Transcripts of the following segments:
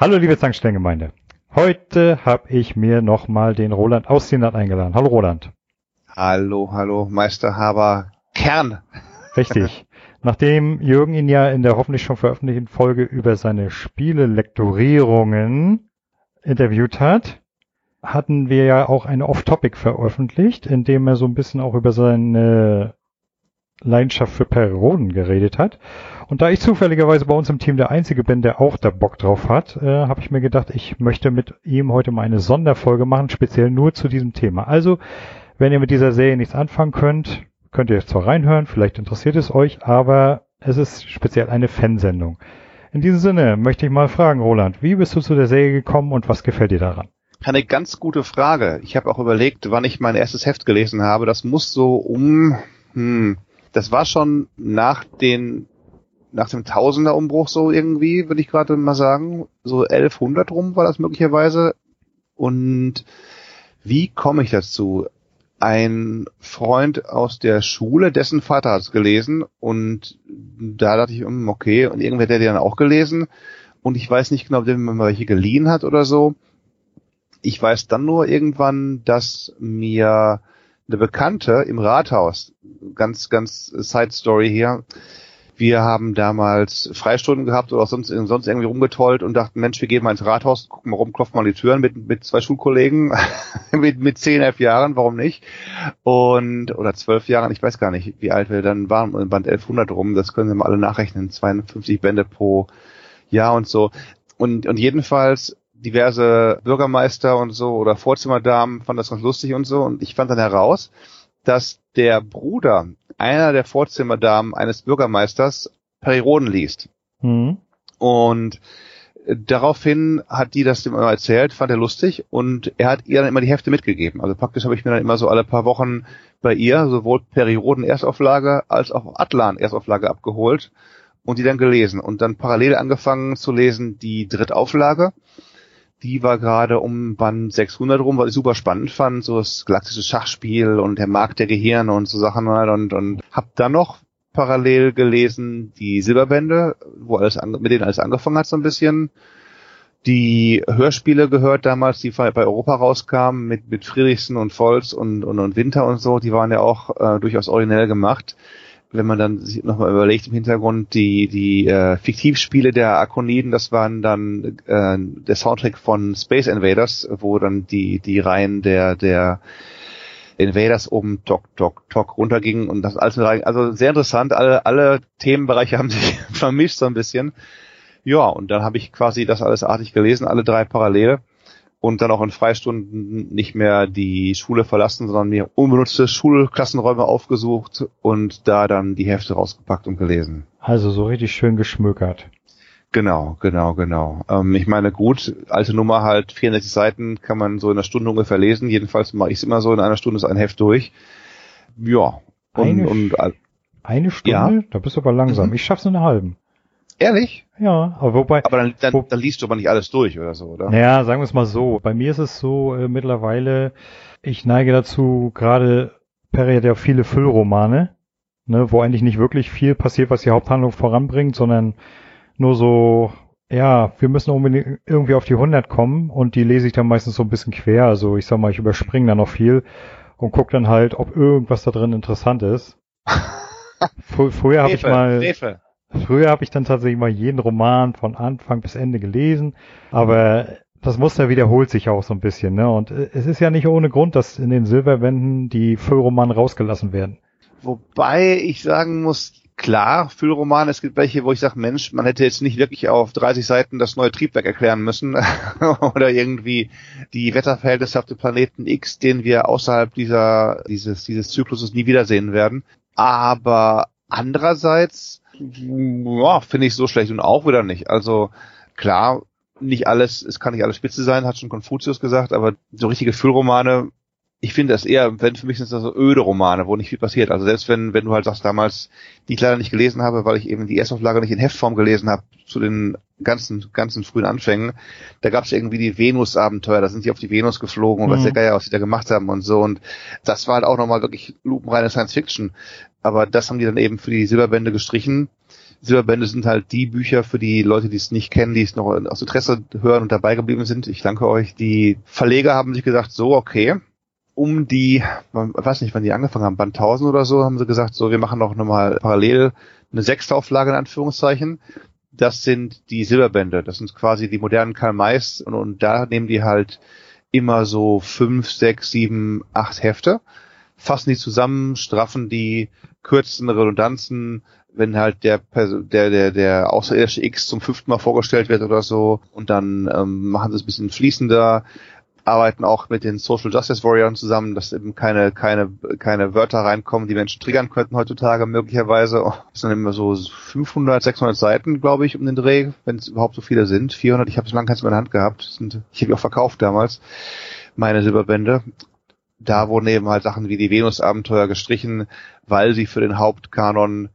Hallo liebe Zankstellengemeinde. Heute habe ich mir nochmal den Roland aus Senat eingeladen. Hallo Roland. Hallo, hallo, Meister Haber Kern. Richtig. Nachdem Jürgen ihn ja in der hoffentlich schon veröffentlichten Folge über seine Spielelektorierungen interviewt hat, hatten wir ja auch eine Off-Topic veröffentlicht, in dem er so ein bisschen auch über seine Leidenschaft für Perioden geredet hat. Und da ich zufälligerweise bei uns im Team der Einzige bin, der auch da Bock drauf hat, äh, habe ich mir gedacht, ich möchte mit ihm heute mal eine Sonderfolge machen, speziell nur zu diesem Thema. Also, wenn ihr mit dieser Serie nichts anfangen könnt, könnt ihr zwar reinhören, vielleicht interessiert es euch, aber es ist speziell eine Fansendung. In diesem Sinne möchte ich mal fragen, Roland, wie bist du zu der Serie gekommen und was gefällt dir daran? Eine ganz gute Frage. Ich habe auch überlegt, wann ich mein erstes Heft gelesen habe. Das muss so um, hm, das war schon nach den, nach dem Tausender-Umbruch so irgendwie, würde ich gerade mal sagen. So 1100 rum war das möglicherweise. Und wie komme ich dazu? Ein Freund aus der Schule, dessen Vater hat es gelesen und da dachte ich, hm, okay, und irgendwer, der die dann auch gelesen und ich weiß nicht genau, ob der mir mal welche geliehen hat oder so. Ich weiß dann nur irgendwann, dass mir eine Bekannte im Rathaus, ganz, ganz Side Story hier, wir haben damals Freistunden gehabt oder sonst, sonst irgendwie rumgetollt und dachten, Mensch, wir gehen mal ins Rathaus, gucken mal rum, klopfen mal die Türen mit, mit zwei Schulkollegen mit, mit zehn, elf Jahren, warum nicht? Und, oder zwölf Jahren, ich weiß gar nicht, wie alt wir dann waren, im Band 1100 rum, das können Sie mal alle nachrechnen, 52 Bände pro Jahr und so. Und, und jedenfalls diverse Bürgermeister und so oder Vorzimmerdamen fanden das ganz lustig und so. Und ich fand dann heraus, dass der Bruder einer der Vorzimmerdamen eines Bürgermeisters Perioden liest. Mhm. Und daraufhin hat die das dem immer erzählt, fand er lustig und er hat ihr dann immer die Hefte mitgegeben. Also praktisch habe ich mir dann immer so alle paar Wochen bei ihr sowohl Perioden Erstauflage als auch Atlan Erstauflage abgeholt und die dann gelesen und dann parallel angefangen zu lesen die Drittauflage die war gerade um Band 600 rum, was ich super spannend fand, so das galaktische Schachspiel und der Markt der Gehirne und so Sachen halt und, und hab dann noch parallel gelesen die Silberbände, wo alles an, mit denen alles angefangen hat so ein bisschen. Die Hörspiele gehört damals, die bei Europa rauskamen mit mit Friedrichsen und Volz und, und und Winter und so, die waren ja auch äh, durchaus originell gemacht wenn man dann sich nochmal überlegt im Hintergrund, die, die äh, Fiktivspiele der Akoniden, das waren dann äh, der Soundtrack von Space Invaders, wo dann die, die Reihen der, der Invaders um Tok Tok Tok runtergingen und das alles also sehr interessant, alle, alle Themenbereiche haben sich vermischt so ein bisschen. Ja, und dann habe ich quasi das alles artig gelesen, alle drei Parallele und dann auch in Freistunden nicht mehr die Schule verlassen, sondern mir unbenutzte Schulklassenräume aufgesucht und da dann die Hefte rausgepackt und gelesen. Also so richtig schön geschmökert. Genau, genau, genau. Ähm, ich meine, gut, alte Nummer halt, 64 Seiten kann man so in einer Stunde ungefähr lesen. Jedenfalls mache ich es immer so, in einer Stunde ist ein Heft durch. Ja. Und, eine, und, eine Stunde? Ja. Da bist du aber langsam. Mhm. Ich schaff's in einer halben. Ehrlich? Ja, aber wobei. Aber dann, dann, wo, dann liest du aber nicht alles durch oder so, oder? Naja, sagen wir es mal so. Bei mir ist es so äh, mittlerweile, ich neige dazu, gerade Perry hat ja viele Füllromane, ne, wo eigentlich nicht wirklich viel passiert, was die Haupthandlung voranbringt, sondern nur so, ja, wir müssen unbedingt irgendwie auf die 100 kommen und die lese ich dann meistens so ein bisschen quer. Also ich sag mal, ich überspringe da noch viel und guck dann halt, ob irgendwas da drin interessant ist. Fr früher habe ich mal. Frefe. Früher habe ich dann tatsächlich mal jeden Roman von Anfang bis Ende gelesen, aber das Muster wiederholt sich auch so ein bisschen, ne? Und äh, es ist ja nicht ohne Grund, dass in den Silberwänden die Füllromane rausgelassen werden. Wobei ich sagen muss, klar, Füllromane, es gibt welche, wo ich sage, Mensch, man hätte jetzt nicht wirklich auf 30 Seiten das neue Triebwerk erklären müssen oder irgendwie die Wetterverhältnisse auf dem Planeten X, den wir außerhalb dieser, dieses, dieses Zykluses nie wiedersehen werden. Aber andererseits ja, finde ich so schlecht und auch wieder nicht. Also klar, nicht alles, es kann nicht alles Spitze sein, hat schon Konfuzius gesagt, aber so richtige Füllromane, ich finde das eher, wenn für mich sind das so öde Romane, wo nicht viel passiert. Also selbst wenn, wenn du halt sagst, damals, die ich leider nicht gelesen habe, weil ich eben die Erstauflage nicht in Heftform gelesen habe, zu den ganzen, ganzen frühen Anfängen, da gab es irgendwie die Venus-Abenteuer, da sind die auf die Venus geflogen und mhm. was der Geier, was die da gemacht haben und so. Und das war halt auch nochmal wirklich lupenreine Science Fiction. Aber das haben die dann eben für die Silberbände gestrichen. Silberbände sind halt die Bücher für die Leute, die es nicht kennen, die es noch aus Interesse hören und dabei geblieben sind. Ich danke euch. Die Verleger haben sich gesagt, so, okay, um die, ich weiß nicht, wann die angefangen haben, Band 1000 oder so, haben sie gesagt, so, wir machen noch nochmal parallel eine sechste Auflage in Anführungszeichen. Das sind die Silberbände. Das sind quasi die modernen Karl Mays und, und da nehmen die halt immer so fünf, sechs, sieben, acht Hefte, fassen die zusammen, straffen die, kürzen Redundanzen, wenn halt der, der, der, der außerirdische X zum fünften Mal vorgestellt wird oder so und dann ähm, machen sie es ein bisschen fließender, arbeiten auch mit den Social Justice Warriors zusammen, dass eben keine, keine, keine Wörter reinkommen, die Menschen triggern könnten heutzutage möglicherweise. Oh, das sind immer so 500, 600 Seiten, glaube ich, um den Dreh, wenn es überhaupt so viele sind. 400, ich habe es lange keins in meiner Hand gehabt. Sind, ich habe die auch verkauft damals, meine Silberbände. Da wurden eben halt Sachen wie die Venus-Abenteuer gestrichen, weil sie für den Hauptkanon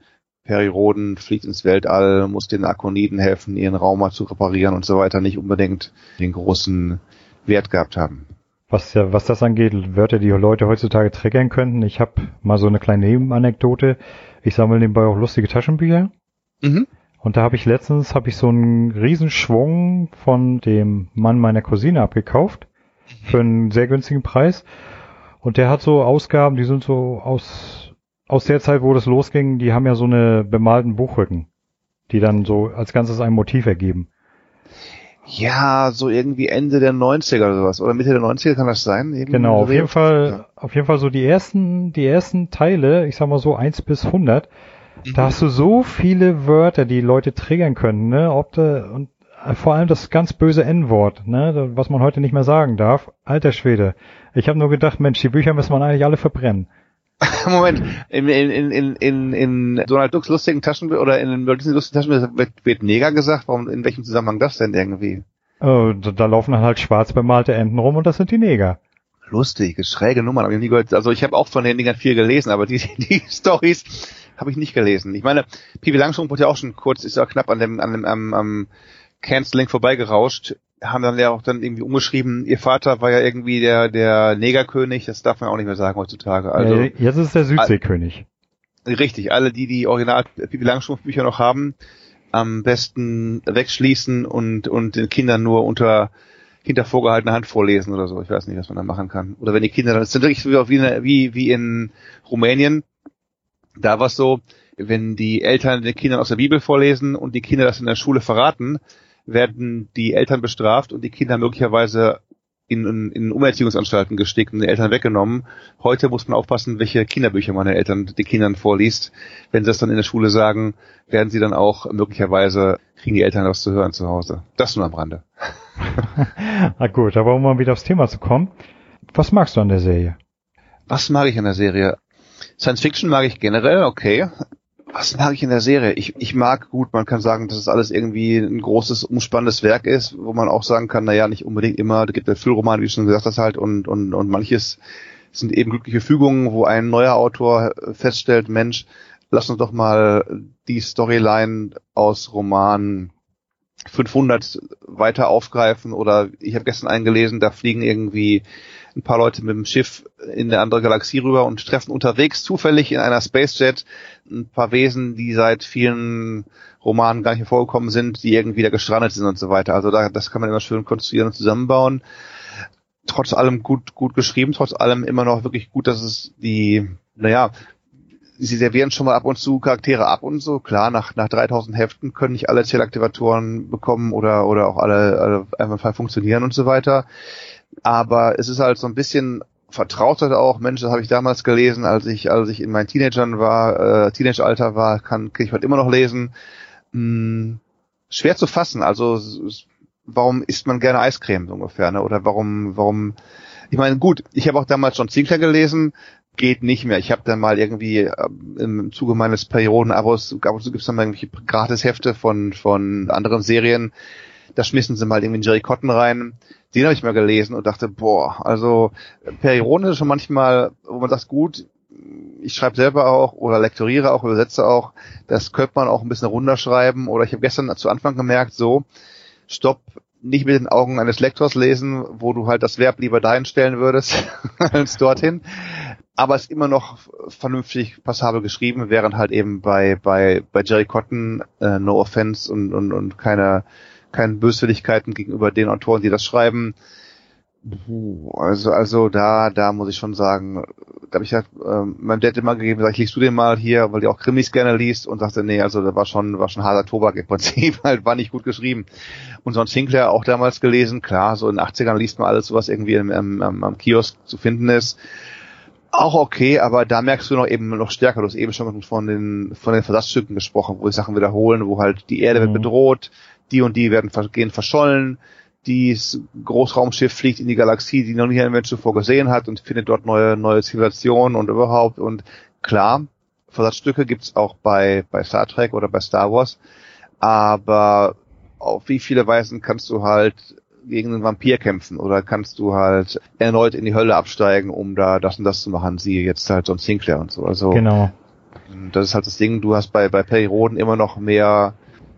Periroden fliegt ins Weltall, muss den Akoniden helfen, ihren Raum mal zu reparieren und so weiter, nicht unbedingt den großen Wert gehabt haben. Was ja, was das angeht, Wörter, die Leute heutzutage triggern könnten. Ich habe mal so eine kleine Nebenanekdote. Ich sammle nebenbei auch lustige Taschenbücher. Mhm. Und da habe ich letztens habe ich so einen Riesenschwung von dem Mann meiner Cousine abgekauft für einen sehr günstigen Preis. Und der hat so Ausgaben, die sind so aus aus der Zeit, wo das losging. Die haben ja so eine bemalten Buchrücken, die dann so als Ganzes ein Motiv ergeben. Ja, so irgendwie Ende der 90er oder sowas. Oder Mitte der 90er kann das sein? Irgendwie genau, auf jeden Fall, auf jeden Fall so die ersten, die ersten Teile, ich sag mal so eins bis hundert. Mhm. Da hast du so viele Wörter, die Leute triggern können, ne? Ob da, und vor allem das ganz böse N-Wort, ne? Was man heute nicht mehr sagen darf. Alter Schwede. Ich habe nur gedacht, Mensch, die Bücher müssen man eigentlich alle verbrennen. Moment, in, in, in, in, in Donald Ducks lustigen Taschen oder in den lustigen Taschen wird, wird Neger gesagt. Warum, in welchem Zusammenhang das denn irgendwie? Oh, da, da laufen halt schwarz bemalte Enten rum und das sind die Neger. Lustige, schräge Nummern, habe ich nie gehört. Also ich habe auch von den Dingern viel gelesen, aber die, die Stories habe ich nicht gelesen. Ich meine, Pipi Langstrumpf wurde ja auch schon kurz, ist ja knapp an dem, an dem, am, am Canceling vorbeigerauscht haben dann ja auch dann irgendwie umgeschrieben, ihr Vater war ja irgendwie der, der Negerkönig, das darf man auch nicht mehr sagen heutzutage. Also, ja, jetzt ist es der Südseekönig. Richtig, alle die, die original Pipi Langstrumpf-Bücher noch haben, am besten wegschließen und, und den Kindern nur unter hinter vorgehaltener Hand vorlesen oder so. Ich weiß nicht, was man da machen kann. Oder wenn die Kinder dann, es sind wirklich wie, wie, wie in Rumänien, da war es so, wenn die Eltern den Kindern aus der Bibel vorlesen und die Kinder das in der Schule verraten, werden die Eltern bestraft und die Kinder möglicherweise in, in, in Umerziehungsanstalten gesteckt und den Eltern weggenommen. Heute muss man aufpassen, welche Kinderbücher meine Eltern den Kindern vorliest. Wenn sie das dann in der Schule sagen, werden sie dann auch möglicherweise kriegen die Eltern was zu hören zu Hause. Das nur am Rande. ah gut, aber um mal wieder aufs Thema zu kommen. Was magst du an der Serie? Was mag ich an der Serie? Science Fiction mag ich generell, okay was mag ich in der Serie? Ich, ich mag gut, man kann sagen, dass es alles irgendwie ein großes, umspannendes Werk ist, wo man auch sagen kann, naja, nicht unbedingt immer, da gibt es Füllromane, wie du schon gesagt hast, halt, und, und, und manches sind eben glückliche Fügungen, wo ein neuer Autor feststellt, Mensch, lass uns doch mal die Storyline aus Roman 500 weiter aufgreifen oder ich habe gestern eingelesen, da fliegen irgendwie ein paar Leute mit dem Schiff in eine andere Galaxie rüber und treffen unterwegs zufällig in einer Spacejet ein paar Wesen, die seit vielen Romanen gar nicht mehr vorgekommen sind, die irgendwie da gestrandet sind und so weiter. Also da, das kann man immer schön konstruieren und zusammenbauen. Trotz allem gut, gut geschrieben, trotz allem immer noch wirklich gut, dass es die, naja, sie servieren schon mal ab und zu Charaktere ab und so. Klar, nach, nach 3000 Heften können nicht alle Zählaktivatoren bekommen oder, oder auch alle, alle einfach funktionieren und so weiter aber es ist halt so ein bisschen vertraut halt auch, Mensch, das habe ich damals gelesen, als ich, als ich in meinen Teenagern war, äh, Teenageralter war, kann, kann ich heute immer noch lesen. Hm, schwer zu fassen, also warum isst man gerne Eiscreme so ungefähr, ne? Oder warum, warum, ich meine, gut, ich habe auch damals schon Zinkler gelesen, geht nicht mehr. Ich habe dann mal irgendwie äh, im Zuge meines Periodenabos, ab und gibt's dann mal irgendwelche Gratishefte von, von anderen Serien, da schmissen sie mal irgendwie Jerry Cotton rein den habe ich mal gelesen und dachte, boah, also Perioden ist schon manchmal, wo man sagt, gut, ich schreibe selber auch oder lektoriere auch, übersetze auch, das könnte man auch ein bisschen runterschreiben. Oder ich habe gestern zu Anfang gemerkt, so, stopp, nicht mit den Augen eines Lektors lesen, wo du halt das Verb lieber dahin stellen würdest als dorthin. aber ist immer noch vernünftig passabel geschrieben, während halt eben bei bei bei Jerry Cotton äh, No Offense und und und keine keine Böswilligkeiten gegenüber den Autoren, die das schreiben. Also also da da muss ich schon sagen, da habe ich halt ähm, meinem Dad immer gegeben, sag ich, liest du den mal hier, weil die auch Krimis gerne liest und sagte, nee, also da war schon war schon harter Tobak im Prinzip, halt war nicht gut geschrieben. Und sonst Sinclair auch damals gelesen, klar, so in den 80ern liest man alles, was irgendwie im, im, am, am Kiosk zu finden ist auch okay, aber da merkst du noch eben noch stärker. Du hast eben schon von den von den Versatzstücken gesprochen, wo die Sachen wiederholen, wo halt die Erde mhm. wird bedroht, die und die werden gehen verschollen, dieses Großraumschiff fliegt in die Galaxie, die noch nie ein Mensch zuvor gesehen hat und findet dort neue neue Zivilisationen und überhaupt. Und klar, Versatzstücke gibt's auch bei bei Star Trek oder bei Star Wars, aber auf wie viele Weisen kannst du halt gegen einen Vampir kämpfen oder kannst du halt erneut in die Hölle absteigen, um da das und das zu machen, siehe jetzt halt John Sinclair und so. Also genau. Das ist halt das Ding, du hast bei, bei Perry Roden immer noch mehr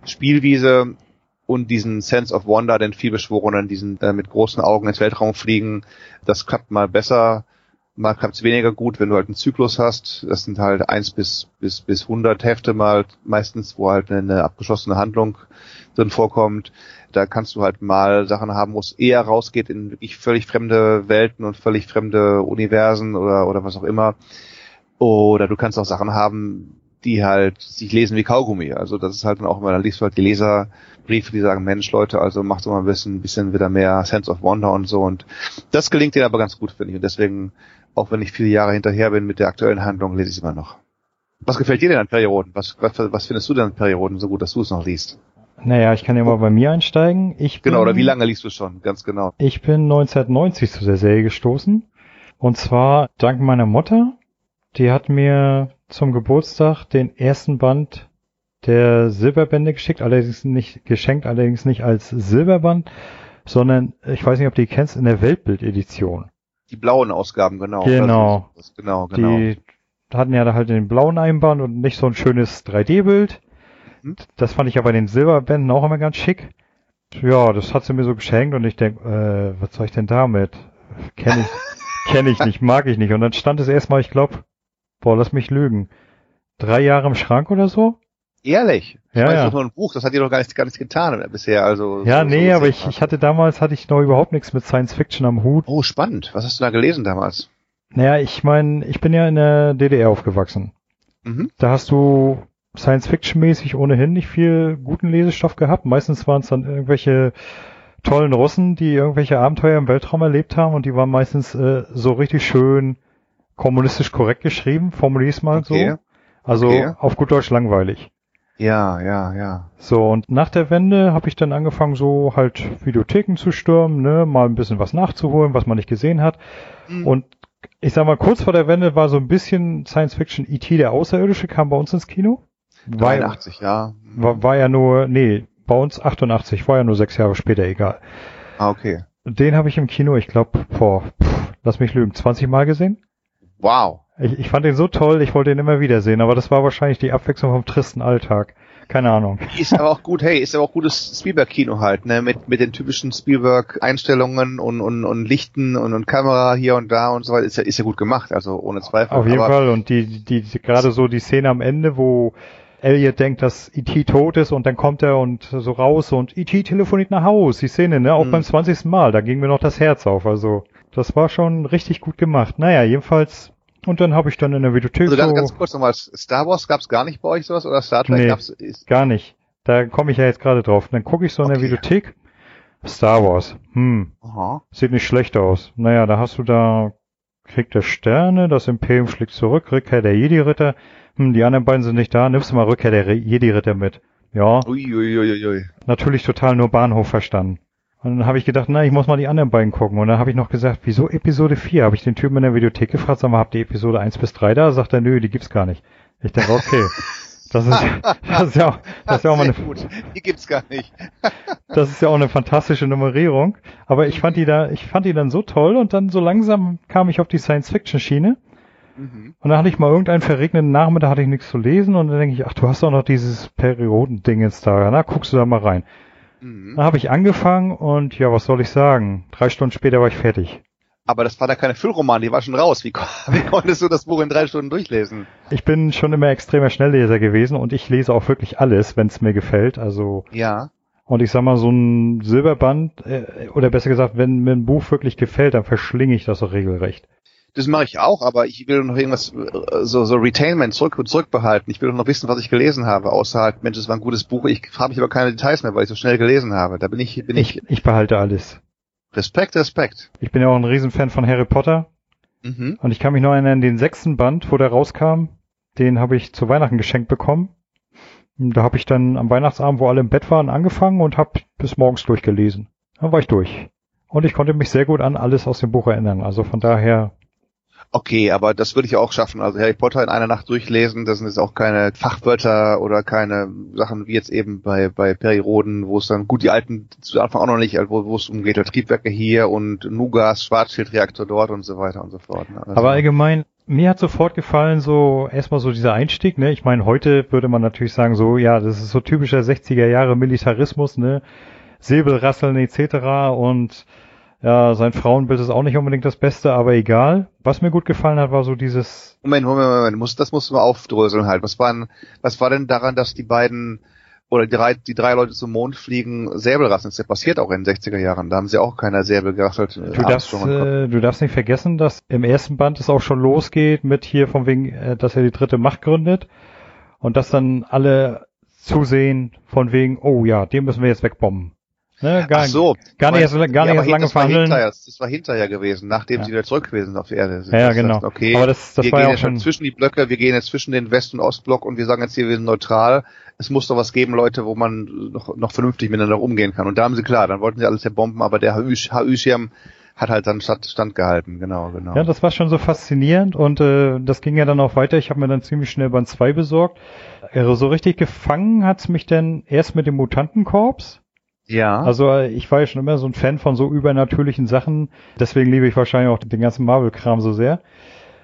Spielwiese und diesen Sense of Wonder, den vielbeschworenen, diesen äh, mit großen Augen ins Weltraum fliegen, das klappt mal besser, mal klappt es weniger gut, wenn du halt einen Zyklus hast. Das sind halt eins bis bis bis hundert Hefte mal meistens, wo halt eine abgeschlossene Handlung drin vorkommt. Da kannst du halt mal Sachen haben, wo es eher rausgeht in wirklich völlig fremde Welten und völlig fremde Universen oder, oder was auch immer. Oder du kannst auch Sachen haben, die halt sich lesen wie Kaugummi. Also das ist halt dann auch immer, da liest du halt die Leserbriefe, die sagen, Mensch Leute, also macht doch mal ein bisschen, ein bisschen wieder mehr Sense of Wonder und so. Und das gelingt denen aber ganz gut, finde ich. Und deswegen, auch wenn ich viele Jahre hinterher bin mit der aktuellen Handlung, lese ich es immer noch. Was gefällt dir denn an Perioden? Was, was, was findest du denn an Perioden so gut, dass du es noch liest? Naja, ich kann ja mal bei mir einsteigen. Ich genau, bin, oder wie lange liest du schon? Ganz genau. Ich bin 1990 zu der Serie gestoßen. Und zwar dank meiner Mutter. Die hat mir zum Geburtstag den ersten Band der Silberbände geschickt, allerdings nicht geschenkt, allerdings nicht als Silberband, sondern ich weiß nicht, ob du die kennst, in der Weltbild-Edition. Die blauen Ausgaben, genau. Genau. genau, genau. Die hatten ja da halt den blauen Einband und nicht so ein schönes 3D-Bild. Hm? Das fand ich ja bei den Silberbänden auch immer ganz schick. Ja, das hat sie mir so geschenkt und ich denk, äh, was soll ich denn damit? Kenn ich, kenn ich nicht, mag ich nicht. Und dann stand es erstmal, ich glaube, boah, lass mich lügen, drei Jahre im Schrank oder so. Ehrlich? Ich ja, meine, ja. Das ist nur ein Buch, das hat ihr doch gar nichts, gar nichts getan bisher. Also ja, so, nee, so aber ich, ich hatte damals hatte ich noch überhaupt nichts mit Science Fiction am Hut. Oh, spannend. Was hast du da gelesen damals? Naja, ich meine, ich bin ja in der DDR aufgewachsen. Mhm. Da hast du Science-Fiction-mäßig ohnehin nicht viel guten Lesestoff gehabt. Meistens waren es dann irgendwelche tollen Russen, die irgendwelche Abenteuer im Weltraum erlebt haben und die waren meistens äh, so richtig schön kommunistisch korrekt geschrieben, formulier es mal okay. so. Also okay. auf gut Deutsch langweilig. Ja, ja, ja. So, und nach der Wende habe ich dann angefangen, so halt Videotheken zu stürmen, ne, mal ein bisschen was nachzuholen, was man nicht gesehen hat. Mhm. Und ich sag mal, kurz vor der Wende war so ein bisschen Science Fiction E.T. der Außerirdische, kam bei uns ins Kino. 83, ja. War, war ja nur, nee, bei uns 88, war ja nur sechs Jahre später, egal. Ah, okay. Den habe ich im Kino, ich glaube, vor, lass mich lügen, 20 Mal gesehen. Wow. Ich, ich fand den so toll, ich wollte ihn immer wieder sehen, aber das war wahrscheinlich die Abwechslung vom tristen Alltag. Keine Ahnung. Ist aber auch gut, hey, ist aber auch gutes Spielberg-Kino halt, ne, mit, mit den typischen Spielberg-Einstellungen und, und, und Lichten und, und Kamera hier und da und so weiter, ist ja, ist ja gut gemacht, also ohne Zweifel. Auf jeden aber Fall, und die, die, die gerade so die Szene am Ende, wo Elliot denkt, dass E.T. tot ist und dann kommt er und so raus und E.T. telefoniert nach Haus. Die Szene, ne? Auch mhm. beim 20. Mal, da ging mir noch das Herz auf. Also, das war schon richtig gut gemacht. Naja, jedenfalls. Und dann habe ich dann in der Videothek also ganz, so... ganz kurz nochmal, Star Wars gab's gar nicht bei euch sowas oder Star Trek nee, gab's? Ist gar nicht. Da komme ich ja jetzt gerade drauf. dann gucke ich so in okay. der Videothek. Star Wars. Hm. Aha. Sieht nicht schlecht aus. Naja, da hast du da, kriegt der Sterne, das Imperium schlägt zurück, Rückkehr der Jedi-Ritter hm, die anderen beiden sind nicht da, nimmst du mal Rückkehr der Jedi-Ritter mit. Ja. Uiuiuiui. Ui, ui. Natürlich total nur Bahnhof verstanden. Und dann habe ich gedacht, na, ich muss mal die anderen beiden gucken. Und dann habe ich noch gesagt, wieso Episode 4? Habe ich den Typen in der Videothek gefragt, sag mal, habt ihr Episode 1 bis 3 da? Sagt er, nö, die gibt's gar nicht. Ich denke, okay. Das ist, das ist ja auch, das ist ja auch mal eine, gut. Die gibt's gar nicht. das ist ja auch eine fantastische Nummerierung. Aber ich fand die da, ich fand die dann so toll und dann so langsam kam ich auf die Science-Fiction-Schiene. Mhm. Und dann hatte ich mal irgendeinen verregneten Nachmittag, hatte ich nichts zu lesen und dann denke ich, ach, du hast doch noch dieses Periodending jetzt da, na, guckst du da mal rein. Mhm. Dann habe ich angefangen und ja, was soll ich sagen? Drei Stunden später war ich fertig. Aber das war da keine Füllroman, die war schon raus. Wie, wie konntest du das Buch in drei Stunden durchlesen? Ich bin schon immer extremer Schnellleser gewesen und ich lese auch wirklich alles, wenn es mir gefällt. Also ja. Und ich sag mal, so ein Silberband, äh, oder besser gesagt, wenn mir ein Buch wirklich gefällt, dann verschlinge ich das auch regelrecht. Das mache ich auch, aber ich will noch irgendwas, äh, so, so Retainment zurück, zurückbehalten. Ich will noch wissen, was ich gelesen habe, außer halt, Mensch, es war ein gutes Buch. Ich frage mich aber keine Details mehr, weil ich so schnell gelesen habe. Da bin ich, bin ich. Ich, ich behalte alles. Respekt, Respekt. Ich bin ja auch ein Riesenfan von Harry Potter. Mhm. Und ich kann mich noch erinnern, den sechsten Band, wo der rauskam, den habe ich zu Weihnachten geschenkt bekommen. Da habe ich dann am Weihnachtsabend, wo alle im Bett waren, angefangen und habe bis morgens durchgelesen. Dann war ich durch. Und ich konnte mich sehr gut an alles aus dem Buch erinnern. Also von daher. Okay, aber das würde ich auch schaffen. Also Harry Potter in einer Nacht durchlesen, das sind jetzt auch keine Fachwörter oder keine Sachen wie jetzt eben bei, bei Periroden, wo es dann, gut, die alten zu Anfang auch noch nicht, wo, wo es umgeht, Triebwerke hier und Nugas, Schwarzschildreaktor dort und so weiter und so fort. Ne? Also aber allgemein, mir hat sofort gefallen, so erstmal so dieser Einstieg, ne? Ich meine, heute würde man natürlich sagen, so, ja, das ist so typischer 60er Jahre Militarismus, ne? Säbelrasseln etc. und ja, sein Frauenbild ist auch nicht unbedingt das Beste, aber egal. Was mir gut gefallen hat, war so dieses. Moment, Moment, Moment, muss, das musst du mal aufdröseln halt. Was waren, was war denn daran, dass die beiden oder die drei, die drei Leute zum Mond fliegen, Säbelrasseln. Das passiert auch in den 60er Jahren. Da haben sie auch keiner Säbel gerasselt. Du darfst, äh, du darfst nicht vergessen, dass im ersten Band es auch schon losgeht mit hier von wegen, äh, dass er die dritte Macht gründet und dass dann alle zusehen von wegen, oh ja, den müssen wir jetzt wegbomben. Ne, gar, Ach so, gar nicht, erst, gar ja, nicht erst lange verhandeln. War das war hinterher gewesen, nachdem ja. sie wieder zurück gewesen sind auf die Erde. Ja, ja genau. Sagt, okay, aber das, das wir war gehen ja schon zwischen die Blöcke, wir gehen jetzt zwischen den West- und Ostblock und wir sagen jetzt hier, wir sind neutral es muss doch was geben, Leute, wo man noch, noch vernünftig miteinander umgehen kann. Und da haben sie klar, dann wollten sie alles zerbomben, aber der HÜ-Schirm hat halt dann Stand, standgehalten, genau, genau. Ja, das war schon so faszinierend und äh, das ging ja dann auch weiter. Ich habe mir dann ziemlich schnell Band 2 besorgt. Äh, so richtig gefangen hat's mich denn erst mit dem Mutantenkorps. Ja. Also ich war ja schon immer so ein Fan von so übernatürlichen Sachen. Deswegen liebe ich wahrscheinlich auch den ganzen Marvel-Kram so sehr.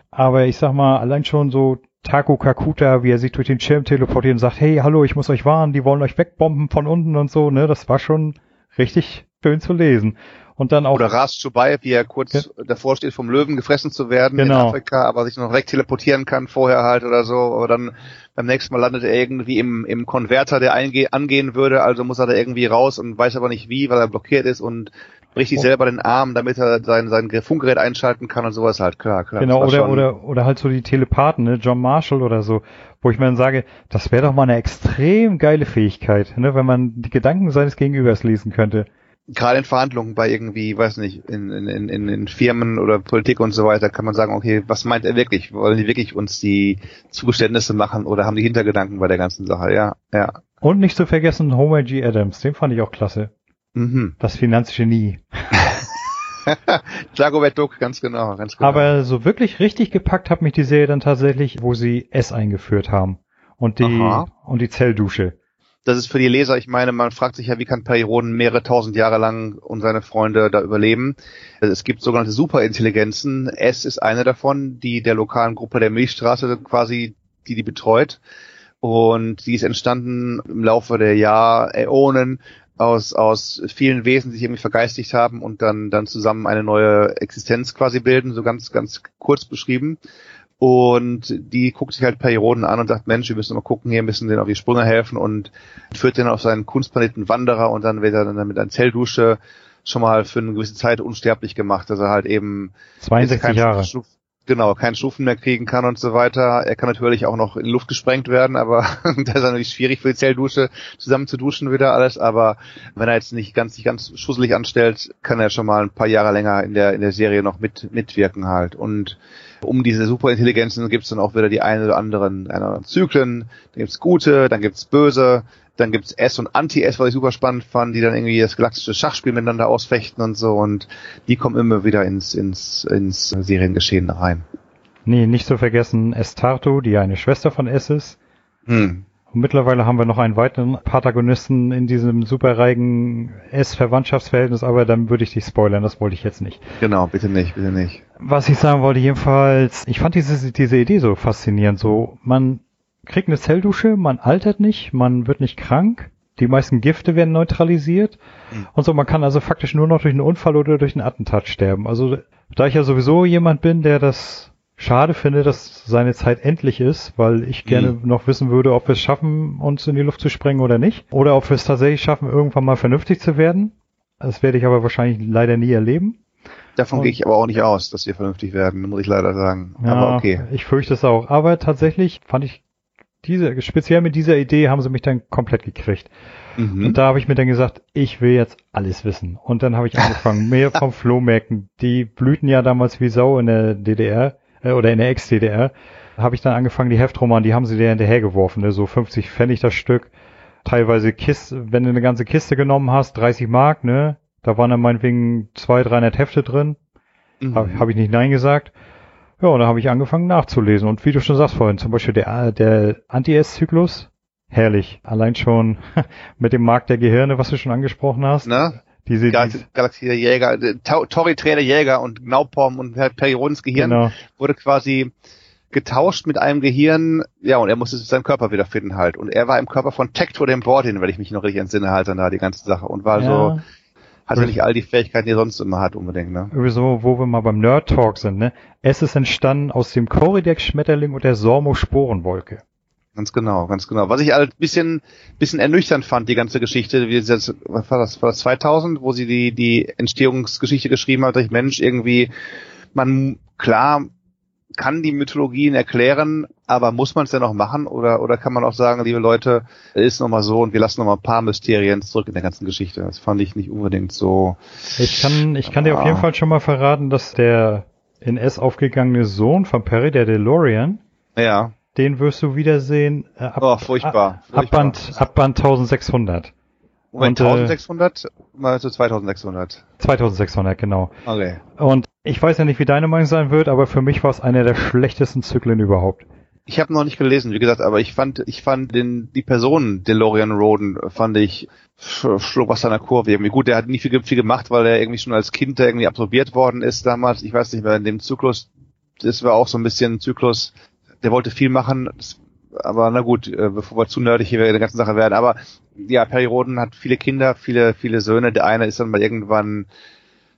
Aber ich sag mal, allein schon so Taku Kakuta, wie er sich durch den Schirm teleportiert und sagt, hey, hallo, ich muss euch warnen, die wollen euch wegbomben von unten und so, ne? Das war schon richtig schön zu lesen. Und dann auch. Oder Ras Chubai, wie er kurz ja. davor steht, vom Löwen gefressen zu werden genau. in Afrika, aber sich noch weg teleportieren kann vorher halt oder so. Aber dann beim nächsten Mal landet er irgendwie im, im Konverter, der angehen würde, also muss er da irgendwie raus und weiß aber nicht wie, weil er blockiert ist und bricht sich oh. selber den Arm, damit er sein, sein Funkgerät einschalten kann und sowas halt, klar, klar. Genau, oder, oder, oder halt so die Telepathen, ne, John Marshall oder so, wo ich mir dann sage, das wäre doch mal eine extrem geile Fähigkeit, ne, wenn man die Gedanken seines Gegenübers lesen könnte. Gerade in Verhandlungen bei irgendwie, weiß nicht, in, in, in, in Firmen oder Politik und so weiter, kann man sagen, okay, was meint er wirklich? Wollen die wirklich uns die Zugeständnisse machen oder haben die Hintergedanken bei der ganzen Sache? Ja, ja. Und nicht zu vergessen Homer G. Adams, den fand ich auch klasse. Mhm. Das Finanzgenie. Dagobert Duck, ganz genau, ganz genau. Aber so wirklich richtig gepackt hat mich die Serie dann tatsächlich, wo sie S eingeführt haben. Und die, Aha. und die Zelldusche. Das ist für die Leser, ich meine, man fragt sich ja, wie kann Perioden mehrere tausend Jahre lang und seine Freunde da überleben? Es gibt sogenannte Superintelligenzen. S ist eine davon, die der lokalen Gruppe der Milchstraße quasi, die die betreut. Und die ist entstanden im Laufe der Jahr, Äonen aus, aus vielen Wesen, die sich irgendwie vergeistigt haben und dann, dann zusammen eine neue Existenz quasi bilden, so ganz, ganz kurz beschrieben. Und die guckt sich halt Perioden an und sagt, Mensch, wir müssen mal gucken, hier müssen denen auf die Sprünge helfen und führt den auf seinen Kunstplaneten Wanderer und dann wird er dann mit einer Zelldusche schon mal für eine gewisse Zeit unsterblich gemacht, dass er halt eben 62 Jahre. Genau, keinen Stufen mehr kriegen kann und so weiter. Er kann natürlich auch noch in Luft gesprengt werden, aber das ist natürlich schwierig für die Zelldusche zusammen zu duschen wieder alles. Aber wenn er jetzt nicht ganz, nicht ganz schusselig anstellt, kann er schon mal ein paar Jahre länger in der, in der Serie noch mit, mitwirken halt. Und um diese Superintelligenzen gibt es dann auch wieder die einen oder anderen einer Zyklen. Da gibt's gute, dann gibt's böse, dann gibt's S und Anti-S, was ich super spannend fand, die dann irgendwie das galaktische Schachspiel miteinander ausfechten und so und die kommen immer wieder ins, ins, ins Seriengeschehen rein. Nee, nicht zu vergessen Estarto, die eine Schwester von S ist. Hm. Und mittlerweile haben wir noch einen weiteren Protagonisten in diesem superreigen S-Verwandtschaftsverhältnis, aber dann würde ich dich spoilern, das wollte ich jetzt nicht. Genau, bitte nicht, bitte nicht. Was ich sagen wollte, jedenfalls, ich fand diese, diese Idee so faszinierend, so, man kriegt eine Zelldusche, man altert nicht, man wird nicht krank die meisten Gifte werden neutralisiert Mhm. und so. Man kann also faktisch nur noch durch einen Unfall oder durch ein Attentat sterben. Also da ich ja sowieso jemand bin, der das schade finde, dass seine Zeit endlich ist, weil ich gerne Mhm. noch wissen würde, ob wir es schaffen, uns in die Luft zu sprengen oder nicht. Oder ob wir es tatsächlich schaffen, irgendwann mal vernünftig zu werden. Das werde ich aber wahrscheinlich leider nie erleben. Davon Und- gehe ich aber auch nicht aus, dass wir vernünftig werden, muss ich leider sagen. Ja, aber okay. Ich fürchte es auch. Aber tatsächlich fand ich diese, speziell mit dieser Idee haben sie mich dann komplett gekriegt. Mhm. Und da habe ich mir dann gesagt, ich will jetzt alles wissen. Und dann habe ich angefangen, mehr vom Flohmärkten. Die blühten ja damals wie Sau in der DDR äh, oder in der Ex-DDR. Habe ich dann angefangen, die Heftroman, die haben sie dir hinterhergeworfen, ne? so 50 Pfennig das Stück. Teilweise Kiste, wenn du eine ganze Kiste genommen hast, 30 Mark, ne? Da waren dann meinetwegen 200, 300 Hefte drin. Mhm. Habe hab ich nicht Nein gesagt. Ja, und dann habe ich angefangen nachzulesen. Und wie du schon sagst vorhin, zum Beispiel der, der Anti-S-Zyklus, herrlich. Allein schon mit dem Markt der Gehirne, was du schon angesprochen hast. Ne? Diese, Gal diese Galaxie der Jäger, äh, Tau- Tori Trainer Jäger und Gnaupom und Periods Gehirn genau. wurde quasi getauscht mit einem Gehirn, ja, und er musste seinen Körper wiederfinden halt. Und er war im Körper von Tector dem Bordin, wenn ich mich noch richtig entsinne, halt dann da die ganze Sache. Und war so, ja, hatte nicht all die Fähigkeiten, die er sonst immer hat, unbedingt, ne? sowieso, wo wir mal beim Nerd Talk sind, ne? Es ist entstanden aus dem Coridex-Schmetterling und der Sormo-Sporenwolke. Ganz genau, ganz genau. Was ich halt bisschen, bisschen ernüchternd fand, die ganze Geschichte, wie das, was war das, war das 2000, wo sie die, die Entstehungsgeschichte geschrieben hat, durch Mensch irgendwie, man, klar, kann die Mythologien erklären, aber muss man es denn noch machen oder oder kann man auch sagen, liebe Leute, ist noch mal so und wir lassen noch mal ein paar Mysterien zurück in der ganzen Geschichte. Das fand ich nicht unbedingt so. Ich kann, ich kann dir auf jeden Ah. Fall schon mal verraten, dass der in S aufgegangene Sohn von Perry, der DeLorean, Ja, den wirst du wiedersehen äh, ab, oh, furchtbar. ab, furchtbar. Abband, Abband 1600. Moment, und, äh, 1600 mal zu 2600. 2600, genau. Okay. Und ich weiß ja nicht, wie deine Meinung sein wird, aber für mich war es einer der schlechtesten Zyklen überhaupt. Ich habe noch nicht gelesen, wie gesagt, aber ich fand, ich fand den, die Person DeLorean Roden fand ich sch- schlug was an der Kurve irgendwie. Gut, der hat nicht viel, viel gemacht, weil er irgendwie schon als Kind da irgendwie absorbiert worden ist damals. Ich weiß nicht mehr, in dem Zyklus, das war auch so ein bisschen ein Zyklus, der wollte viel machen, das, aber na gut, äh, bevor wir zu nerdig hier in der ganzen Sache werden. Aber ja, Perry Roden hat viele Kinder, viele, viele Söhne. Der eine ist dann mal irgendwann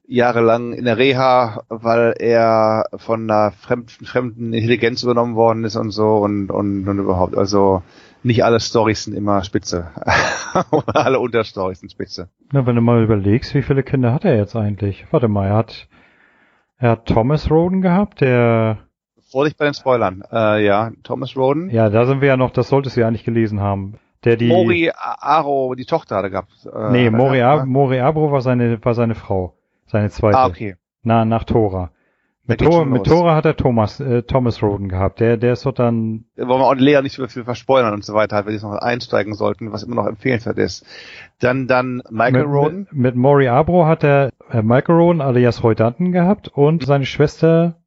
jahrelang in der Reha, weil er von einer fremden, fremden Intelligenz übernommen worden ist und so und, und, und überhaupt. Also nicht alle Storys sind immer spitze. alle Unterstorys sind spitze. Na, wenn du mal überlegst, wie viele Kinder hat er jetzt eigentlich? Warte mal, er hat, er hat Thomas Roden gehabt, der, Vorsicht bei den Spoilern. Äh, ja, Thomas Roden. ja, da sind wir ja noch, das solltest du ja eigentlich gelesen haben. Der die, Mori Aro, die Tochter hat er gehabt. Äh, nee, Mori, Ab ne? Mori Abro war seine, war seine Frau. Seine zweite. Ah, okay. Na, nach Tora. Mit, schon mit. Tora hat er Thomas, äh, Thomas Roden gehabt. Der, der ist doch dann, wollen wir auch Lea nicht so viel verspoilern und so weiter, halt, wenn die jetzt noch einsteigen sollten, was immer noch empfehlenswert ist. Dann, dann Michael mit, Roden. Mit, mit Mori Abro hat er äh, Michael Roden alias Dutton gehabt und seine Schwester,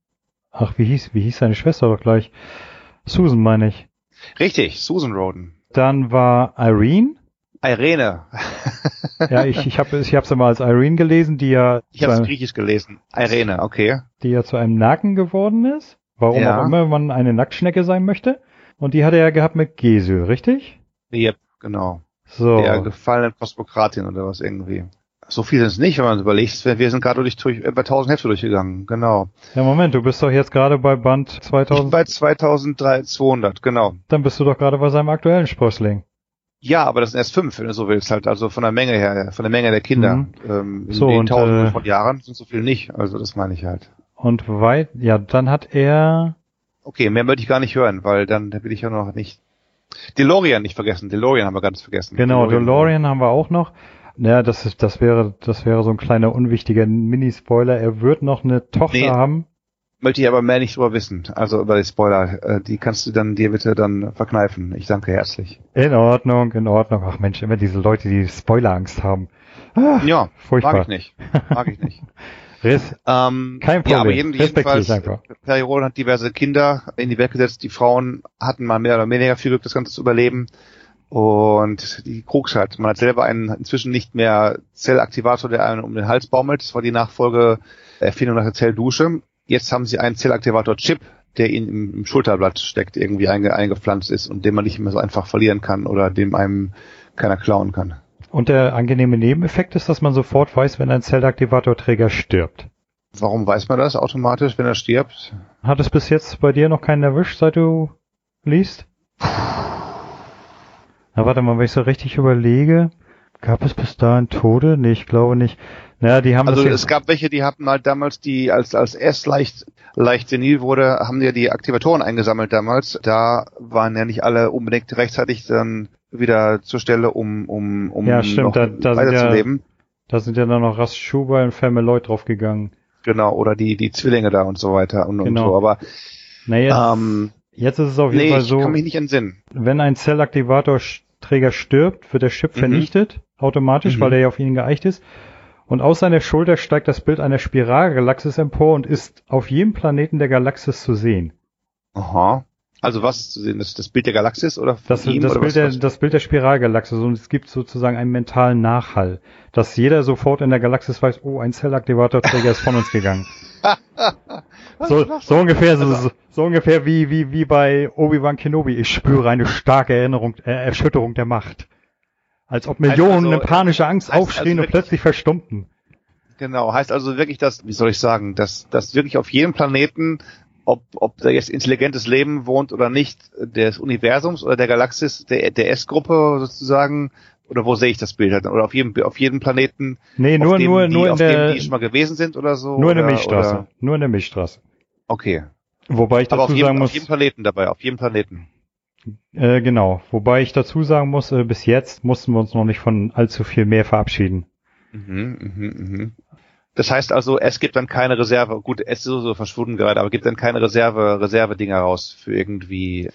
ach, wie hieß, wie hieß seine Schwester doch gleich? Susan meine ich. Richtig, Susan Roden. Dann war Irene. Irene. Ja, ich, ich habe ich hab's immer als Irene gelesen, die ja, Ich zu habe es einem, griechisch gelesen. Irene, okay. die ja zu einem Nacken geworden ist. Warum Ja. auch immer man eine Nacktschnecke sein möchte. Und die hat er ja gehabt mit Gesül, richtig? Yep, genau. So. Der gefallenen Kosmokratin oder was irgendwie. So viel sind es nicht, wenn man überlegt. Wir sind gerade durch, durch etwa 1000 Hefte durchgegangen. Genau. Ja, Moment, du bist doch jetzt gerade bei Band Ich bin 2000. bei 2200, genau. Dann bist du doch gerade bei seinem aktuellen Sprössling. Ja, aber das sind erst fünf, wenn du so willst, halt. Also von der Menge her, von der Menge der Kinder. Mhm. Ähm, in So, den und, Tausenden äh, von Jahren sind so viel nicht. Also das meine ich halt. Und weit, ja, dann hat er, Okay, mehr möchte ich gar nicht hören, weil dann will ich ja noch nicht. DeLorean nicht vergessen. DeLorean haben wir ganz vergessen. genau, DeLorean haben wir auch noch. Naja, das ist, das wäre, das wäre so ein kleiner unwichtiger Mini-Spoiler. Er wird noch eine Tochter Nee. haben. Möchte ich aber mehr nicht drüber wissen. Also über die Spoiler. Äh, die kannst du dann dir bitte dann verkneifen. Ich danke herzlich. In Ordnung, in Ordnung. Ach Mensch, immer diese Leute, die Spoilerangst haben. Ah, Ja, furchtbar. mag ich nicht. Mag ich nicht. Riss. Ähm, Kein Ja, aber Problem. jeden, jedenfalls. Perry Roden hat diverse Kinder in die Welt gesetzt. Die Frauen hatten mal mehr oder weniger viel Glück, das Ganze zu überleben. Und die Krux hat. Man hat selber einen inzwischen nicht mehr Zellaktivator, der einen um den Hals baumelt. Das war die Nachfolge Erfindung nach der Zelldusche. Jetzt haben sie einen Zellaktivator-Chip der ihnen im, im Schulterblatt steckt, irgendwie einge, eingepflanzt ist und den man nicht mehr so einfach verlieren kann oder dem einem keiner klauen kann. Und der angenehme Nebeneffekt ist, dass man sofort weiß, wenn ein Zellaktivatorträger stirbt. Warum weiß man das automatisch, wenn er stirbt? Hat es bis jetzt bei dir noch keinen erwischt, seit du liest? Na warte mal, wenn ich so richtig überlege, gab es bis dahin Tode? Nee, ich glaube nicht. Naja, die haben also es gab welche, die hatten halt damals die, als als S leicht leicht senil wurde, haben ja die Aktivatoren eingesammelt damals. Da waren ja nicht alle unbedingt rechtzeitig dann wieder zur Stelle, um um um ja, stimmt, da, da weiterzuleben. Ja, da sind ja dann noch Rast Schuber und Fermeloid draufgegangen. Genau, oder die die Zwillinge da und so weiter und, genau. und so. Aber naja, ähm, jetzt ist es auf jeden nee, Fall so. Ich kann mich nicht entsinnen. Wenn ein Zellaktivatorträger stirbt, wird der Chip mhm. vernichtet automatisch, mhm. weil er ja auf ihn geeicht ist und aus seiner Schulter steigt das Bild einer Spiralgalaxis empor und ist auf jedem Planeten der Galaxis zu sehen. Aha. Also was zu sehen? Das, das Bild der Galaxis oder das, ihm, das, oder Bild was, der, was? das Bild der Spiralgalaxis und es gibt sozusagen einen mentalen Nachhall, dass jeder sofort in der Galaxis weiß, oh, ein Zellaktivatorträger ist von uns gegangen. so, so ungefähr so, so ungefähr wie wie wie bei Obi-Wan Kenobi. Ich spüre eine starke Erinnerung, äh, Erschütterung der Macht. Als ob Millionen also, in panischer Angst aufschrien also und plötzlich verstummten. Genau, heißt also wirklich, dass, wie soll ich sagen, dass, dass wirklich auf jedem Planeten, ob, ob da jetzt intelligentes Leben wohnt oder nicht, des Universums oder der Galaxis, der, der S-Gruppe sozusagen, oder wo sehe ich das Bild halt? Oder auf jedem, auf jedem Planeten? Nee, nur, dem, nur, die, nur in der, die schon mal gewesen sind oder so? Nur in der Milchstraße. Oder? Nur in der Milchstraße. Okay. Wobei ich dazu Aber auf jedem, sagen muss. auf jedem Planeten dabei, auf jedem Planeten. Äh, genau. Wobei ich dazu sagen muss, äh, bis jetzt mussten wir uns noch nicht von allzu viel mehr verabschieden. Mhm, mhm, mhm. Das heißt also, es gibt dann keine Reserve, gut, es ist so verschwunden gerade, aber gibt dann keine Reserve, Reserve-Dinger raus für irgendwie,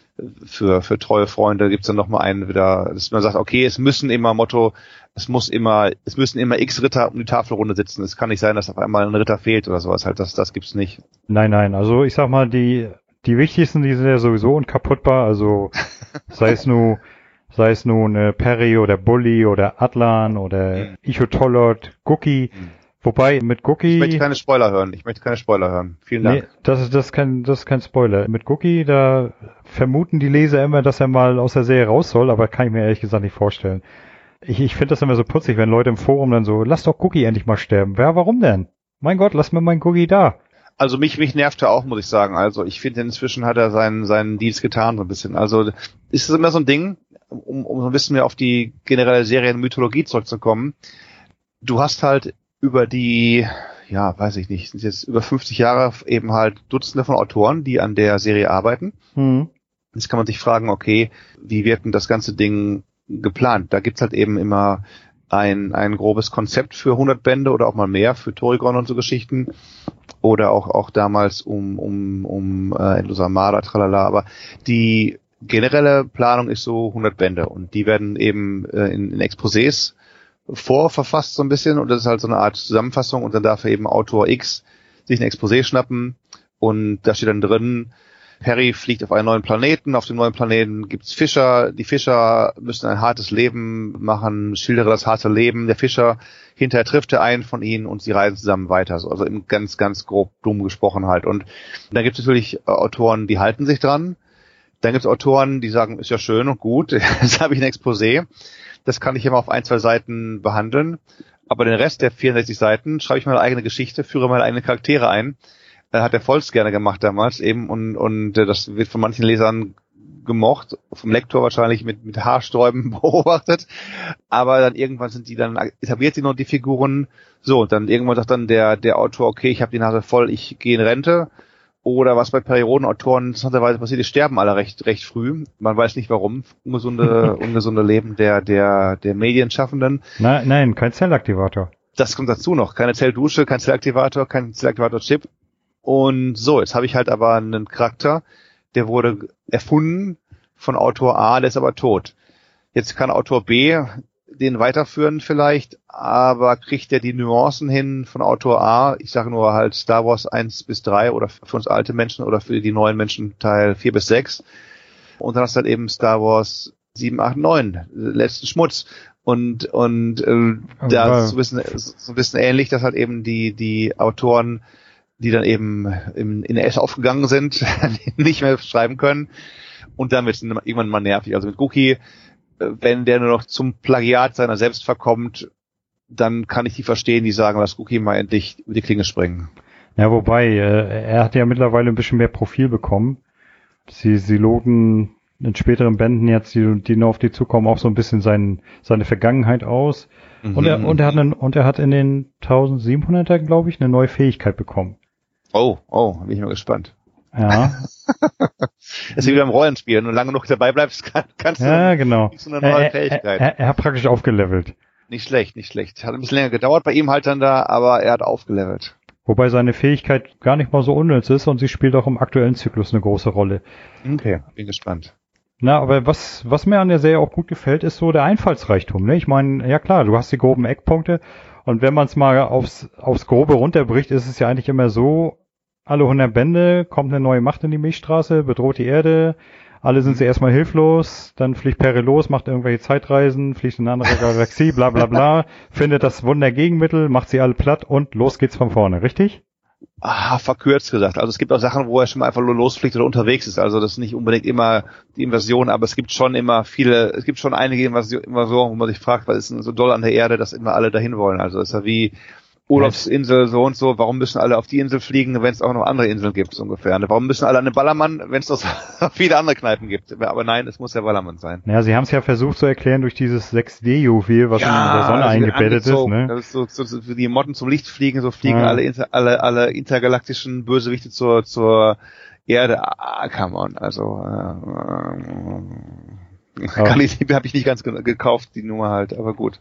für, für treue Freunde, gibt's dann nochmal einen wieder, dass man sagt, okay, es müssen immer Motto, es muss immer, es müssen immer x Ritter um die Tafelrunde sitzen. Es kann nicht sein, dass auf einmal ein Ritter fehlt oder sowas halt, das, das gibt's nicht. Nein, nein, also ich sag mal, die, die wichtigsten, die sind ja sowieso unkaputtbar, also sei es nur, sei es nun äh, Perry oder Bully oder Atlan oder mhm. Ichotolot, Cookie, mhm Wobei mit Cookie. Ich möchte keine Spoiler hören. Ich möchte keine Spoiler hören. Vielen Dank. Nee, das ist, das ist kein, das ist kein Spoiler. Mit Cookie, da vermuten die Leser immer, dass er mal aus der Serie raus soll, aber kann ich mir ehrlich gesagt nicht vorstellen. Ich, ich finde das immer so putzig, wenn Leute im Forum dann so, lass doch Cookie endlich mal sterben. Wer, warum denn? Mein Gott, lass mir meinen Cookie da. Also mich, mich nervt er auch, muss ich sagen. Also ich finde, inzwischen hat er seinen, seinen Dienst getan, so ein bisschen. Also ist es immer so ein Ding, um, um so ein bisschen mehr auf die generelle Serienmythologie zurückzukommen. Du hast halt über die, ja, weiß ich nicht, sind jetzt über 50 Jahre eben halt Dutzende von Autoren, die an der Serie arbeiten. Mhm. Jetzt kann man sich fragen, okay, wie wird denn das ganze Ding geplant? Da gibt's halt eben immer ein, ein grobes Konzept für 100 Bände oder auch mal mehr für Torrigon und so Geschichten oder auch auch damals um um um äh, Endlos Armada tralala aber die generelle Planung ist so 100 Bände und die werden eben äh, in, in Exposés vorverfasst so ein bisschen und das ist halt so eine Art Zusammenfassung und dann darf eben Autor X sich ein Exposé schnappen und da steht dann drin, Harry fliegt auf einen neuen Planeten, auf dem neuen Planeten gibt's Fischer, die Fischer müssen ein hartes Leben machen, schildere das harte Leben der Fischer, hinterher trifft er einen von ihnen und sie reisen zusammen weiter, also im ganz, ganz grob dumm gesprochen halt und dann gibt's natürlich Autoren, die halten sich dran, dann gibt's Autoren, die sagen, ist ja schön und gut, jetzt habe ich ein Exposé das kann ich immer auf ein, zwei Seiten behandeln. Aber den Rest der 64 Seiten schreibe ich meine eigene Geschichte, führe meine eigenen Charaktere ein. Äh, hat der Volz gerne gemacht damals eben und, und äh, das wird von manchen Lesern gemocht, vom Lektor wahrscheinlich mit, mit Haarsträuben beobachtet, aber dann irgendwann sind die dann, etabliert sie noch die Figuren, so, und dann irgendwann sagt dann der, der Autor, okay, ich habe die Nase voll, ich gehe in Rente, oder was bei Periodenautoren interessanterweise passiert, die sterben alle recht, recht früh. Man weiß nicht warum. Ungesunde, ungesunde Leben der, der, der Medienschaffenden. Nein, nein, kein Zellaktivator. Das kommt dazu noch. Keine Zelldusche, kein Zellaktivator, kein Zellaktivator-Chip. Und so, jetzt habe ich halt aber einen Charakter, der wurde erfunden von Autor A, der ist aber tot. Jetzt kann Autor B den weiterführen vielleicht, aber kriegt er die Nuancen hin von Autor A? Ich sage nur halt Star Wars 1 bis 3 oder für uns alte Menschen oder für die neuen Menschen Teil 4 bis 6. Und dann hast du halt eben Star Wars 7, 8, 9, letzten Schmutz. Und, und äh, da ist so ein, bisschen, so ein bisschen ähnlich, dass halt eben die, die Autoren die dann eben im, in S aufgegangen sind, nicht mehr schreiben können. Und dann wird es irgendwann mal nervig. Also mit Gookie, wenn der nur noch zum Plagiat seiner selbst verkommt, dann kann ich die verstehen, die sagen, lass Gookie mal endlich über die Klinge springen. Ja, wobei, äh, er hat ja mittlerweile ein bisschen mehr Profil bekommen. Sie, sie loten in späteren Bänden jetzt, die, die noch auf die zukommen, auch so ein bisschen sein, seine Vergangenheit aus. Mhm. Und, er, und, er hat einen, und er hat in den 1700er, glaube ich, eine neue Fähigkeit bekommen. Oh, oh, bin ich mal gespannt. Ja. Es ist wie beim Rollenspiel. Wenn du lange noch dabei bleibst, kann, kannst du ja, genau. so eine neue er, Fähigkeit. Er, er, er, hat praktisch aufgelevelt. Nicht schlecht, nicht schlecht. Hat ein bisschen länger gedauert bei ihm halt dann da, aber er hat aufgelevelt. Wobei seine Fähigkeit gar nicht mal so unnütz ist und sie spielt auch im aktuellen Zyklus eine große Rolle. Okay, bin gespannt. Na, aber was, was mir an der Serie auch gut gefällt, ist so der Einfallsreichtum. Ne? Ich meine, ja klar, du hast die groben Eckpunkte und wenn man es mal aufs, aufs Grobe runterbricht, ist es ja eigentlich immer so, alle 100 Bände kommt eine neue Macht in die Milchstraße, bedroht die Erde, alle sind sie erstmal hilflos, dann fliegt Perry los, macht irgendwelche Zeitreisen, fliegt in eine andere Galaxie, bla bla bla, findet das Wundergegenmittel, macht sie alle platt und los geht's von vorne, richtig? Ah, verkürzt gesagt. Also es gibt auch Sachen, wo er schon mal einfach nur losfliegt oder unterwegs ist. Also das ist nicht unbedingt immer die Invasion, aber es gibt schon immer viele, es gibt schon einige Invasionen, wo man sich fragt, was ist denn so doll an der Erde, dass immer alle dahin wollen. Also es ist ja wie Urlaubsinsel so und so, warum müssen alle auf die Insel fliegen, wenn es auch noch andere Inseln gibt, so ungefähr. Ne? Warum müssen alle an den Ballermann, wenn es doch viele andere Kneipen gibt? Aber nein, es muss der Ballermann sein. Ja, sie haben es ja versucht zu erklären durch dieses 6D-Juwel, was ja, in der Sonne eingebettet ist. Ne? Das ist so, so, so wie die Motten zum Licht fliegen, so fliegen ja. alle, inter, alle, alle intergalaktischen Bösewichte zur, zur Erde. Ah, come on, also äh, äh, kann ich, habe ich nicht ganz gekauft, die Nummer halt, aber gut.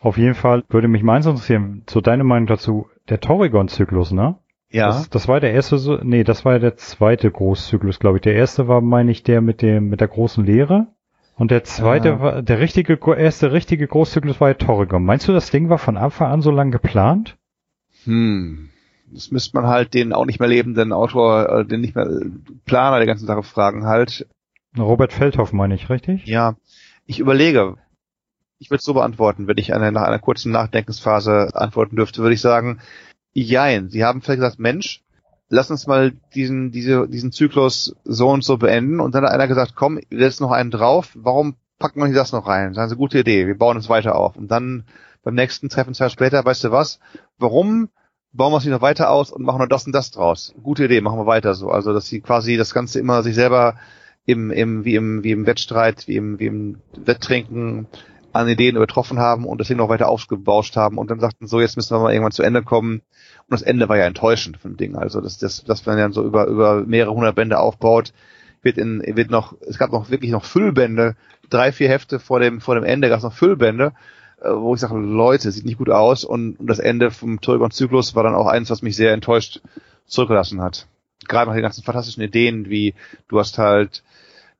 Auf jeden Fall würde mich meins interessieren, zu deiner Meinung dazu, der Torrigon-Zyklus, ne? Ja. Das, das war der erste, nee, das war der zweite Großzyklus, glaube ich. Der erste war, meine ich, der mit dem, mit der großen Lehre. Und der zweite ah. war, der richtige, erste richtige Großzyklus war der Torrigon. Meinst du, das Ding war von Anfang an so lang geplant? Hm. Das müsste man halt den auch nicht mehr lebenden Autor, äh, den nicht mehr Planer der ganzen Sache fragen halt. Robert Feldhoff meine ich, richtig? Ja. Ich überlege, ich würde es so beantworten, wenn ich eine, nach einer kurzen Nachdenkensphase antworten dürfte, würde ich sagen, jein. Sie haben vielleicht gesagt, Mensch, lass uns mal diesen, diese, diesen Zyklus so und so beenden. Und dann hat einer gesagt, komm, jetzt noch einen drauf. Warum packen wir nicht das noch rein? Das ist eine gute Idee. Wir bauen es weiter auf. Und dann beim nächsten Treffen zwei später, weißt du was? Warum bauen wir es nicht noch weiter aus und machen noch das und das draus? Gute Idee, machen wir weiter so. Also, dass sie quasi das Ganze immer sich selber im, im, wie im, wie im Wettstreit, wie im, wie im Wetttrinken an Ideen übertroffen haben und deswegen noch weiter aufgebauscht haben und dann sagten, so jetzt müssen wir mal irgendwann zu Ende kommen. Und das Ende war ja enttäuschend von dem Ding. Also das, das, das man dann so über, über mehrere hundert Bände aufbaut, wird in, wird noch, es gab noch wirklich noch Füllbände, drei, vier Hefte vor dem, vor dem Ende gab es noch Füllbände, äh, wo ich sage, Leute, sieht nicht gut aus und, und das Ende vom Turgon-Zyklus war dann auch eins, was mich sehr enttäuscht zurückgelassen hat. Gerade nach den ganzen fantastischen Ideen, wie du hast halt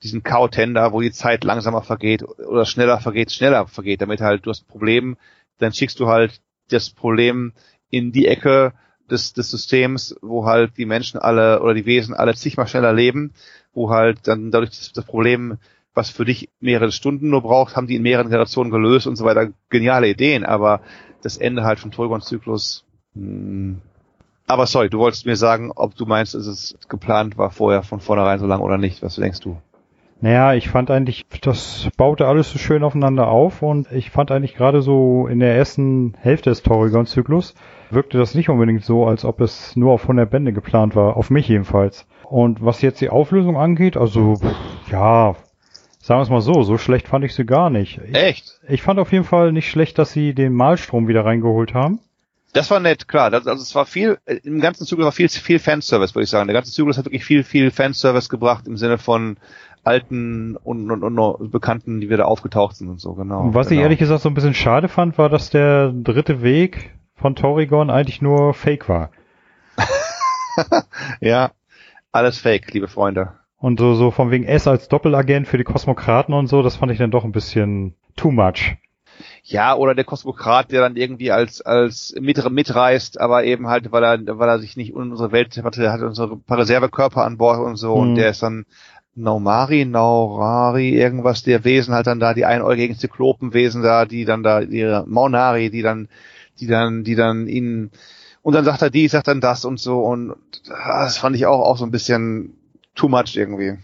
diesen Cow-Tender, wo die Zeit langsamer vergeht oder schneller vergeht, schneller vergeht, damit halt du hast ein Problem, dann schickst du halt das Problem in die Ecke des, des Systems, wo halt die Menschen alle oder die Wesen alle zigmal schneller leben, wo halt dann dadurch das, das Problem, was für dich mehrere Stunden nur braucht, haben die in mehreren Generationen gelöst und so weiter. Geniale Ideen, aber das Ende halt vom Tolgon-Zyklus. Hm. Aber sorry, du wolltest mir sagen, ob du meinst, dass es geplant war vorher von vornherein so lang oder nicht. Was denkst du? Naja, ich fand eigentlich, das baute alles so schön aufeinander auf und ich fand eigentlich gerade so in der ersten Hälfte des Torrigon-Zyklus wirkte das nicht unbedingt so, als ob es nur auf 100 Bände geplant war, auf mich jedenfalls. Und was jetzt die Auflösung angeht, also ja, sagen wir es mal so, so schlecht fand ich sie gar nicht. Ich, Echt? Ich fand auf jeden Fall nicht schlecht, dass sie den Malstrom wieder reingeholt haben. Das war nett, klar. Das, also es war viel, im ganzen Zyklus war viel, viel Fanservice, würde ich sagen. Der ganze Zyklus hat wirklich viel, viel Fanservice gebracht im Sinne von alten und, und, und Bekannten, die wieder aufgetaucht sind und so, genau. Was genau. ich ehrlich gesagt so ein bisschen schade fand, war, dass der dritte Weg von Torrigon eigentlich nur Fake war. ja, alles Fake, liebe Freunde. Und so, so von wegen S als Doppelagent für die Kosmokraten und so, das fand ich dann doch ein bisschen too much. Ja, oder der Kosmokrat, der dann irgendwie als als mit, mitreist, aber eben halt, weil er weil er sich nicht in unsere Welt hatte, hat unsere Reservekörper an Bord und so, hm. und der ist dann Naumari, Naurari, irgendwas der Wesen halt dann da, die einäugigen Zyklopenwesen da, die dann da, ihre Maunari, die dann, die dann, die dann ihn Und dann sagt er dies, sagt dann das und so und ah, das fand ich auch, auch so ein bisschen too much irgendwie.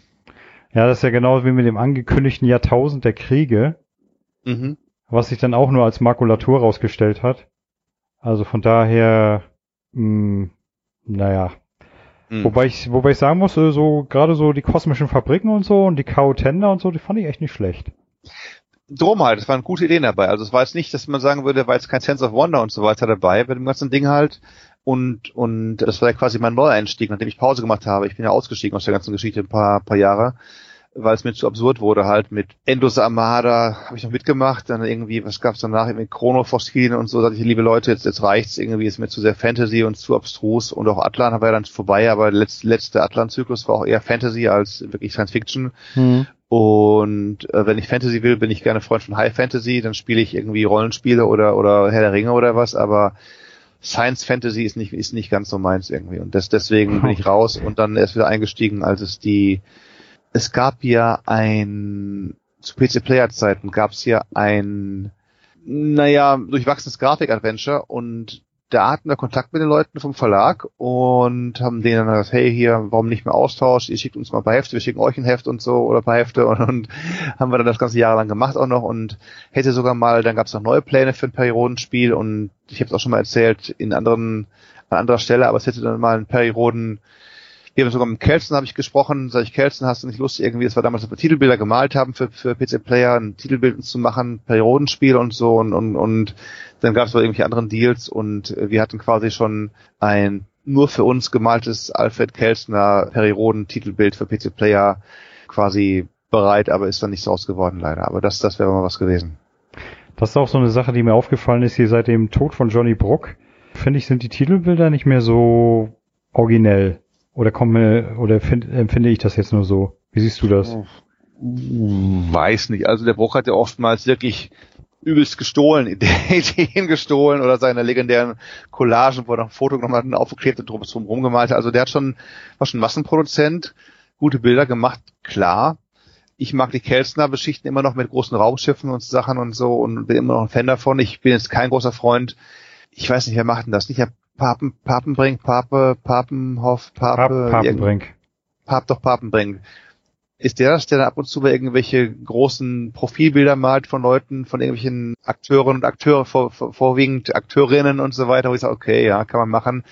Ja, das ist ja genau wie mit dem angekündigten Jahrtausend der Kriege, Mhm. was sich dann auch nur als Makulatur rausgestellt hat. Also von daher, mh, naja. Mhm. Wobei ich, wobei ich sagen muss, äh, so gerade so die kosmischen Fabriken und so und die K.O.-Tender und so, die fand ich echt nicht schlecht. Drum halt, es waren gute Ideen dabei. Also es war jetzt nicht, dass man sagen würde, war jetzt kein Sense of Wonder und so weiter dabei bei dem ganzen Ding halt. Und, und das war ja quasi mein Neueinstieg, nachdem ich Pause gemacht habe. Ich bin ja ausgestiegen aus der ganzen Geschichte ein paar, paar Jahre, weil es mir zu absurd wurde halt mit Endlose Armada habe ich noch mitgemacht, dann irgendwie, was gab's danach, irgendwie Chrono Foskine und so, dachte ich, liebe Leute, jetzt, jetzt reicht's irgendwie, ist mir zu sehr Fantasy und zu abstrus und auch Atlan war ja dann vorbei, aber der letzte, letzte Atlan-Zyklus war auch eher Fantasy als wirklich Science Fiction. Und äh, wenn ich Fantasy will, bin ich gerne Freund von High Fantasy, dann spiele ich irgendwie Rollenspiele oder oder Herr der Ringe oder was, aber Science Fantasy ist nicht ist nicht ganz so meins irgendwie und das, deswegen bin ich raus und dann erst wieder eingestiegen, als es die es gab ja ein zu PC Player Zeiten gab es ja ein naja, durchwachsenes Grafik-Adventure und da hatten wir Kontakt mit den Leuten vom Verlag und haben denen dann gesagt, hey, hier, warum nicht mehr Austausch? Ihr schickt uns mal ein paar Hefte, wir schicken euch ein Heft und so oder ein paar Hefte und, und haben wir dann das ganze Jahr lang gemacht auch noch und hätte sogar mal, dann gab es noch neue Pläne für ein Periodenspiel und ich habe es auch schon mal erzählt in anderen, an anderer Stelle, aber es hätte dann mal ein Perioden wir haben sogar mit Kelsen habe ich gesprochen, sag ich, Kelsen, hast du nicht Lust irgendwie, das war damals, als wir Titelbilder gemalt haben für, für PC Player, ein Titelbild zu machen, Periodenspiel und so und, und, und dann gab es irgendwelche anderen Deals und wir hatten quasi schon ein nur für uns gemaltes Alfred Kelsner Perioden-Titelbild für PC Player quasi bereit, aber ist dann nicht so aus geworden leider. Aber das, das wäre mal was gewesen. Das ist auch so eine Sache, die mir aufgefallen ist hier seit dem Tod von Johnny Bruck. Finde ich, sind die Titelbilder nicht mehr so originell. Oder komme, oder find, empfinde ich das jetzt nur so? Wie siehst du das? Weiß nicht. Also der Bruch hat ja oftmals wirklich übelst gestohlen, Ideen gestohlen oder seine legendären Collagen, wo er ein Foto nochmal aufgeklebt und drum rumgemalt hat. Also der hat schon, war schon Massenproduzent, gute Bilder gemacht, klar. Ich mag die Kelsner Beschichten immer noch mit großen Raumschiffen und Sachen und so und bin immer noch ein Fan davon. Ich bin jetzt kein großer Freund. Ich weiß nicht, wer macht denn das? Nicht Papen, Papenbrink, Pape, Papenhoff, Pape. Pap Papenbrink. Pap doch Papenbrink. Ist der das, der da ab und zu bei irgendwelche großen Profilbilder malt von Leuten, von irgendwelchen Akteuren und Akteure, vor, vor, vorwiegend Akteurinnen und so weiter, wo ich sage, okay, ja, kann man machen.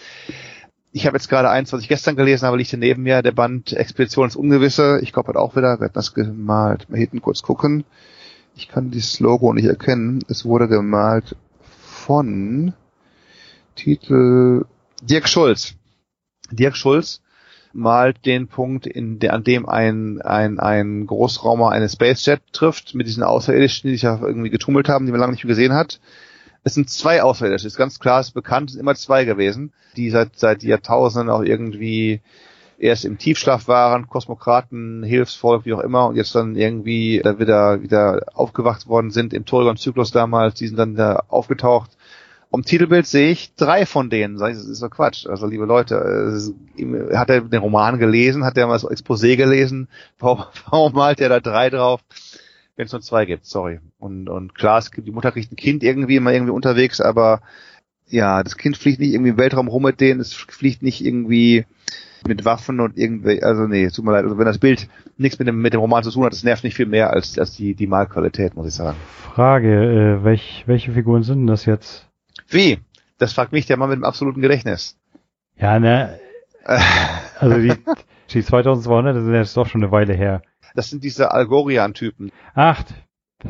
Ich habe jetzt gerade eins, was ich gestern gelesen habe, liegt hier neben mir, der Band Expedition ins Ungewisse. Ich glaube, hat auch wieder, wer hat das gemalt? Mal hinten kurz gucken. Ich kann dieses Logo nicht erkennen. Es wurde gemalt von Titel Dirk Schulz. Dirk Schulz malt den Punkt, in der, an dem ein, ein, ein Großraumer eine Spacejet trifft, mit diesen Außerirdischen, die sich ja irgendwie getummelt haben, die man lange nicht mehr gesehen hat. Es sind zwei Außerirdische, ist ganz klar, ist bekannt, sind immer zwei gewesen, die seit, seit Jahrtausenden auch irgendwie erst im Tiefschlaf waren, Kosmokraten, Hilfsvolk, wie auch immer, und jetzt dann irgendwie wieder, wieder aufgewacht worden sind im Torgon-Zyklus damals, die sind dann da aufgetaucht am Titelbild sehe ich drei von denen. Sag ich, das ist doch Quatsch. Also liebe Leute, hat er den Roman gelesen? Hat er mal so Exposé gelesen? Warum, warum malt er da drei drauf? Wenn es nur zwei gibt, sorry. Und, und klar, es gibt, die Mutter kriegt ein Kind irgendwie immer irgendwie unterwegs, aber ja, das Kind fliegt nicht irgendwie im Weltraum rum mit denen, es fliegt nicht irgendwie mit Waffen und irgendwie, also nee, tut mir leid, also wenn das Bild nichts mit dem, mit dem Roman zu tun hat, das nervt nicht viel mehr als, als die, die Malqualität, muss ich sagen. Frage, äh, welch, welche Figuren sind das jetzt? Wie? Das fragt mich der Mann mit dem absoluten Gedächtnis. Ja, ne. Also die, die 2200, das ist jetzt doch schon eine Weile her. Das sind diese Algorian-Typen. Ach,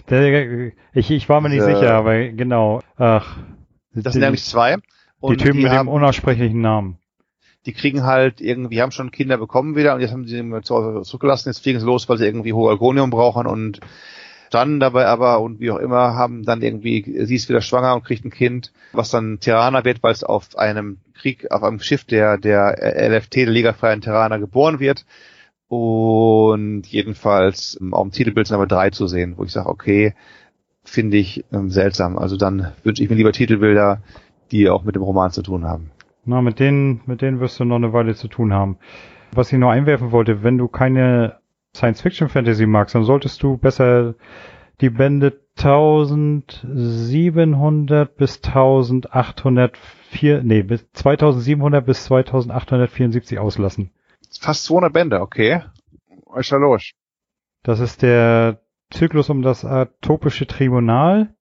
der, ich, ich war mir nicht Diese- sicher, aber genau. Ach. Das sind nämlich zwei. die Typen die, mit haben, dem unaussprechlichen Namen. die kriegen halt irgendwie, haben schon Kinder bekommen wieder und jetzt haben sie sie zurückgelassen. Jetzt fliegen sie los, weil sie irgendwie hohe Algonium brauchen und dann dabei aber und wie auch immer haben dann irgendwie, sie ist wieder schwanger und kriegt ein Kind, was dann Terraner wird, weil es auf einem Krieg, auf einem Schiff der, der LFT, der Liga Freien Terraner, geboren wird. Und jedenfalls ähm, auf dem Titelbild sind aber drei zu sehen, wo ich sage, okay, finde ich ähm, seltsam. Also dann wünsche ich mir lieber Titelbilder, die auch mit dem Roman zu tun haben. Na, mit denen, mit denen wirst du noch eine Weile zu tun haben. Was ich noch einwerfen wollte, wenn du keine Science-Fiction-Fantasy magst, dann solltest du besser die Bände 2700 bis 1804, nee, bis 2700 bis 2874 auslassen. Fast 200 Bände, okay. Was ist da los? Das ist der Zyklus um das atopische Tribunal.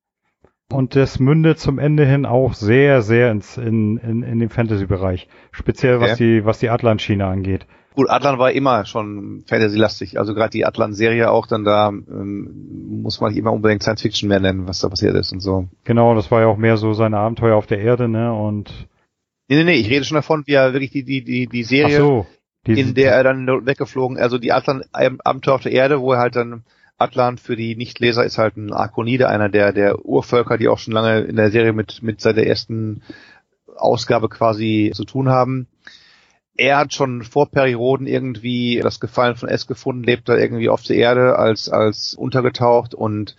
Und das mündet zum Ende hin auch sehr, sehr ins, in, in, in den Fantasy-Bereich. Speziell was die, was die Atlan-Schiene angeht. Gut, Atlan war immer schon Fantasy-lastig. Also gerade die Atlan-Serie auch, dann da ähm, muss man nicht immer unbedingt Science-Fiction mehr nennen, was da passiert ist und so. Genau, das war ja auch mehr so seine Abenteuer auf der Erde, ne? Und Nee, nee, nee, ich rede schon davon, wie er wirklich die, die, die, die Serie, so, die, in der er dann weggeflogen, also die Atlan-Abenteuer auf der Erde, wo er halt dann Atlan für die Nichtleser ist halt ein Arkonide, einer der, der Urvölker, die auch schon lange in der Serie mit, mit seit der ersten Ausgabe quasi zu tun haben. Er hat schon vor Perioden irgendwie das Gefallen von S gefunden, lebt da irgendwie auf der Erde als, als untergetaucht und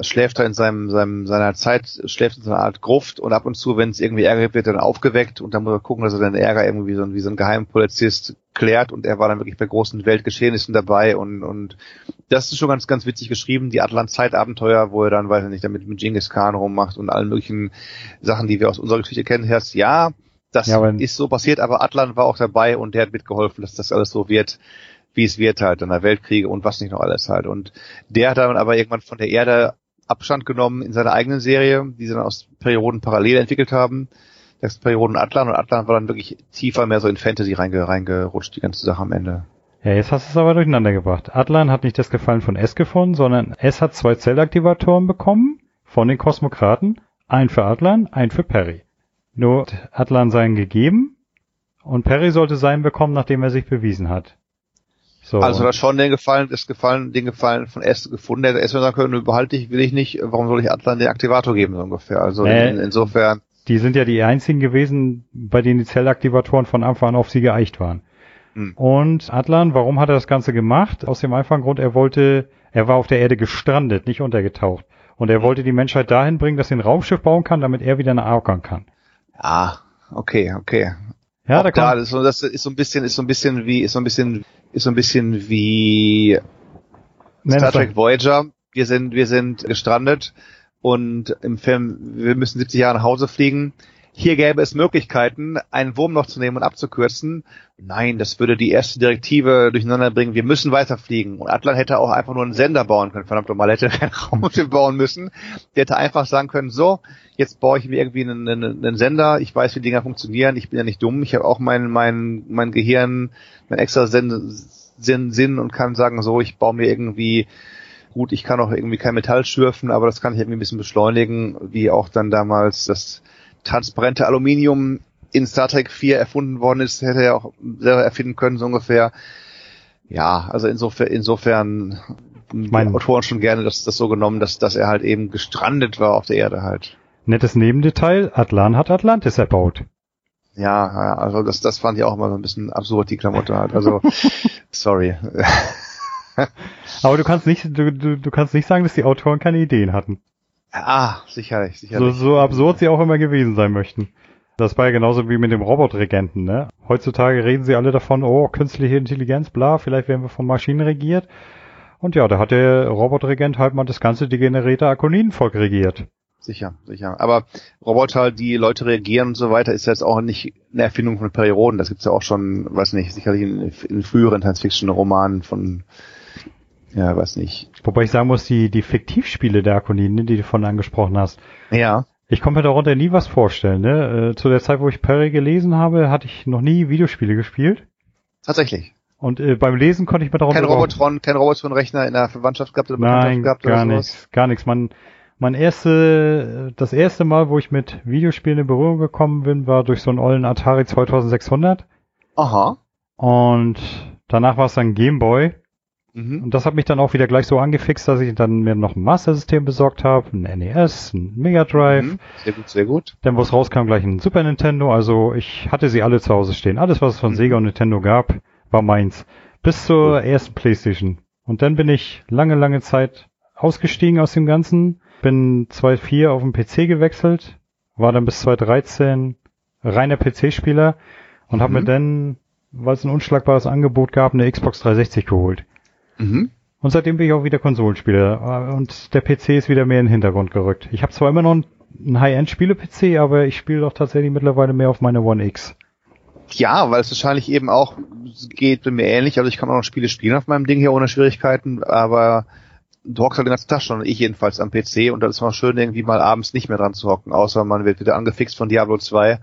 schläft da in seinem, seinem, seiner Zeit, schläft in so einer Art Gruft und ab und zu, wenn es irgendwie Ärger gibt, wird er dann aufgeweckt und dann muss er gucken, dass er den Ärger irgendwie so, wie so ein Geheimpolizist klärt und er war dann wirklich bei großen Weltgeschehnissen dabei und, und das ist schon ganz, ganz witzig geschrieben, die Atlant-Zeitabenteuer, wo er dann, weiß ich nicht, damit mit Genghis Khan rummacht und allen möglichen Sachen, die wir aus unserer Geschichte kennen, Herz, ja, das Ja, ist so passiert, aber Atlan war auch dabei und der hat mitgeholfen, dass das alles so wird, wie es wird halt, in der Weltkriege und was nicht noch alles halt. Und der hat dann aber irgendwann von der Erde Abstand genommen in seiner eigenen Serie, die sie dann aus Perioden parallel entwickelt haben. Das ist Perioden Atlan und Atlan war dann wirklich tiefer mehr so in Fantasy reinge, reingerutscht, die ganze Sache am Ende. Ja, jetzt hast du es aber durcheinander gebracht. Atlan hat nicht das Gefallen von S gefunden, sondern S hat zwei Zellaktivatoren bekommen von den Kosmokraten. Ein für Atlan, ein für Perry. Nur Atlan seinen gegeben und Perry sollte seinen bekommen, nachdem er sich bewiesen hat. So, Also hat schon den Gefallen, das Gefallen, den Gefallen von S gefunden. Der hätte S sagen können, behalte ich, will ich nicht, warum soll ich Atlan den Aktivator geben, so ungefähr. Also Nee. in, insofern, die sind ja die einzigen gewesen, bei denen die Zellaktivatoren von Anfang an auf sie geeicht waren. Hm. Und Atlan, warum hat er das Ganze gemacht? Aus dem einfachen Grund, er wollte, er war auf der Erde gestrandet, nicht untergetaucht. Und er wollte die Menschheit dahin bringen, dass sie ein Raumschiff bauen kann, damit er wieder nach Arkon kann. Ja, okay, okay. Ja, Auch da kann, das, ist so- das ist so ein bisschen, ist so ein bisschen wie, ist so ein bisschen, ist so ein bisschen wie nenn Star Trek Voyager. Wir sind, wir sind gestrandet und im Film, wir müssen 70 Jahre nach Hause fliegen. Hier gäbe es Möglichkeiten, einen Wurm noch zu nehmen und abzukürzen. Nein, das würde die erste Direktive durcheinander bringen. Wir müssen weiterfliegen. Und Atlan hätte auch einfach nur einen Sender bauen können. Verdammt nochmal, hätte kein Raumschiff bauen müssen. Der hätte einfach sagen können, so, jetzt baue ich mir irgendwie einen, einen, einen Sender. Ich weiß, wie Dinger funktionieren. Ich bin ja nicht dumm. Ich habe auch mein, mein, mein Gehirn, mein extra Sinn, Sinn, Sinn und kann sagen, so, ich baue mir irgendwie Gut, ich kann auch irgendwie kein Metall schürfen, aber das kann ich irgendwie ein bisschen beschleunigen, wie auch dann damals das transparente Aluminium in Star Trek 4 erfunden worden ist, hätte er auch selber erfinden können, so ungefähr. Ja, also insofern, insofern die mein- Autoren schon gerne das, das so genommen, dass, dass er halt eben gestrandet war auf der Erde halt. nettes Nebendetail, Atlan hat Atlantis erbaut. Ja, ja, also das, das fand ich auch immer so ein bisschen absurd, die Klamotte halt. Also, sorry. Aber du kannst nicht, du, du, du kannst nicht sagen, dass die Autoren keine Ideen hatten. Ah, sicherlich, So, sicherlich. so absurd sie auch immer gewesen sein möchten. Das war ja genauso wie mit dem Robotregenten, ne? Heutzutage reden sie alle davon, oh, künstliche Intelligenz, bla, vielleicht werden wir von Maschinen regiert. Und ja, da hat der Robotregent halt mal das ganze degenerierte Arkonidenvolk regiert. Sicher, sicher. Aber Roboter, die Leute reagieren und so weiter, ist jetzt auch nicht eine Erfindung von Perioden. Das gibt's ja auch schon, weiß nicht, sicherlich in, in früheren Science-Fiction-Romanen von, ja, weiß nicht. Wobei ich sagen muss, die, die Fiktivspiele der Arkoniden, die du von angesprochen hast, Ja, ich konnte mir darunter nie was vorstellen, ne? Äh, Zu der Zeit, wo ich Perry gelesen habe, hatte ich noch nie Videospiele gespielt. tatsächlich. Und äh, beim Lesen konnte ich mir darunter Kein Robotron, kein Robotron-Rechner in der Verwandtschaft gehabt oder Nein, gehabt gar oder sowas? nichts, gar nichts. Man, mein erste, das erste Mal, wo ich mit Videospielen in Berührung gekommen bin, war durch so einen ollen Atari 2600 Aha. und danach war es dann Game Boy Mhm. und das hat mich dann auch wieder gleich so angefixt, dass ich dann mir noch ein Master System besorgt habe, ein NES, ein Mega Drive, Mhm. Sehr gut, sehr gut. dann wo es rauskam gleich ein Super Nintendo, also ich hatte sie alle zu Hause stehen. Alles was es von Mhm. Sega und Nintendo gab, war meins. Bis zur ersten Playstation. Und dann bin ich lange, lange Zeit ausgestiegen aus dem Ganzen, bin 2.4 auf den PC gewechselt, war dann bis 2013 reiner PC-Spieler und habe Mhm. mir dann, weil es ein unschlagbares Angebot gab, eine Xbox 360 geholt. Mhm. Und seitdem bin ich auch wieder Konsolenspieler. Und der PC ist wieder mehr in den Hintergrund gerückt. Ich habe zwar immer noch einen High-End-Spiele-PC, aber ich spiele doch tatsächlich mittlerweile mehr auf meine One X. Ja, weil es wahrscheinlich eben auch geht mir ähnlich. Also ich kann auch noch Spiele spielen auf meinem Ding hier ohne Schwierigkeiten, aber du hockst halt den ganzen Tag schon, ich jedenfalls am PC und da ist mal schön irgendwie mal abends nicht mehr dran zu hocken, außer man wird wieder angefixt von Diablo 2,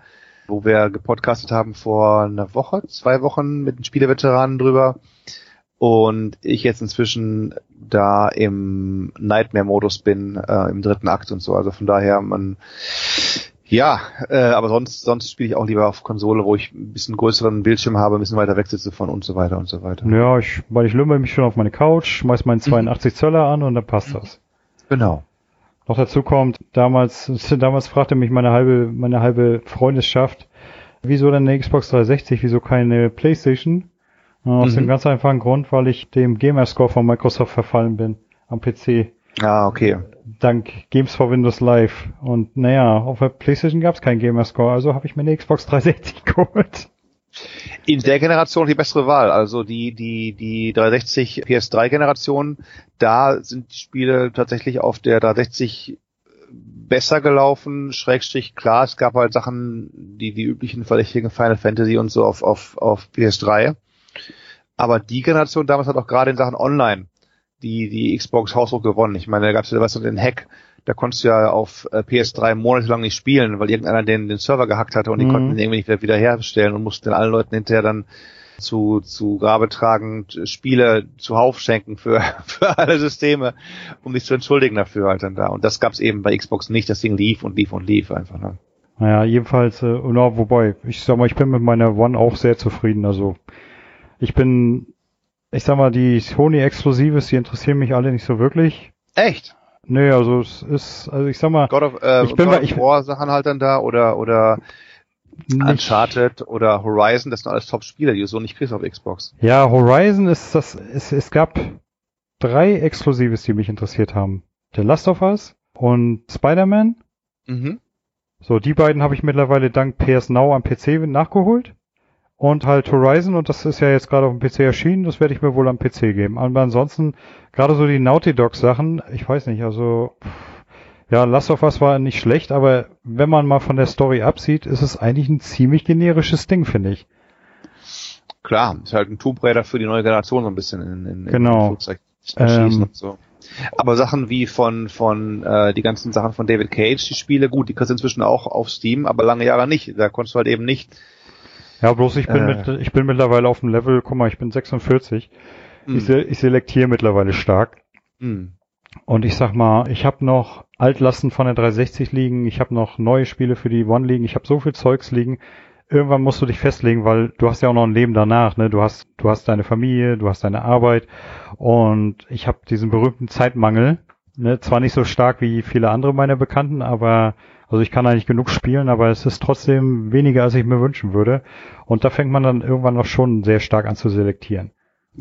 wo wir gepodcastet haben vor einer Woche, zwei Wochen mit den Spieleveteranen drüber und ich jetzt inzwischen da im Nightmare-Modus bin, äh, im dritten Akt und so. Also von daher, man ja, äh, aber sonst, sonst spiele ich auch lieber auf Konsole, wo ich ein bisschen größeren Bildschirm habe, ein bisschen weiter weg sitze von und so weiter und so weiter. Ja, ich, weil ich lümmel mich schon auf meine Couch, schmeiß meinen 82 mhm. Zöller an und dann passt das. Genau. Noch dazu kommt, damals, damals fragte mich meine halbe, meine halbe Freundeschaft, wieso denn eine Xbox 360, wieso keine Playstation? Aus mhm. dem ganz einfachen Grund, weil ich dem Gamerscore von Microsoft verfallen bin am PC. Ah, okay. Dank Games for Windows Live. Und naja, auf der PlayStation gab es keinen Gamerscore, also habe ich mir eine Xbox 360 geholt. In der Generation die bessere Wahl. Also die, die, die 360 PS3 Generation, da sind die Spiele tatsächlich auf der 360 besser gelaufen, Schrägstrich, klar, es gab halt Sachen, die, die üblichen verdächtigen Final Fantasy und so auf, auf, auf PS3. Aber die Generation damals hat auch gerade in Sachen Online die, die Xbox haushoch gewonnen. Ich meine, da gab es ja was den Hack, da konntest du ja auf äh, PS3 monatelang nicht spielen, weil irgendeiner den, den Server gehackt hatte und die mhm. konnten den irgendwie nicht wieder herstellen und mussten allen Leuten hinterher dann zu, zu Grabe tragen, Spiele zuhauf schenken für, für alle Systeme, um sich zu entschuldigen dafür halt dann da. Und das gab's eben bei Xbox nicht. Das Ding lief und lief und lief einfach. Ne? Naja, jedenfalls, äh, no, wobei, ich sag mal, ich bin mit meiner One auch sehr zufrieden. Also ich bin ich sag mal, die Sony-Exklusives, die interessieren mich alle nicht so wirklich. Echt? Nee, also es ist, also ich sag mal, God of, äh, ich bin God of War Sachen halt dann da oder oder nicht. Uncharted oder Horizon, das sind alles Top-Spiele, die du so nicht kriegst auf Xbox. Ja, Horizon ist das, es, es gab drei Exklusives, die mich interessiert haben. The Last of Us und Spider-Man. Mhm. So, die beiden habe ich mittlerweile dank PS Now am PC nachgeholt und halt Horizon und das ist ja jetzt gerade auf dem PC erschienen, das werde ich mir wohl am PC geben. Aber ansonsten, gerade so die Naughty Dog Sachen, ich weiß nicht, also ja, Last of Us war nicht schlecht, aber wenn man mal von der Story absieht, ist es eigentlich ein ziemlich generisches Ding, finde ich. Klar, ist halt ein Tomb Raider für die neue Generation so ein bisschen in, in, genau. in ähm, und so. Aber Sachen wie von von äh, die ganzen Sachen von David Cage, die Spiele, gut, die kriegst du inzwischen auch auf Steam, aber lange Jahre nicht. Da konntest du halt eben nicht ja, bloß ich bin, äh, mit, ich bin mittlerweile auf dem Level, guck mal, ich bin 46. Mh. Ich, ich selektiere mittlerweile stark. Mh. Und ich sag mal, ich habe noch Altlasten von der 360 liegen, ich habe noch neue Spiele für die One liegen, ich habe so viel Zeugs liegen. Irgendwann musst du dich festlegen, weil du hast ja auch noch ein Leben danach, ne? Du hast, du hast deine Familie, du hast deine Arbeit und ich habe diesen berühmten Zeitmangel. Ne? Zwar nicht so stark wie viele andere meiner Bekannten, aber also ich kann eigentlich genug spielen, aber es ist trotzdem weniger, als ich mir wünschen würde. Und da fängt man dann irgendwann noch schon sehr stark an zu selektieren.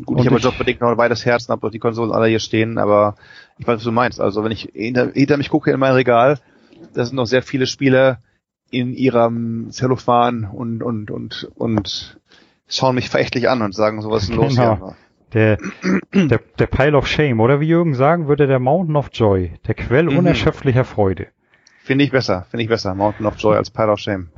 Gut, ich habe jobbedingt noch ein weites Herz und habe die Konsolen alle hier stehen, aber ich weiß, was du meinst. Also wenn ich hinter, hinter mich gucke in mein Regal, da sind noch sehr viele Spiele in ihrem Zellophan und, und, und, und schauen mich verächtlich an und sagen, so was ist denn los genau. hier? Der, der, der Pile of Shame, oder wie Jürgen sagen würde, der Mountain of Joy, der Quell mhm. unerschöpflicher Freude. Finde ich besser, finde ich besser. Mountain of Joy als Pile of Shame.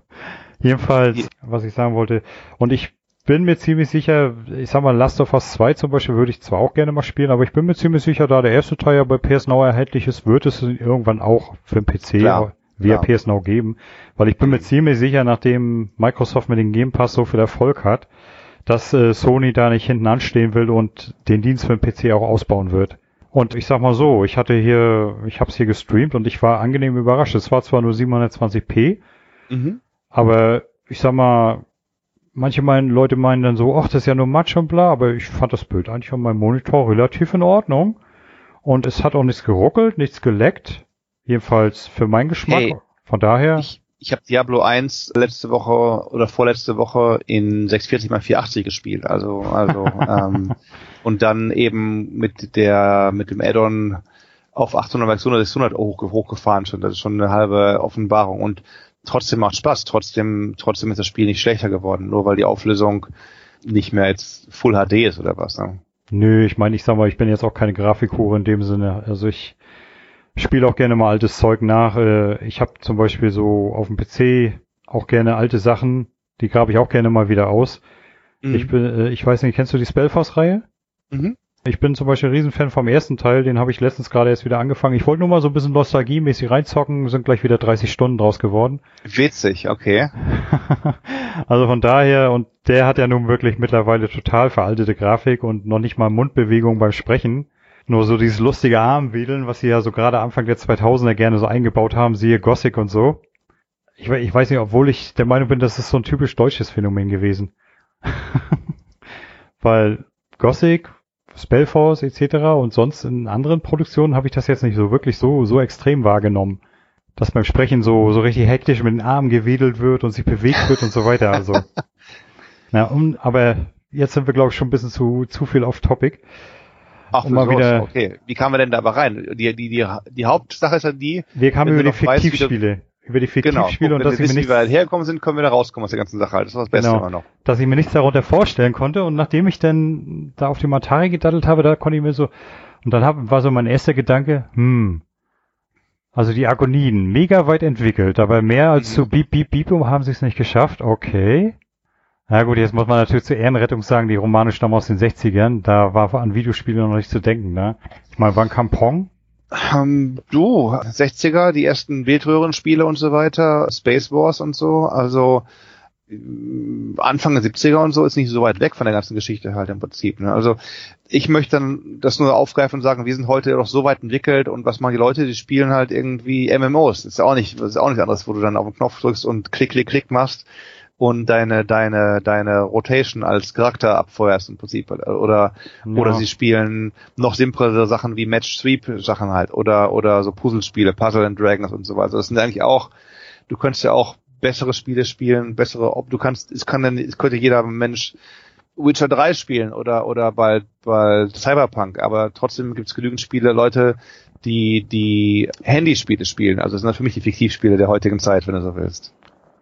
Jedenfalls, was ich sagen wollte. Und ich bin mir ziemlich sicher, ich sag mal, Last of Us 2 zum Beispiel würde ich zwar auch gerne mal spielen, aber ich bin mir ziemlich sicher, da der erste Teil ja bei PS Now erhältlich ist, wird es irgendwann auch für den PC klar, via klar. PS Now geben. Weil ich bin mir ziemlich sicher, nachdem Microsoft mit dem Game Pass so viel Erfolg hat, dass äh, Sony da nicht hinten anstehen will und den Dienst für den PC auch ausbauen wird. Und ich sag mal so, ich hatte hier, ich habe es hier gestreamt und ich war angenehm überrascht. Es war zwar nur 720p, mhm. aber ich sag mal, manche meinen, Leute meinen dann so, ach, das ist ja nur Matsch und bla, aber ich fand das Bild eigentlich auf meinem Monitor relativ in Ordnung. Und es hat auch nichts geruckelt, nichts geleckt. Jedenfalls für meinen Geschmack. Hey, Von daher. Ich, ich habe Diablo 1 letzte Woche oder vorletzte Woche in 640 x 480 gespielt. Also, also ähm, und dann eben mit der mit dem Add-on auf 800 x 600 600 hoch, hochgefahren schon. Das ist schon eine halbe Offenbarung und trotzdem macht Spaß. Trotzdem trotzdem ist das Spiel nicht schlechter geworden, nur weil die Auflösung nicht mehr jetzt Full HD ist oder was. Ne? Nö, ich meine, ich sag mal, ich bin jetzt auch keine Grafikhure in dem Sinne. Also ich spiele auch gerne mal altes Zeug nach. Äh, ich habe zum Beispiel so auf dem PC auch gerne alte Sachen, die grabe ich auch gerne mal wieder aus. Mhm. Ich bin, äh, ich weiß nicht, kennst du die Spellforce-Reihe? Mhm. Ich bin zum Beispiel ein Riesenfan vom ersten Teil, den habe ich letztens gerade erst wieder angefangen. Ich wollte nur mal so ein bisschen nostalgiemäßig reinzocken, sind gleich wieder 30 Stunden draus geworden. Witzig, okay. also von daher, und der hat ja nun wirklich mittlerweile total veraltete Grafik und noch nicht mal Mundbewegung beim Sprechen. Nur so dieses lustige Armwedeln, was sie ja so gerade Anfang der 2000er gerne so eingebaut haben, siehe Gothic und so. Ich, ich weiß nicht, obwohl ich der Meinung bin, das ist so ein typisch deutsches Phänomen gewesen. Weil Gothic Spellforce etc. und sonst in anderen Produktionen habe ich das jetzt nicht so wirklich so, so extrem wahrgenommen. Dass beim Sprechen so, so richtig hektisch mit den Armen gewedelt wird und sich bewegt wird und so weiter. Also. Na, um, aber jetzt sind wir, glaube ich, schon ein bisschen zu, zu viel off topic. Ach, um mal wieder, okay. Wie kamen wir denn da aber rein? Die, die, die, die Hauptsache ist ja die. Wir kamen über die Fiktivspiele über die Fiktivspiele genau. und, dass ich mir nicht wie hergekommen sind, können wir da rauskommen aus der ganzen Sache halt. Das war das Beste genau, immer noch. Dass ich mir nichts darunter vorstellen konnte und nachdem ich dann da auf dem Atari gedaddelt habe, da konnte ich mir so und dann hab, war so mein erster Gedanke, hm, also die Agonien, mega weit entwickelt, aber mehr als mhm. so Beep, Beep, Beep haben sie es nicht geschafft, okay. Na gut, jetzt muss man natürlich zur Ehrenrettung sagen, die Romane stammen aus den 60ern, da war an Videospiele noch nicht zu denken, ne? Ich meine, wann kam Pong? Ähm, du, 60er, die ersten Bildröhrenspiele und so weiter, Space Wars und so, also äh, Anfang der 70er und so ist nicht so weit weg von der ganzen Geschichte halt im Prinzip. Ne? Also ich möchte dann das nur aufgreifen und sagen, wir sind heute doch so weit entwickelt und was machen die Leute, die spielen halt irgendwie MMOs. Das ist auch nicht, das ist auch nichts anderes, wo du dann auf den Knopf drückst und klick, klick, klick machst und deine deine deine Rotation als Charakter abfeuerst im Prinzip. Oder ja. oder sie spielen noch simplere Sachen wie Match Sweep Sachen halt. Oder oder so Puzzlespiele Puzzle and Dragons und so weiter das sind eigentlich auch du könntest ja auch bessere Spiele spielen bessere ob du kannst es kann dann es könnte jeder Mensch Witcher 3 spielen oder oder bald bald Cyberpunk. Aber trotzdem gibt es genügend Spiele Leute die die Handyspiele spielen. Also das sind für mich die Fiktivspiele der heutigen Zeit wenn du so willst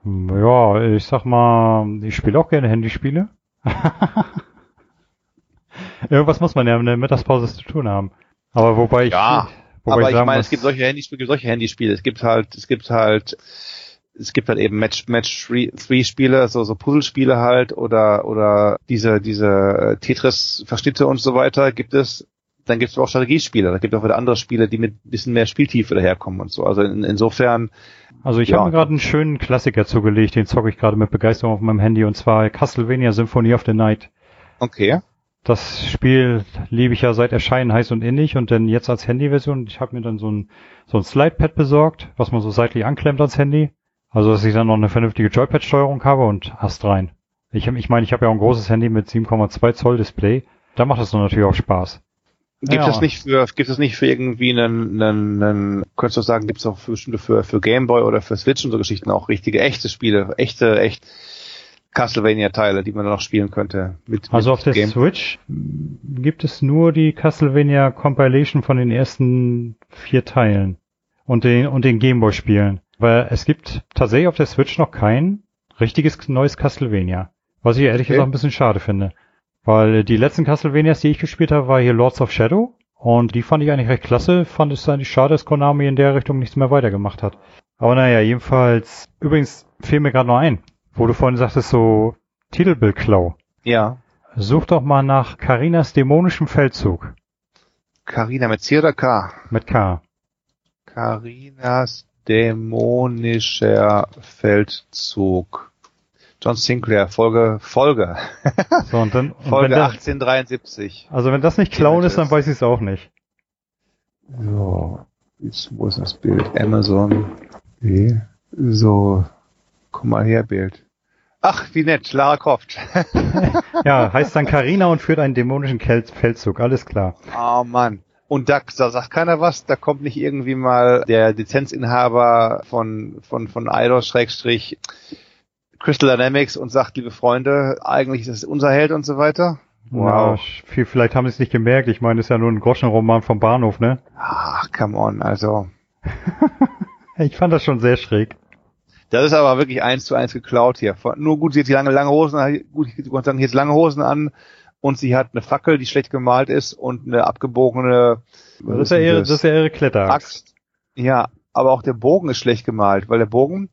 ja, ich sag mal, ich spiele auch gerne Handyspiele. Irgendwas muss man ja in der Mittagspause zu tun haben. Aber wobei ich. Ja, wobei aber ich, ich meine, es gibt solche Handyspiele, solche Handyspiele. Es gibt halt, es gibt halt, es gibt halt eben Match, Match 3 Spiele, so, so Puzzlespiele halt oder, oder diese, diese äh, Tetris Verschnitte und so weiter gibt es. Dann gibt es auch Strategiespiele. Da gibt es auch wieder andere Spiele, die mit bisschen mehr Spieltiefe daherkommen und so. Also in, insofern, also ich ja. habe mir gerade einen schönen Klassiker zugelegt, den zocke ich gerade mit Begeisterung auf meinem Handy und zwar Castlevania Symphony of the Night. Okay. Das Spiel liebe ich ja seit Erscheinen heiß und innig und dann jetzt als Handyversion. Ich habe mir dann so ein, so ein Slidepad besorgt, was man so seitlich anklemmt ans Handy. Also dass ich dann noch eine vernünftige Joypad-Steuerung habe und hast rein. Ich, ich meine, ich habe ja auch ein großes Handy mit 7,2 Zoll Display. Da macht es dann natürlich auch Spaß. Gibt ja. es nicht für, gibt es nicht für irgendwie einen, einen, einen könntest du sagen, gibt es auch für für, für Gameboy oder für Switch und so Geschichten auch richtige, echte Spiele, echte, echt Castlevania-Teile, die man noch spielen könnte. Mit, also mit auf der Game Switch gibt es nur die Castlevania Compilation von den ersten vier Teilen und den, und den Gameboy-Spielen. Weil es gibt tatsächlich auf der Switch noch kein richtiges neues Castlevania. Was ich ehrlich okay. gesagt ein bisschen schade finde. Weil die letzten Castlevanias, die ich gespielt habe, war hier Lords of Shadow. Und die fand ich eigentlich recht klasse. Fand es eigentlich schade, dass Konami in der Richtung nichts mehr weitergemacht hat. Aber naja, jedenfalls. Übrigens fiel mir gerade noch ein, wo du vorhin sagtest, so Titelbildklau. Ja. Such doch mal nach Karinas dämonischem Feldzug. Karina mit C oder K? Mit K. Karinas dämonischer Feldzug. John Sinclair, Folge, Folge. So, und dann, und Folge das, 1873. Also wenn das nicht Clown ist, dann weiß ich es auch nicht. So, jetzt, wo ist das Bild? Amazon. Okay. So, komm mal her, Bild. Ach, wie nett, Lara Croft. ja, heißt dann Karina und führt einen dämonischen Feldzug, alles klar. Oh Mann. Und da, da sagt keiner was, da kommt nicht irgendwie mal der Lizenzinhaber von, von, von Eidos Schrägstrich Crystal Dynamics und sagt, liebe Freunde, eigentlich ist es unser Held und so weiter. Wow. Ja, vielleicht haben sie es nicht gemerkt. Ich meine, es ist ja nur ein Groschenroman vom Bahnhof, ne? Ach, come on, also. ich fand das schon sehr schräg. Das ist aber wirklich eins zu eins geklaut hier. Nur gut, sie hat die lange, lange Hosen, gut, ich kann sagen, jetzt lange Hosen an und sie hat eine Fackel, die schlecht gemalt ist und eine abgebogene. Das ist ja ihre, das ist ja ihre Kletteraxt. Ja, aber auch der Bogen ist schlecht gemalt, weil der Bogen,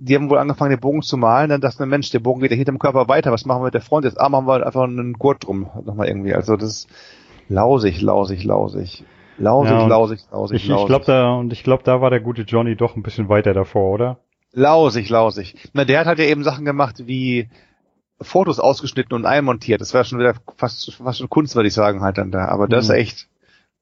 die haben wohl angefangen, den Bogen zu malen, dann dachte man, Mensch, der Bogen geht ja hinterm Körper weiter, was machen wir mit der Front? Jetzt ah, machen wir einfach einen Gurt drum, nochmal irgendwie. Also das ist lausig, lausig, lausig. Lausig, Ja, lausig, lausig, Ich, ich lausig. glaube da, und ich glaube, da war der gute Johnny doch ein bisschen weiter davor, oder? Lausig, lausig. Na, der hat halt ja eben Sachen gemacht wie Fotos ausgeschnitten und einmontiert. Das wäre schon wieder fast, fast schon Kunst, würde ich sagen, halt dann da. Aber das ist Mhm. echt,